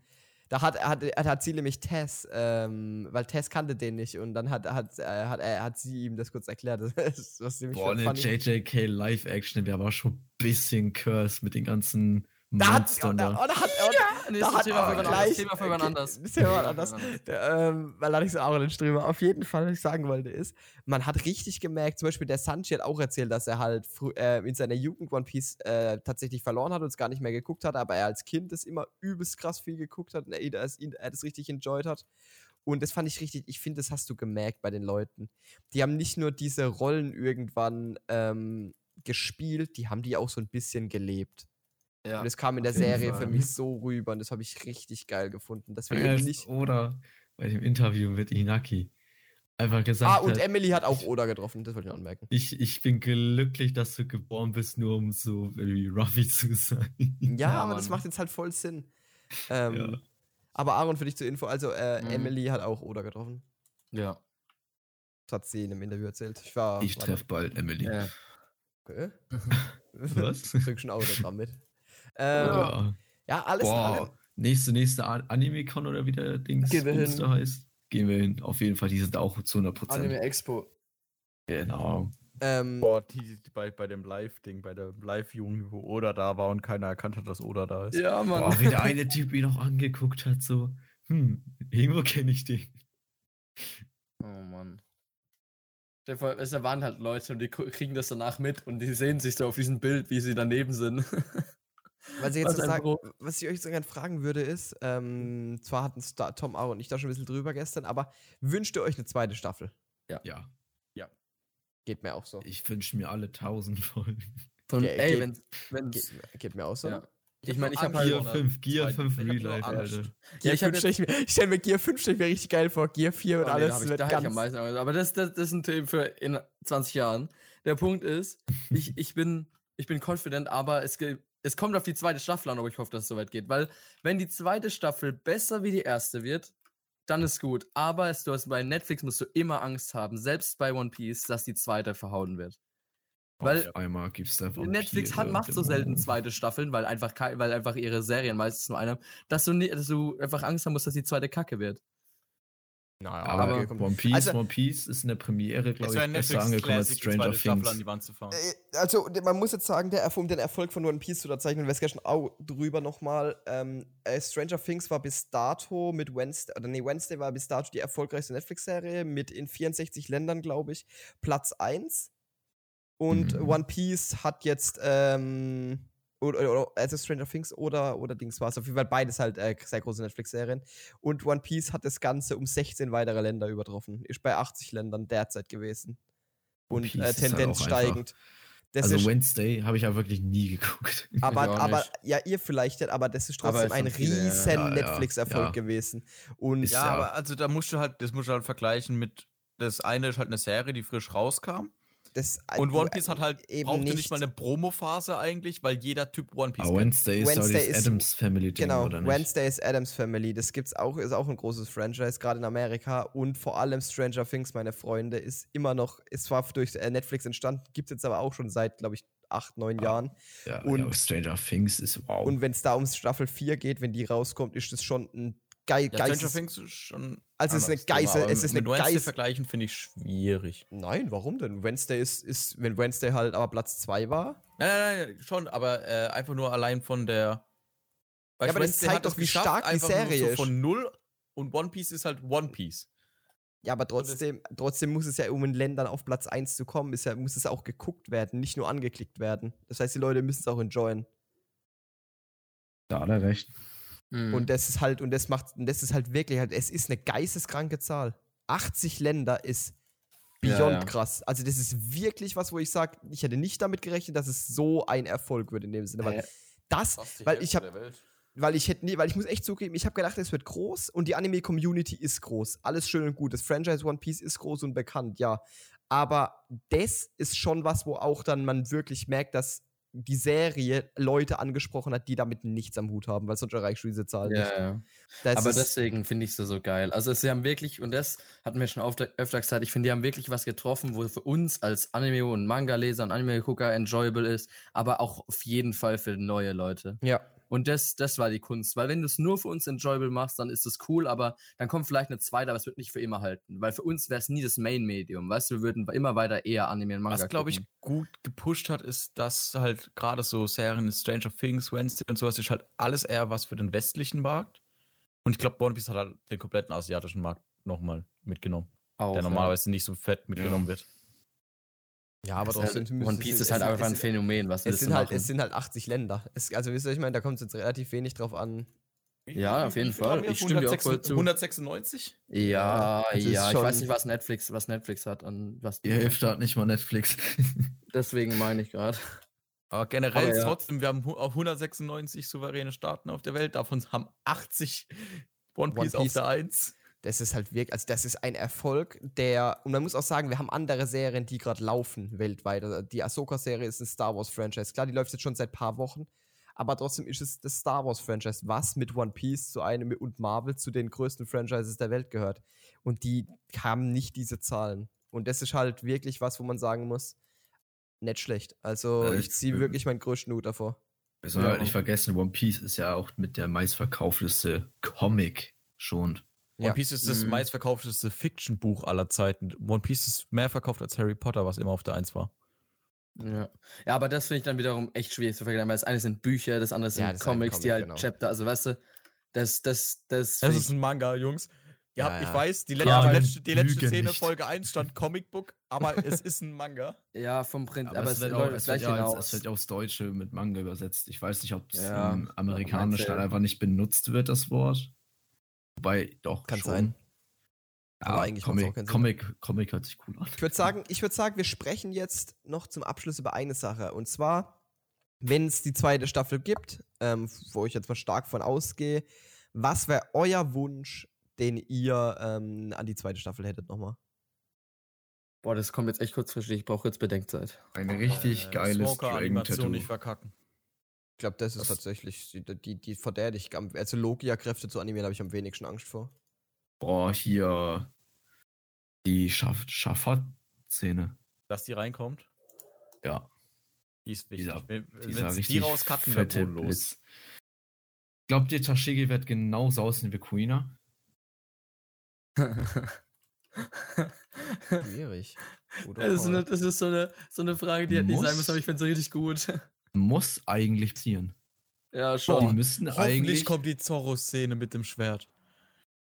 da hat, hat, hat, sie nämlich Tess, ähm, weil Tess kannte den nicht und dann hat, hat, äh, hat, äh, hat sie ihm das kurz erklärt. Das, was Boah, eine JJK Live Action wäre aber schon ein bisschen cursed mit den ganzen da hat, da, da, da, hat, ja, da hat Thema für gleich, Thema für jemand anders. Thema anders. ähm, weil Alex auch in den Streamer. Auf jeden Fall, was ich sagen wollte, ist, man hat richtig gemerkt, zum Beispiel der Sanchi hat auch erzählt, dass er halt äh, in seiner Jugend One Piece äh, tatsächlich verloren hat und es gar nicht mehr geguckt hat, aber er als Kind das immer übelst krass viel geguckt hat und er, er, das richtig enjoyed hat. Und das fand ich richtig, ich finde, das hast du gemerkt bei den Leuten. Die haben nicht nur diese Rollen irgendwann ähm, gespielt, die haben die auch so ein bisschen gelebt. Ja, und das kam in der Serie Fall. für mich so rüber und das habe ich richtig geil gefunden. Das ja, nicht oder bei dem Interview mit Inaki einfach gesagt Ah, und hat, Emily hat auch Oda getroffen, das wollte ich anmerken. Ich, ich bin glücklich, dass du geboren bist, nur um so wie Ruffy zu sein. Ja, ja aber Mann. das macht jetzt halt voll Sinn. Ähm, ja. Aber Aaron, für dich zur Info, also äh, mhm. Emily hat auch Oda getroffen. Ja. Das hat sie in einem Interview erzählt. Ich, war, ich treffe bald Emily. Ja. Okay. Was? Ich schon Autogramm mit. Ähm, ja. ja. alles. Boah. Nächste, nächste Anime-Con oder wie der Dings Gehen wir hin. heißt. Gehen wir hin. Auf jeden Fall, die sind auch zu 100%. Anime Expo. Genau. Ähm, Boah, die, die bei, bei dem Live-Ding, bei der Live-Jugend, wo Oda da war und keiner erkannt hat, dass Oda da ist. Ja, Mann. Boah, wie der eine Typ ihn noch angeguckt hat, so, hm, irgendwo kenne ich den. Oh Mann. Es waren halt Leute und die kriegen das danach mit und die sehen sich so auf diesem Bild, wie sie daneben sind. Was ich, jetzt so sagen, was ich euch so gerne fragen würde, ist, ähm, zwar hatten Tom, Aaron und ich da schon ein bisschen drüber gestern, aber wünscht ihr euch eine zweite Staffel? Ja. Ja. Geht mir auch so. Ich wünsche mir alle tausend Folgen. Von, Ge ey, wenn, wenn geht, geht, mir auch so. Ja. Ich meine, ich habe halt Gear 5, Gear 5 Real Life, Alter. Ja, ich, ich stelle mir Gear 5 stell mir richtig geil vor. Gear 4 und oh, alles. Nee, da ganz ich am meisten, aber das, das, das ist ein Thema für in 20 Jahren. Der Punkt ist, ich, ich, bin, ich bin confident, aber es, es kommt auf die zweite Staffel an, ob ich hoffe, dass es soweit geht. Weil, wenn die zweite Staffel besser wie die erste wird, dann ist gut. Aber es, du hast, bei Netflix musst du immer Angst haben, selbst bei One Piece, dass die zweite verhauen wird. Weil einmal gibt's da Netflix hat, macht so selten zweite Staffeln, weil einfach, weil einfach ihre Serien meistens nur einer, dass du, dass du einfach Angst haben musst, dass die zweite Kacke wird. Naja, aber, aber One Piece, also, One Piece ist in der Premiere, glaube ich, besser angekommen als Stranger Things. An die Wand zu fahren. Äh, also, man muss jetzt sagen, der, um den Erfolg von One Piece zu unterzeichnen, wir gestern auch drüber nochmal. Ähm, äh, Stranger Things war bis dato mit Wednesday, oder nee, Wednesday war bis dato die erfolgreichste Netflix-Serie mit in 64 Ländern, glaube ich, Platz 1. Und mhm. One Piece hat jetzt ähm, oder, oder also Stranger Things oder, oder Dings war es. Auf jeden Fall beides halt äh, sehr große Netflix-Serien. Und One Piece hat das Ganze um 16 weitere Länder übertroffen. Ist bei 80 Ländern derzeit gewesen. Und äh, halt Tendenz halt steigend. Das also Wednesday habe ich ja wirklich nie geguckt. Aber, aber ja, ihr vielleicht, aber das ist trotzdem ein riesen ja, Netflix-Erfolg ja. gewesen. Und ja, aber also da musst du halt, das musst du halt vergleichen mit, das eine ist halt eine Serie, die frisch rauskam. Das, und One Piece hat halt eben brauchte nicht, nicht mal eine Promo-Phase eigentlich, weil jeder Typ One Piece. Aber Wednesday ist Wednesday ist Adams Family Ding, genau, oder nicht? Wednesday ist Adams Family. Das gibt's auch, ist auch ein großes Franchise, gerade in Amerika. Und vor allem Stranger Things, meine Freunde, ist immer noch, ist zwar durch äh, Netflix entstanden, gibt es jetzt aber auch schon seit, glaube ich, acht, neun ah, Jahren. Ja, und ja, Stranger Things ist wow. Und wenn es da um Staffel 4 geht, wenn die rauskommt, ist das schon ein geil. Ja, Stranger Things ist schon. Also es ist eine Geise. Es ist eine mit Wednesday vergleichen finde ich schwierig. Nein, warum denn? Wednesday ist, ist, wenn Wednesday halt aber Platz 2 war. Nein, nein, nein, schon, aber äh, einfach nur allein von der. Weil ja, aber Wednesday das zeigt doch, wie stark die Serie ist. So von null und One Piece ist halt One Piece. Ja, aber trotzdem, trotzdem muss es ja, um in Ländern auf Platz 1 zu kommen, ist ja, muss es auch geguckt werden, nicht nur angeklickt werden. Das heißt, die Leute müssen es auch enjoyen. Da hat er recht. Mhm. Und das ist halt, und das macht, und das ist halt wirklich halt, es ist eine geisteskranke Zahl. 80 Länder ist beyond ja, ja. krass. Also, das ist wirklich was, wo ich sage, ich hätte nicht damit gerechnet, dass es so ein Erfolg wird in dem Sinne. Weil äh, das, weil ich habe weil ich hätte nie, weil ich muss echt zugeben, ich habe gedacht, es wird groß und die Anime-Community ist groß. Alles schön und gut. Das Franchise One Piece ist groß und bekannt, ja. Aber das ist schon was, wo auch dann man wirklich merkt, dass die Serie Leute angesprochen hat, die damit nichts am Hut haben, weil sonst erreichst du diese Zahl ja, nicht. Ja. Das Aber deswegen finde ich sie so geil. Also sie haben wirklich, und das hatten wir schon öfter gesagt, ich finde, die haben wirklich was getroffen, wo für uns als Anime- und Manga-Leser und Anime-Gucker enjoyable ist, aber auch auf jeden Fall für neue Leute. Ja. Und das, das war die Kunst. Weil wenn du es nur für uns enjoyable machst, dann ist es cool, aber dann kommt vielleicht eine zweite, aber es wird nicht für immer halten. Weil für uns wäre es nie das Main-Medium. Weißt du, wir würden immer weiter eher Anime und Manga Was, glaube ich, gut gepusht hat, ist, dass halt gerade so Serien Stranger Things, Wednesday und sowas ist halt alles eher was für den westlichen Markt. Und ich glaube, One Piece hat halt den kompletten asiatischen Markt nochmal mitgenommen. Auch, der normalerweise ja. nicht so fett mitgenommen ja. wird. Ja, aber trotzdem. Halt, One Piece ist halt einfach ein Phänomen, was es sind, halt, es sind halt 80 Länder. Es, also, wisst ihr, ich meine, da kommt es jetzt relativ wenig drauf an. Ja, auf jeden Fall. Ich stimme dir auch voll zu. 196? Ja, ja. Ich weiß nicht, was Netflix, was Netflix hat und was. Die Hälfte hat nicht mal Netflix. Deswegen meine ich gerade. Aber generell Aber ja. trotzdem, wir haben 196 souveräne Staaten auf der Welt, davon haben 80 One Piece, One Piece auf der 1. Das ist halt wirklich, also das ist ein Erfolg, der, und man muss auch sagen, wir haben andere Serien, die gerade laufen weltweit. Also die Ahsoka-Serie ist ein Star Wars-Franchise. Klar, die läuft jetzt schon seit ein paar Wochen, aber trotzdem ist es das Star Wars-Franchise, was mit One Piece zu einem und Marvel zu den größten Franchises der Welt gehört. Und die haben nicht diese Zahlen. Und das ist halt wirklich was, wo man sagen muss, nicht schlecht. Also ja, ich ziehe wirklich meinen größten Hut davor. Wir sollen ja. halt nicht vergessen, One Piece ist ja auch mit der meistverkaufteste Comic schon. One Piece ist das mhm. meistverkaufteste Fiction-Buch aller Zeiten. One Piece ist mehr verkauft als Harry Potter, was immer auf der 1 war. Ja. ja, aber das finde ich dann wiederum echt schwierig zu vergleichen, weil das eine sind Bücher, das andere sind ja, das Comics, Comic, die halt genau. Chapter, also weißt du, das, das, das. Das ist ein Manga, Jungs. Ihr habt, ja, ich weiß, die letzte, ja, die letzte, die letzte Szene, nicht. Folge 1 stand Comicbook, aber es ist ein Manga. Ja, vom Print, aber, aber es, wird auch, es, wird ja, es wird aufs Deutsche mit Manga übersetzt. Ich weiß nicht, ob es ja, im Amerikanischen einfach nicht benutzt wird, das Wort. Wobei, doch. Kann schon. sein. Aber eigentlich Comic, Comic, Comic hört sich cool an. Ich würde sagen, ich sagen, wir sprechen jetzt noch zum Abschluss über eine Sache. Und zwar, wenn es die zweite Staffel gibt, ähm, wo ich jetzt mal stark von ausgehe, was wäre euer Wunsch, den ihr ähm, an die zweite Staffel hättet nochmal? Boah, das kommt jetzt echt kurzfristig. Ich brauche jetzt Bedenkzeit. Eine richtig äh, geile Animation nicht verkacken. Ich glaube, das ist das tatsächlich die, die, die vor der ich also Logia-Kräfte zu animieren, habe ich am wenigsten Angst vor. Boah, hier die Schaf Schafott-Szene. Dass die reinkommt? Ja. Die ist wichtig. Dieser, Wenn dieser die rauscutten, fette los. Glaubt ihr, Tashigi wird genauso aussehen wie Queena? Schwierig. Das ist, eine, das ist, so, eine, so eine Frage, die hätte nicht sein müssen, aber ich finde sie richtig gut. Muss eigentlich passieren. Ja, schon. Die müssen Hoffentlich eigentlich kommt die Zorro-Szene mit dem Schwert.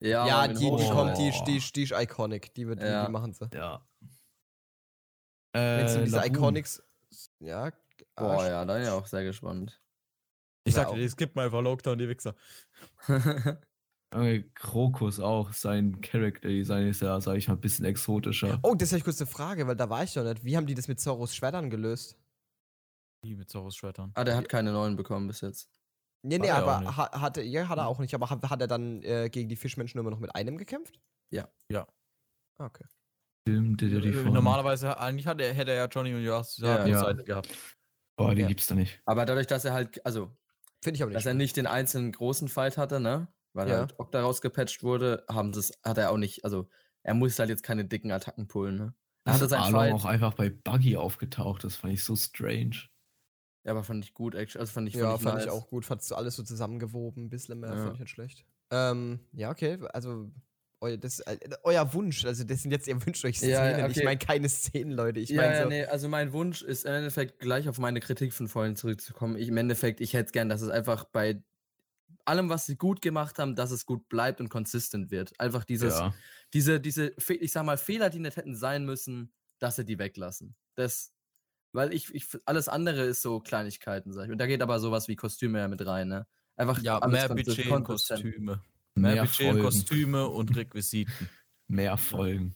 Ja, ja die, die kommt, die, die, die ist iconic. Die, wird, ja. die, machen sie. Ja. Äh, so diese Iconics. Ja. Boah, ja, da bin ich auch sehr gespannt. Ich sagte, es gibt mal einfach Lockdown, die Wichser. Krokus auch, sein Character Design ist ja, sag ich mal, ein bisschen exotischer. Oh, das ist ich kurz eine Frage, weil da war ich doch nicht. Wie haben die das mit Zorros Schwertern gelöst? Wie mit Zorros Schwertern? Ah, der hat keine neuen bekommen bis jetzt. Nee, nee, hat aber hat, hatte, ja, hat er hm. auch nicht. Aber hat, hat er dann äh, gegen die Fischmenschen immer noch mit einem gekämpft? Ja. Ja. Ah, okay. Film, äh, Normalerweise, eigentlich hat er, hätte er ja Johnny und Joas ja. ja. Seite gehabt. Boah, die ja. gibt's da nicht. Aber dadurch, dass er halt, also, finde ich aber nicht. Dass er nicht den einzelnen großen Fight hatte, ne? Weil ja. halt Okta rausgepatcht wurde, haben das, hat er auch nicht, also, er muss halt jetzt keine dicken Attacken pullen, ne? Da hat er sein Fight auch einfach bei Buggy aufgetaucht, das fand ich so strange. Ja, aber fand ich gut, actually. Also fand ich, fand ja, ich fand nice. ich auch gut. Fand alles so zusammengewoben, ein bisschen mehr, ja. fand ich nicht schlecht. Ähm, ja, okay, also eu, das, äh, euer Wunsch, also das sind jetzt, ihr wünscht euch Szenen. Ja, okay. Ich meine keine Szenen, Leute. Ich ja, mein ja, nee, also mein Wunsch ist im Endeffekt gleich auf meine Kritik von vorhin zurückzukommen. Ich, Im Endeffekt, ich hätte gern, dass es einfach bei allem, was sie gut gemacht haben, dass es gut bleibt und konsistent wird. Einfach dieses, ja. diese, diese, ich sag mal, Fehler, die nicht hätten sein müssen, dass sie die weglassen. Das, weil ich, ich alles andere ist so Kleinigkeiten, sag ich. Und da geht aber sowas wie Kostüme ja mit rein, ne? Einfach ja, mehr Budget in Kostüme. Mehr, mehr Budget in Kostüme und Requisiten. Mehr Folgen.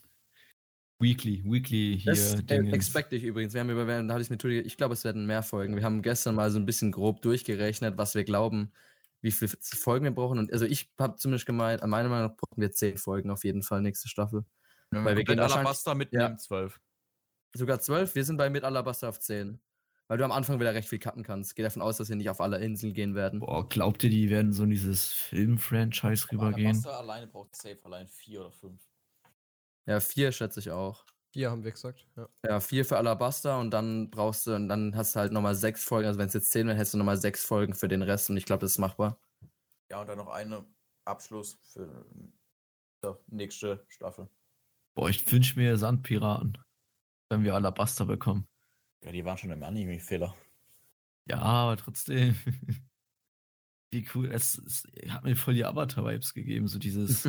Weekly, Weekly hier. Das äh, expecte ich übrigens. Wir haben über, da hatte ich mir ich glaube, es werden mehr Folgen. Wir haben gestern mal so ein bisschen grob durchgerechnet, was wir glauben, wie viele Folgen wir brauchen. Und also ich habe zumindest gemeint, an meiner Meinung nach brauchen wir zehn Folgen auf jeden Fall nächste Staffel. Ja, weil wir gehen Alabasta mitnehmen, ja. zwölf. Sogar zwölf. Wir sind bei mit Alabaster auf zehn. Weil du am Anfang wieder recht viel cutten kannst. Geh davon aus, dass wir nicht auf alle Inseln gehen werden. Boah, glaubt ihr, die werden so in dieses Film-Franchise rübergehen? Alabaster alleine braucht safe allein vier oder fünf. Ja, vier schätze ich auch. Vier haben wir gesagt, ja. Ja, vier für Alabaster und dann brauchst du, und dann hast du halt nochmal sechs Folgen. Also wenn es jetzt zehn wären, hättest du nochmal sechs Folgen für den Rest und ich glaube, das ist machbar. Ja, und dann noch eine Abschluss für die nächste Staffel. Boah, ich wünsche mir Sandpiraten wenn wir Alabaster bekommen. Ja, die waren schon im Anime-Fehler. Ja, aber trotzdem. Wie cool. Es, es, hat mir voll die Avatar-Vibes gegeben. So dieses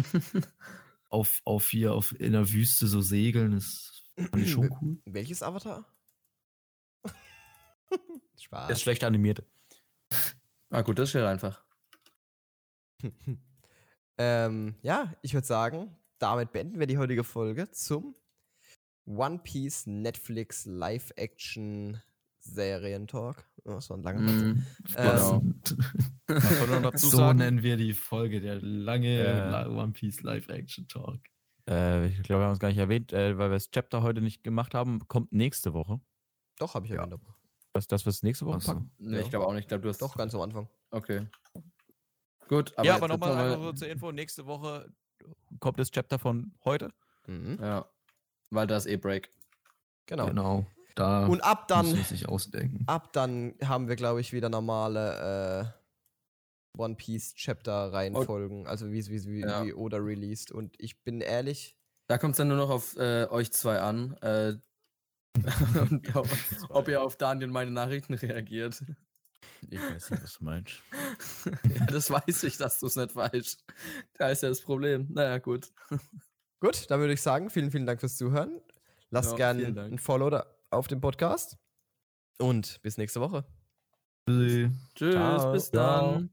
auf, auf hier auf, in der Wüste so segeln. Das fand ich schon cool. Welches Avatar? Spaß. Der ist schlecht animiert. Ah, gut, das ist ja einfach. ähm, ja, ich würde sagen, damit beenden wir die heutige Folge zum One Piece Netflix Live-Action Serientalk. Oh, das war ein langer mm, genau. ähm, so sagen? nennen wir die Folge, der lange äh, One Piece Live-Action Talk. Äh, ich glaube, wir haben es gar nicht erwähnt, äh, weil wir das Chapter heute nicht gemacht haben, kommt nächste Woche. Doch, habe ich ja. erwähnt. Was, das, was nächste Woche packen? Nee, ja. ich glaube auch nicht. Ich glaube, du hast. Doch, ganz am Anfang. Okay. Gut, aber. Ja, aber nochmal noch so zur Info: nächste Woche kommt das Chapter von heute. Mhm. Ja. Weil da ist eh Break. Genau. Genau. Da und ab dann, sich ausdenken. ab dann haben wir, glaube ich, wieder normale äh, One Piece Chapter Reihenfolgen, also wie, wie, wie, ja. wie Oda released. Und ich bin ehrlich. Da kommt es dann nur noch auf äh, euch zwei an. Äh, und ob, ob ihr auf Daniel meine Nachrichten reagiert. Ich weiß nicht, was du meinst. ja, das weiß ich, dass du es nicht weißt. Da ist ja das Problem. Naja, gut. Gut, dann würde ich sagen, vielen, vielen Dank fürs Zuhören. Lasst ja, gerne ein Follow da auf dem Podcast. Und bis nächste Woche. Tschüss. Tschüss, bis dann.